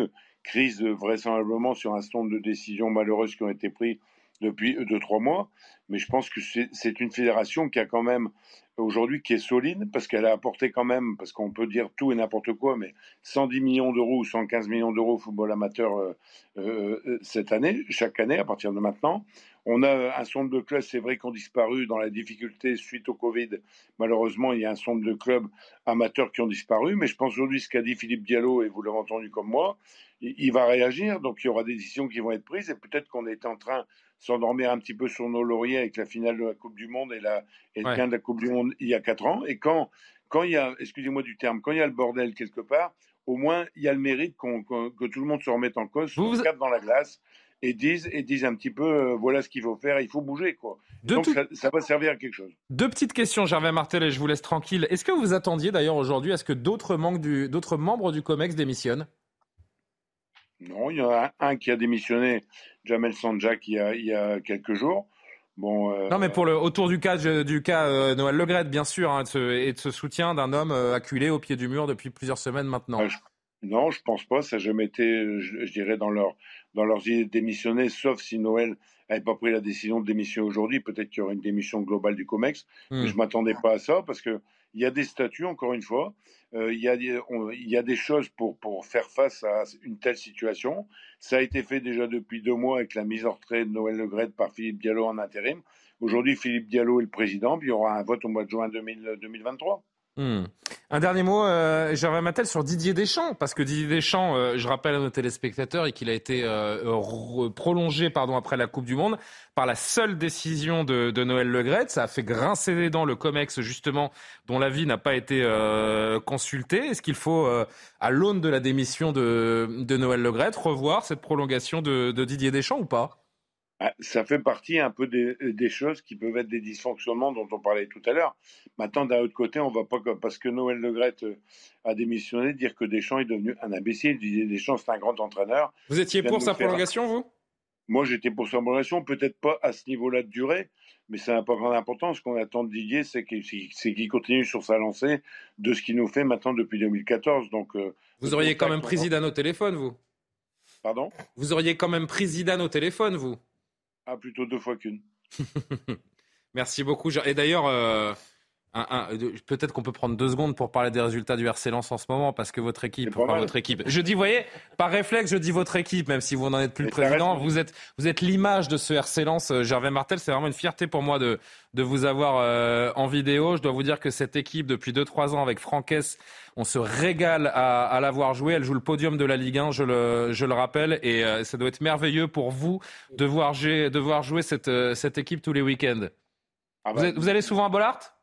crise vraisemblablement sur un certain nombre de décisions malheureuses qui ont été prises depuis deux, trois mois. Mais je pense que c'est une fédération qui a quand même aujourd'hui qui est solide parce qu'elle a apporté quand même, parce qu'on peut dire tout et n'importe quoi, mais 110 millions d'euros ou 115 millions d'euros football amateur euh, euh, cette année, chaque année à partir de maintenant. On a un certain nombre de clubs, c'est vrai, qui ont disparu dans la difficulté suite au Covid. Malheureusement, il y a un certain nombre de clubs amateurs qui ont disparu. Mais je pense aujourd'hui, ce qu'a dit Philippe Diallo, et vous l'avez entendu comme moi, il va réagir. Donc il y aura des décisions qui vont être prises. Et peut-être qu'on est en train de s'endormir un petit peu sur nos lauriers avec la finale de la Coupe du Monde et, la, et le de la Coupe du Monde il y a quatre ans. Et quand, quand il y a, excusez-moi du terme, quand il y a le bordel quelque part, au moins il y a le mérite qu'on, que tout le monde se remette en cause, se vous... dans la glace et disent, et disent un petit peu, euh, voilà ce qu'il faut faire, il faut bouger. Quoi. Donc ça, ça, va servir à quelque chose. Deux petites questions, Gervais Martel, et je vous laisse tranquille. Est-ce que vous attendiez d'ailleurs aujourd'hui à ce que d'autres membres du COMEX démissionnent? Non, il y en a un qui a démissionné, Jamel Sanjak, il y a, il y a quelques jours. Bon, euh, non, mais pour le, autour du cas, du cas euh, Noël Legrette, bien sûr, hein, et de ce soutien d'un homme euh, acculé au pied du mur depuis plusieurs semaines maintenant. Ah, non, je pense pas. Ça n'a jamais été, je, dirais, dans, leur, dans leurs idées de démissionner, sauf si Noël n'avait pas pris la décision de démissionner aujourd'hui. Peut-être qu'il y aurait une démission globale du COMEX. Mais hmm. je m'attendais pas à ça parce que il y a des statuts, encore une fois. Euh, il, y a des, il y a des choses pour, pour faire face à une telle situation. Ça a été fait déjà depuis deux mois avec la mise en retrait de Noël Legret par Philippe Diallo en intérim. Aujourd'hui, Philippe Diallo est le président, puis il y aura un vote au mois de juin 2023. Hmm. Un dernier mot, euh, Gervais Mattel, sur Didier Deschamps, parce que Didier Deschamps, euh, je rappelle à nos téléspectateurs, et qu'il a été euh, prolongé pardon, après la Coupe du Monde par la seule décision de, de Noël Legrette. Ça a fait grincer les dents le COMEX, justement, dont l'avis n'a pas été euh, consulté. Est-ce qu'il faut, à l'aune de la démission de, de Noël Legrette, revoir cette prolongation de, de Didier Deschamps ou pas? Ça fait partie un peu des, des, choses qui peuvent être des dysfonctionnements dont on parlait tout à l'heure. Maintenant, d'un autre côté, on va pas, parce que Noël Le euh, a démissionné, dire que Deschamps est devenu un imbécile. Deschamps, c'est un grand entraîneur. Vous étiez pour sa prolongation, vous? Moi, j'étais pour sa prolongation, peut-être pas à ce niveau-là de durée, mais ça n'a pas grande importance. Ce qu'on attend de Didier, c'est qu'il continue sur sa lancée de ce qu'il nous fait maintenant depuis 2014. Donc, euh, vous auriez quand même pris Zidane au téléphone, vous? Pardon? Vous auriez quand même pris Zidane au téléphone, vous? Ah, plutôt deux fois qu'une. Merci beaucoup. Et d'ailleurs, euh, peut-être qu'on peut prendre deux secondes pour parler des résultats du RC Lens en ce moment, parce que votre équipe, votre équipe. Je dis, vous voyez, par réflexe, je dis votre équipe, même si vous n'en êtes plus le président. Vous êtes, vous êtes l'image de ce RC Lens, euh, Gervais Martel. C'est vraiment une fierté pour moi de, de vous avoir euh, en vidéo. Je dois vous dire que cette équipe, depuis deux, trois ans, avec Franquès, on se régale à, à la voir jouer. Elle joue le podium de la Ligue 1, je le, je le rappelle, et euh, ça doit être merveilleux pour vous de voir, de voir jouer cette, cette équipe tous les week-ends. Ah bah, vous, vous allez souvent à Bollard?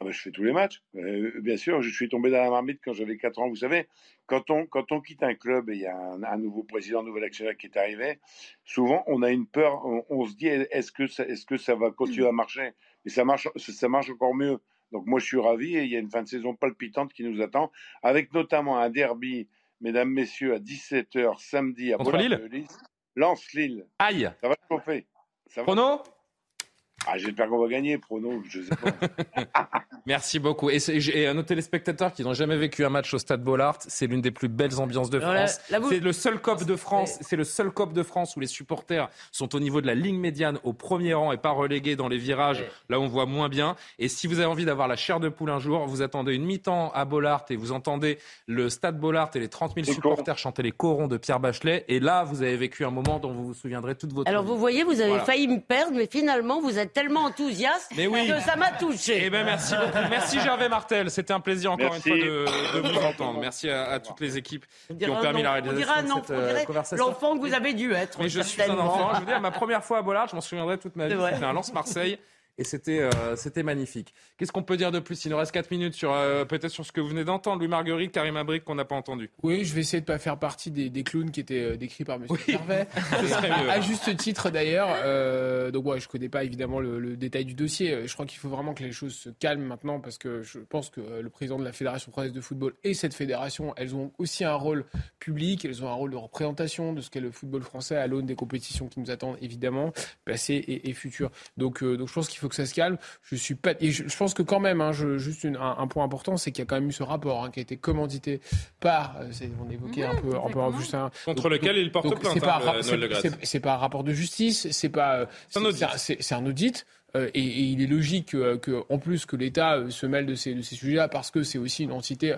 Ah ben, je fais tous les matchs. Euh, bien sûr, je suis tombé dans la marmite quand j'avais 4 ans. Vous savez, quand on, quand on quitte un club et il y a un, nouveau président, un nouvel actionnaire qui est arrivé, souvent on a une peur. On, se dit est-ce que, ça, est-ce que ça va continuer à marcher? Et ça marche, ça marche encore mieux. Donc moi, je suis ravi et il y a une fin de saison palpitante qui nous attend, avec notamment un derby, mesdames, messieurs, à 17h samedi à Contre Lille? Lance-Lille. Aïe Ça va chauffer. Ça Prono ah, j'espère qu'on va gagner, prono, je sais pas. Merci beaucoup. Et, et, à nos téléspectateurs qui n'ont jamais vécu un match au Stade Bollard, c'est l'une des plus belles ambiances de France. C'est le seul COP de France. C'est le seul COP de France où les supporters sont au niveau de la ligne médiane, au premier rang et pas relégués dans les virages. Là, on voit moins bien. Et si vous avez envie d'avoir la chair de poule un jour, vous attendez une mi-temps à Bollard et vous entendez le Stade Bollard et les 30 000 supporters chanter les corons de Pierre Bachelet. Et là, vous avez vécu un moment dont vous vous souviendrez toute votre Alors, vous voyez, vous avez failli me perdre, mais finalement, vous êtes tellement enthousiaste que ça m'a touché. Eh ben, merci beaucoup. Merci Gervais Martel. C'était un plaisir encore une fois de, vous entendre. Merci à, toutes les équipes qui ont permis la réalisation de cette euh, conversation. L'enfant que vous avez dû être. Mais je suis un enfant. Je veux dire, ma première fois à Bollard, je m'en souviendrai toute ma vie. C'était un Lance Marseille et c'était euh, c'était magnifique. Qu'est-ce qu'on peut dire de plus? Il nous reste 4 minutes sur euh, peut-être sur ce que vous venez d'entendre, Louis Marguerite, Karim Abric qu'on n'a pas entendu. Oui, je vais essayer de pas faire partie des, des clowns qui étaient euh, décrits par Monsieur oui. à, juste titre d'ailleurs. donc ouais, je connais pas évidemment le, le, détail du dossier. Je crois qu'il faut vraiment que les choses se calment maintenant parce que je pense que le président de la Fédération française de football et cette fédération, elles ont aussi un rôle public, elles ont un rôle de représentation de ce qu'est le football français à l'aune des compétitions qui nous attendent évidemment, passées et, et futures. Donc donc je pense qu'il faut que ça se calme. Je suis pas. Et je, pense que quand même, hein, je, juste un, point important, c'est qu'il y a quand même eu ce rapport hein, qui a été commandité par. Euh, on évoquait un peu, un peu juste un, contre lequel il porte plainte. C'est pas, hein, un rapport de justice, c'est pas. C'est un audit. Euh, et, il est logique que, en plus que l'État euh, se mêle de ces, de ces sujets-là parce que c'est aussi une entité,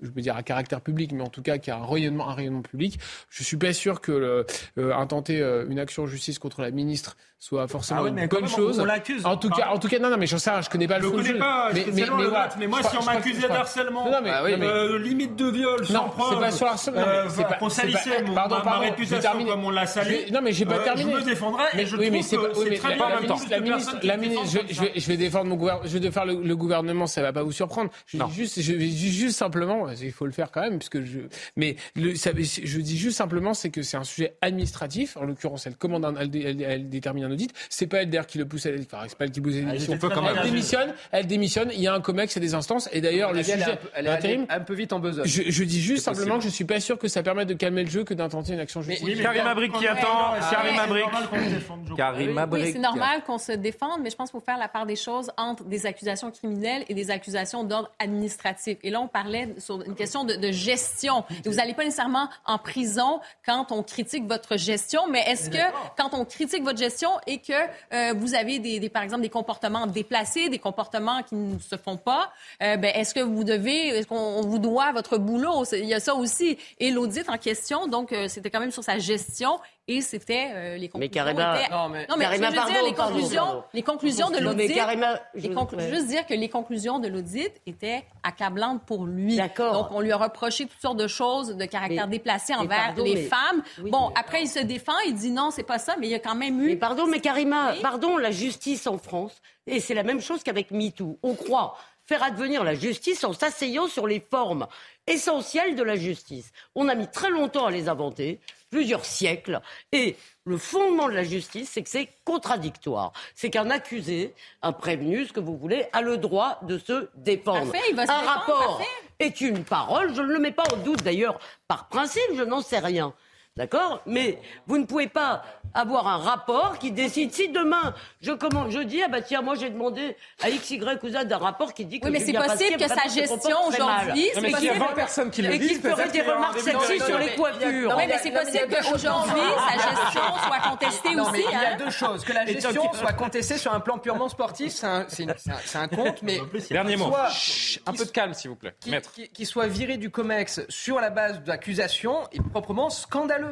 je veux dire à caractère public, mais en tout cas qui a un rayonnement, un rayonnement public. Je suis pas sûr que intenter une action en justice contre la ministre soit forcément Ah ouais, une mais bonne chose. on l'accuse. En tout cas, en tout cas, non, non, mais j'en sais rien, je connais pas Je le fond le du connais jeu. pas, mais, spécialement le voilà. vote, mais moi, Je si on je m'accusait d'harcèlement, Non, non, mais, oui, mais- euh, limite de viol, sans non, preuve, c'est pas sur l'harcèlement. euh, mais c'est pas- qu'on salissait mon- pardon, ma, pardon, ma réputation comme on l'a salué. Je- Non, mais j'ai pas euh, terminé. Je me défendrai et je oui, mais trouve c'est oui, mais très la- bien la ministre- la ministre- je, je vais, je défendre mon gouvernement, je vais défendre le, gouvernement, ça va pas vous surprendre. Je dis juste, je vais juste simplement, il faut le faire quand même, puisque je, mais je dis juste simplement, c'est que c'est un sujet administratif. En l'occurrence, elle commande, un- elle, dé- audit. C'est pas elle d'ailleurs qui le pousse, à, enfin, c'est pas elle qui pousse à très bien Elle démissionne, elle démissionne. Il y a un comex, il y a des instances, et d'ailleurs le sujet elle est un peu vite en besogne. Je, je dis juste simplement possible. que je suis pas sûr que ça permette de calmer le jeu que d'intenter une action justice. Karim Abrik qui attend. Karim Abrik. Karim Oui, Abrik. c'est normal qu'on se défende, mais je pense qu'il faut faire la part des choses entre des accusations criminelles et des accusations d'ordre administratif. Et là, on parlait sur une question de, de gestion. Et vous n'allez pas nécessairement en prison quand on critique votre gestion, mais est-ce que quand on critique votre gestion et que euh, vous avez, des, par exemple, des comportements déplacés, des comportements qui ne se font pas, euh, ben, est-ce que vous devez, est-ce qu'on on vous doit votre boulot? Il y a ça aussi. Et l'audit en question, donc, euh, c'était quand même sur sa gestion et c'était euh, les conclusions. Karima- étaient- Non, mais- non, mais Karima, je veux dire, pardon, les pardon, conclusions, pardon. les conclusions de mais l'audit. Karima, je- conclu- ouais. Juste dire que les conclusions de l'audit étaient accablantes pour lui. D'accord. Donc, on lui a reproché toutes sortes de choses de caractère Mais- déplacé mais envers pardon, les mais- femmes. Oui, bon, mais- après, il se défend, il dit non, c'est pas ça, mais il y a quand même eu. Mais pardon, mais Karima, pardon, la justice en France, et c'est la même chose qu'avec MeToo. On croit faire advenir la justice en s'asseyant sur les formes essentielles de la justice. On a mis très longtemps à les inventer, plusieurs siècles, et le fondement de la justice, c'est que c'est contradictoire. C'est qu'un accusé, un prévenu, ce que vous voulez, a le droit de se défendre. Parfait, il va se un défendre, rapport parfait. est une parole, je ne le mets pas en doute d'ailleurs, par principe, je n'en sais rien. D'accord Mais vous ne pouvez pas avoir un rapport qui décide. Si demain, je, commande, je dis, ah bah tiens, moi j'ai demandé à X, Y ou Z un rapport qui dit que Oui, mais c'est possible que sa gestion aujourd'hui, c'est mais s'il y a possible- 20 personnes qui le Et disent, qu'il ferait des qu'il remarques Non, sur les coiffures. Oui, mais c'est possible qu'aujourd'hui, sa gestion soit contestée aussi. il y a hein. deux choses. Que la Et gestion soit contestée sur un plan purement sportif, c'est un, compte, mais Dernier mot. un peu de calme, s'il vous plaît. qui, Maître. qui- qui soit viré du COMEX sur la base d'accusations est proprement scandaleux.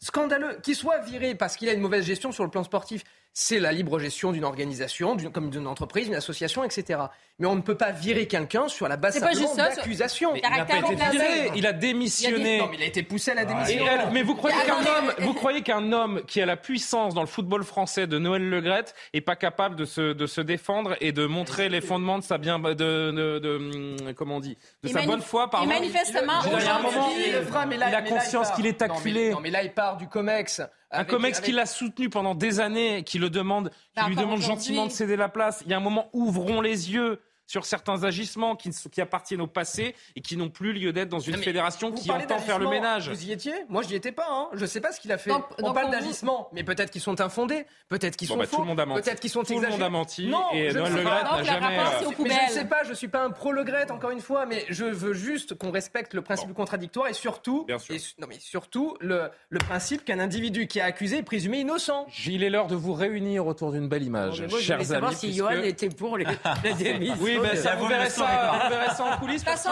Scandaleux. Qu'il soit viré parce qu'il a une mauvaise gestion sur le plan sportif, c'est la libre gestion d'une organisation, d'une- comme d'une entreprise, d'une association, etc. Mais on ne peut pas virer quelqu'un sur la base simplement d'accusations. Il n'a pas été viré, il a démissionné. Non, mais il a été poussé à la démission. elle- mais vous croyez qu'un homme, vous croyez qu'un homme qui a la puissance dans le football français de Noël Legrette est pas capable de se, de se défendre et de montrer les fondements de sa bien, de, de, de- hum, comment on dit, de Et sa bonne foi, et pardon. manifestement, Il a- il y a un moment, aujourd'hui- Il le fera, mais là- il a conscience qu'il est Non, mais- acculé. Non, mais là, il part du COMEX. Un avec- comex avec- qui l'a soutenu pendant des années, qui le demande, qui Bah, lui demande gentiment de céder la place. Il y a un moment, ouvrons les yeux sur certains agissements qui, qui appartiennent au passé et qui n'ont plus lieu d'être dans une Non, fédération qui entend faire le ménage. Vous y étiez Moi, je n'y étais pas. Hein. Je ne sais pas ce qu'il a fait. Donc- On donc parle d'agissements, mais peut-être qu'ils sont infondés, peut-être qu'ils Bon, sont bah, faux, tout le monde a menti. peut-être qu'ils sont Tout le exagérés. monde a menti Non, et je ne Noël Le n'a le jamais. euh, Mais je ne sais pas, je ne suis pas un pro-Legrette, encore une fois, mais je veux juste qu'on respecte le principe du contradictoire et surtout, Bien sûr. et non, mais surtout le, le principe qu'un individu qui est accusé est présumé innocent. Il est l'heure de vous réunir autour d'une belle image, Mais moi, je chers voulais savoir amis. si puisque- Johan était pour les, la démission. Oui, ben ça, vous verrez ça, vous verrez ça en coulisses. De toute façon,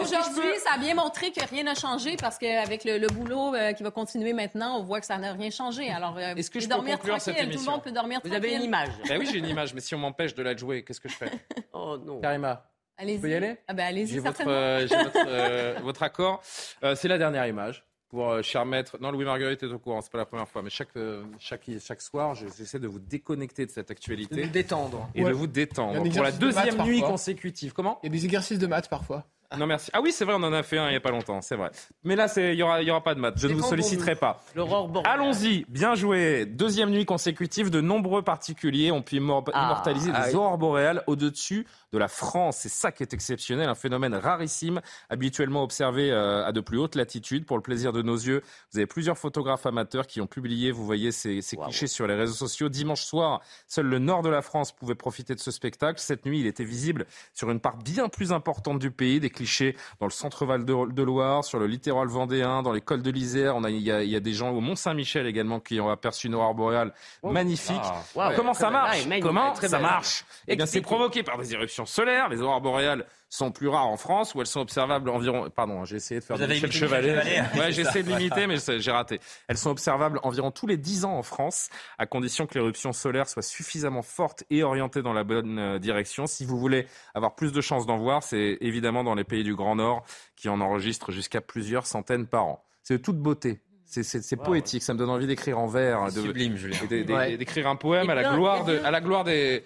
Est-ce que je aujourd'hui, ça a bien montré que rien n'a changé parce qu'avec le, le boulot euh, qui va continuer maintenant, on voit que ça n'a rien changé. Alors, euh, Est-ce que vous je pouvez peux dormir conclure cette tranquille. Tout le émission monde peut dormir Vous tranquille. avez une image. Ben oui, j'ai une image, mais si on m'empêche de la jouer, qu'est-ce que je fais? Oh non. Karima, Allez-y. je peux y aller? Ah ben, allez-y, J'ai votre, euh, j'ai votre, euh, votre accord. Euh, c'est la dernière image. Pour euh, cher maître, non, Louis Marguerite est au courant, c'est pas la première fois, mais chaque, euh, chaque, chaque soir, je- j'essaie de vous déconnecter de cette De actualité nous détendre. et Ouais. de vous détendre. Pour la de deuxième nuit parfois. consécutive. Comment Il y a des exercices de maths parfois. Non, merci. Ah oui, c'est vrai, on en a fait un il n'y a pas longtemps, c'est vrai. Mais là, il n'y aura, y aura pas de maths. Je ne vous solliciterai pas. L'aurore boréale. Allons-y, bien joué. Deuxième nuit consécutive, de nombreux particuliers ont pu Ah, immortaliser ah des aurores boréales au-dessus de la France. C'est ça qui est exceptionnel, un phénomène rarissime, habituellement observé euh, à de plus hautes latitudes. Pour le plaisir de nos yeux, vous avez plusieurs photographes amateurs qui ont publié, vous voyez ces, ces Wow. clichés sur les réseaux sociaux. Dimanche soir, seul le nord de la France pouvait profiter de ce spectacle. Cette nuit, il était visible sur une part bien plus importante du pays, des clichés dans le centre-val de, de Loire, sur le littoral vendéen, dans les cols de l'Isère. On a, il, y a, il y a des gens au Mont-Saint-Michel également qui ont aperçu une aurore boréale magnifique. Wow. Comment ça marche. Comment ça marche? Eh bien, c'est provoqué par des éruptions solaires. Les aurores boréales sont plus rares en France, où elles sont observables environ. Pardon, j'ai essayé de faire Vous avez Michel imité Chevalet. Ouais, j'ai essayé de l'imiter, mais j'ai raté. Elles sont observables environ tous les 10 ans en France, à condition que l'éruption solaire soit suffisamment forte et orientée dans la bonne euh, direction. Si vous voulez avoir plus de chances d'en voir, c'est évidemment dans les pays du Grand Nord qui en enregistrent jusqu'à plusieurs centaines par an. C'est de toute beauté. C'est- poétique, ça me donne envie d'écrire en vers, de- Sublime, Julien. et de- de- Ouais. d'écrire un poème à la bien, gloire de, à la gloire des,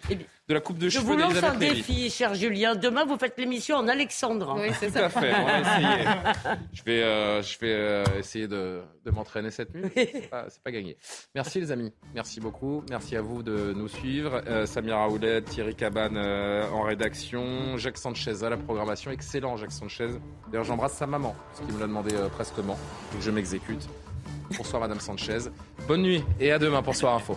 de la coupe de Je cheveux vous lance un défi, cher Julien. Demain, vous faites l'émission en Alexandre. Oui, c'est Tout à fait, on va essayer. Je vais, euh, je vais euh, essayer de, de m'entraîner cette nuit. C'est pas, pas gagné. Merci les amis, merci beaucoup. Merci à vous de nous suivre. Euh, Samira Oulet, Thierry Cabane euh, en rédaction, Jacques Sanchez à la programmation. Excellent Jacques Sanchez. D'ailleurs j'embrasse sa maman, ce qui me l'a demandé euh, prestement. Donc je m'exécute. Bonsoir Madame Sanchez. Bonne nuit et à demain pour Soir Info.